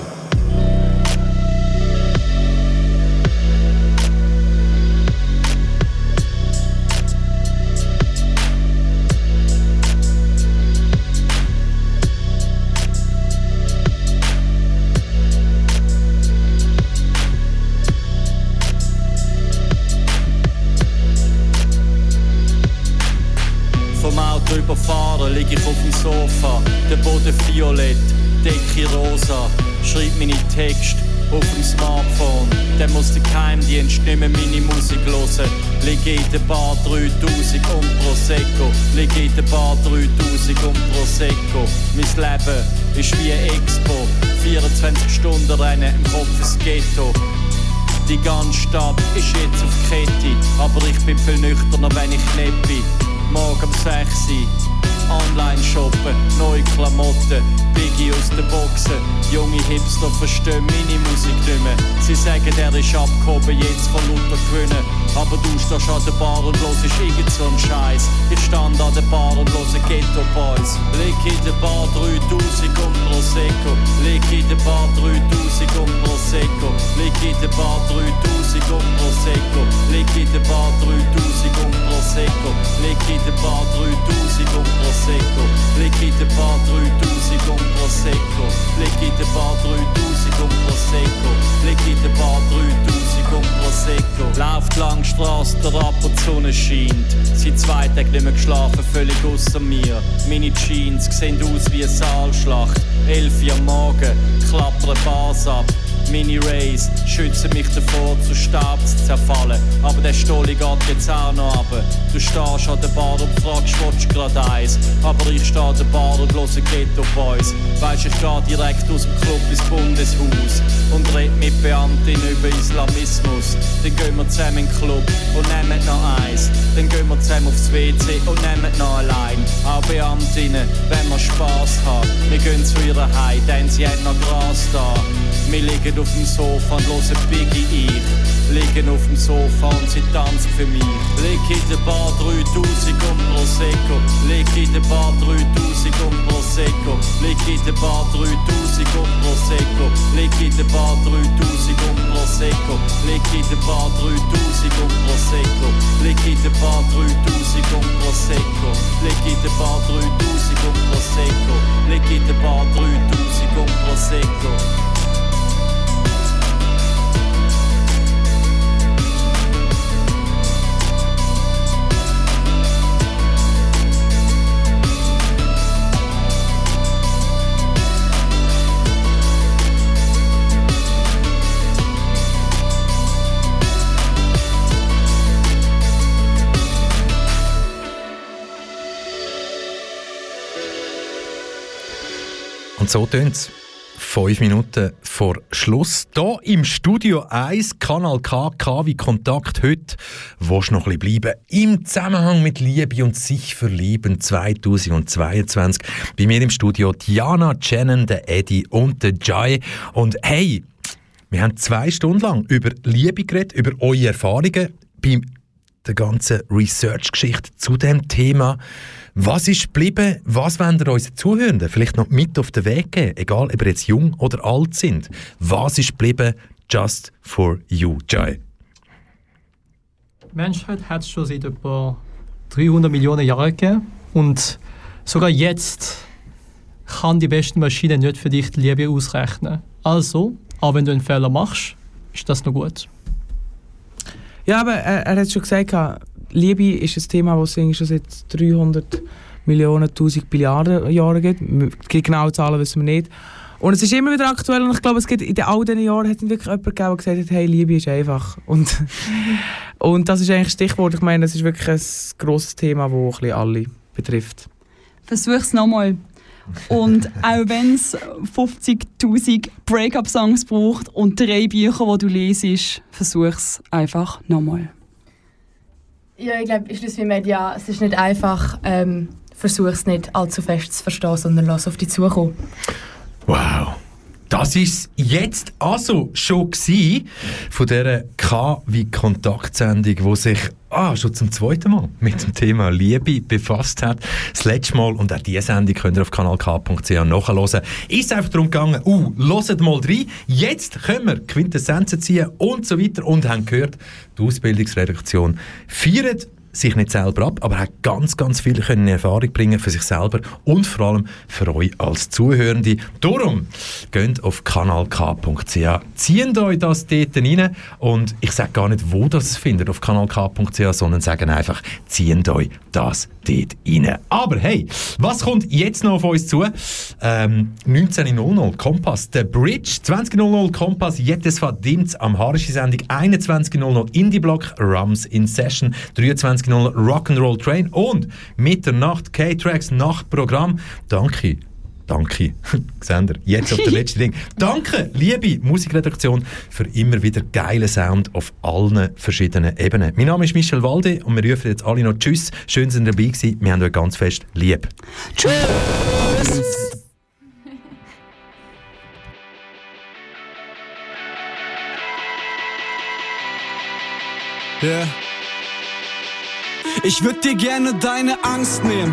überfahren, lieg ich auf dem Sofa. Der Boden violett, Decke rosa. Schreib meine Text auf dem Smartphone. Dann muss der Geheimdienst nicht mehr meine Musik hören. Lieg in der Bar 3000 und Prosecco. Lieg in der Bar 3000 und Prosecco. Mein Leben ist wie eine Expo. 24 Stunden rennen im Kopf ins Ghetto. Die ganze Stadt ist jetzt auf Kette, aber ich bin viel nüchterner, wenn ich nicht bin. Morgen um 6 Uhr, online shoppen, neue Klamotten, Biggie aus den Boxen. Junge Hipster verstehen meine Musik nicht mehr. Sie sagen, er ist abgehoben, jetzt von Luther gewinnen. Aber du stehst an der Bar und hörst irgend so einen Scheiß. Ich stand an der Bar und höre Ghetto Boys. Leg in der Bar 3000 um Prosecco. Leg in der Bar 3000 um Prosecco. Leg in der Bar 3000 um Prosecco. Leg in der Bar 3000 um Prosecco. Leg in der Bar 3000 um Prosecco. In der Bar 3000 um Prosecco. Der Bar 3000 um Prosecco. Der Bar 3000 um Prosecco. Lauft lang Straße, der und die Sonne scheint. Seit zwei Tagen nicht mehr geschlafen, völlig außer mir. Meine Jeans sehen aus wie eine Saalschlacht. Elf Uhr am Morgen, klappern Bars ab. Meine Rays schützen mich davor, zu Staub zu zerfallen. Aber der Stolli geht jetzt auch noch runter. Du stehst an der Bar und fragst, willst du grad eins? Aber ich stehe an der Bar und höre Ghetto Boys. Weisst, ich gehe direkt aus dem Club ins Bundeshaus und red mit Beamten über Islamismus. Dann gehen wir zusammen in den Club und nehmen noch eins. Dann gehen wir zusammen aufs WC und nehmen noch allein. Auch Beamtinnen, wenn wir Spass haben. Wir gehen zu ihrer Heim, denn sie hat noch Gras da. Wir liegen auf dem Sofa und hören Biggie ich. Liegen auf dem Sofa und sie tanzt für mich. Leg in der Bar 3000 um Prosecco. Leg in der Bar 3000 um Prosecco. Leg in der Bar 3000 um Prosecco. Leg in der Bar 3000 um Prosecco. Leg in der Bar 3000 um Prosecco. Leg in der Bar 3000 um Prosecco. Leg in der Bar 3000 um Prosecco. Leg in der Bar 3000 um Prosecco. Und so tönt es. Fünf Minuten vor Schluss. Hier im Studio 1, Kanal K, KW Kontakt heute. Willst du noch ein bisschen bleiben? Im Zusammenhang mit Liebe und sich verlieben 2022. Bei mir im Studio Diana, Shannon, der Eddie und der Jai. Und hey, wir haben zwei Stunden lang über Liebe geredet, über eure Erfahrungen bei der ganzen Research-Geschichte zu dem Thema. Was ist geblieben? Was wollen ihr unseren Zuhörenden vielleicht noch mit auf den Weg geben? Egal, ob ihr jetzt jung oder alt sind. Was ist geblieben? Just for you, Jai. Die Menschheit hat es schon seit etwa 300 Millionen Jahren gegeben. Und sogar jetzt kann die beste Maschine nicht für dich die Liebe ausrechnen. Also, auch wenn du einen Fehler machst, ist das noch gut. Ja, aber er, er hat schon gesagt, Liebe ist ein Thema, das es schon seit 300 Millionen, 1000 Milliarden Jahren gibt. Die genauen Zahlen wissen wir nicht. Und es ist immer wieder aktuell und ich glaube, es gibt in all diesen Jahren hat es wirklich jemand gegeben, der gesagt hat, hey, Liebe ist einfach. Und, und das ist eigentlich Stichwort. Ich meine, das ist wirklich ein grosses Thema, das ein bisschen alle betrifft. Versuch's nochmal. Und auch wenn es 50.000 Breakup-Songs braucht und drei Bücher, die du lesest, versuch's einfach nochmal. Ja, ich glaube, ich mit, ja, es ist nicht einfach, ähm, versuch es nicht allzu fest zu verstehen, sondern lass auf dich zukommen. Wow. Das ist jetzt also schon gsi von dieser K wie Kontaktsendung, wo sich ah, schon zum zweiten Mal mit dem Thema Liebe befasst hat. Das letzte Mal und auch diese Sendung könnt ihr auf kanalk.ch nachhören. Ist einfach darum gegangen, uh, hört mal rein. Jetzt können wir Quintessenzen ziehen und so weiter und haben gehört, die Ausbildungsredaktion feiert sich nicht selber ab, aber hat ganz, ganz viel können Erfahrung bringen für sich selber und vor allem für euch als Zuhörende. Darum geht auf kanalk.ch, zieht euch das dort rein und ich sage gar nicht, wo das findet auf kanalk.ch, sondern sagen einfach, zieht euch das dort rein. Aber hey, was kommt jetzt noch auf uns zu? Ähm, 19.00 Kompass, der Bridge, 20.00 Kompass, jedes verdient am Harische Sendung, 21.00 Indie-Block, Rums in Session, 23 Rock'n'Roll Train und Mitternacht K-Tracks Nachtprogramm. Danke Danke. Seht ihr? Jetzt auf der letzten Ding. Danke, liebe Musikredaktion, für immer wieder geilen Sound auf allen verschiedenen Ebenen. Mein Name ist Michel Walde und wir rufen jetzt alle noch Tschüss. Schön, dass ihr dabei gewesen. Wir haben euch ganz fest lieb. Tschüss! Yeah. Ich würd dir gerne deine Angst nehmen.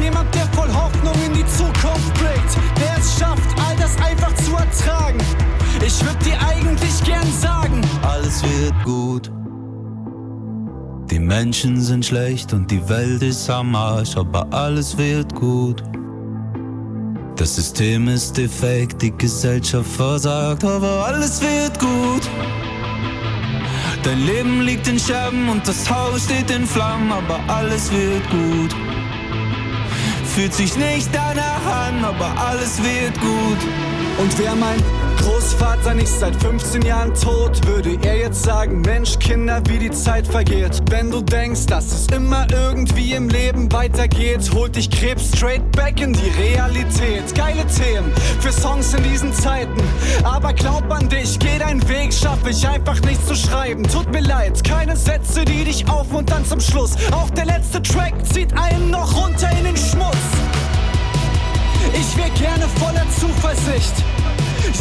Jemand, der voll Hoffnung in die Zukunft blickt, der es schafft, all das einfach zu ertragen. Ich würd dir eigentlich gern sagen, alles wird gut. Die Menschen sind schlecht und die Welt ist am Arsch, aber alles wird gut. Das System ist defekt, die Gesellschaft versagt, aber alles wird gut. Dein Leben liegt in Scherben und das Haus steht in Flammen, aber alles wird gut. Fühlt sich nicht danach an, aber alles wird gut. Und wer mein Großvater nicht seit 15 Jahren tot, würde er jetzt sagen, Mensch, Kinder, wie die Zeit vergeht. Wenn du denkst, dass es immer irgendwie im Leben weitergeht, holt dich Krebs straight back in die Realität. Geile Themen für Songs in diesen Zeiten. Aber glaub an dich, geh deinen Weg, schaffe ich einfach nicht zu schreiben. Tut mir leid, keine Sätze, die dich aufmuntern zum Schluss. Auch der letzte Track zieht einen noch runter in den Schmutz. Ich wär gerne voller Zuversicht.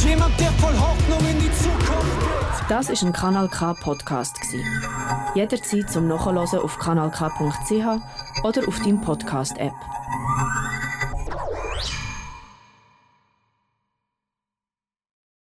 Jemand, der voll Hoffnung in die Zukunft blickt. Das ist ein Kanal K Podcast. Jederzeit zum Nachhören auf kanalk.ch oder auf deinem Podcast App.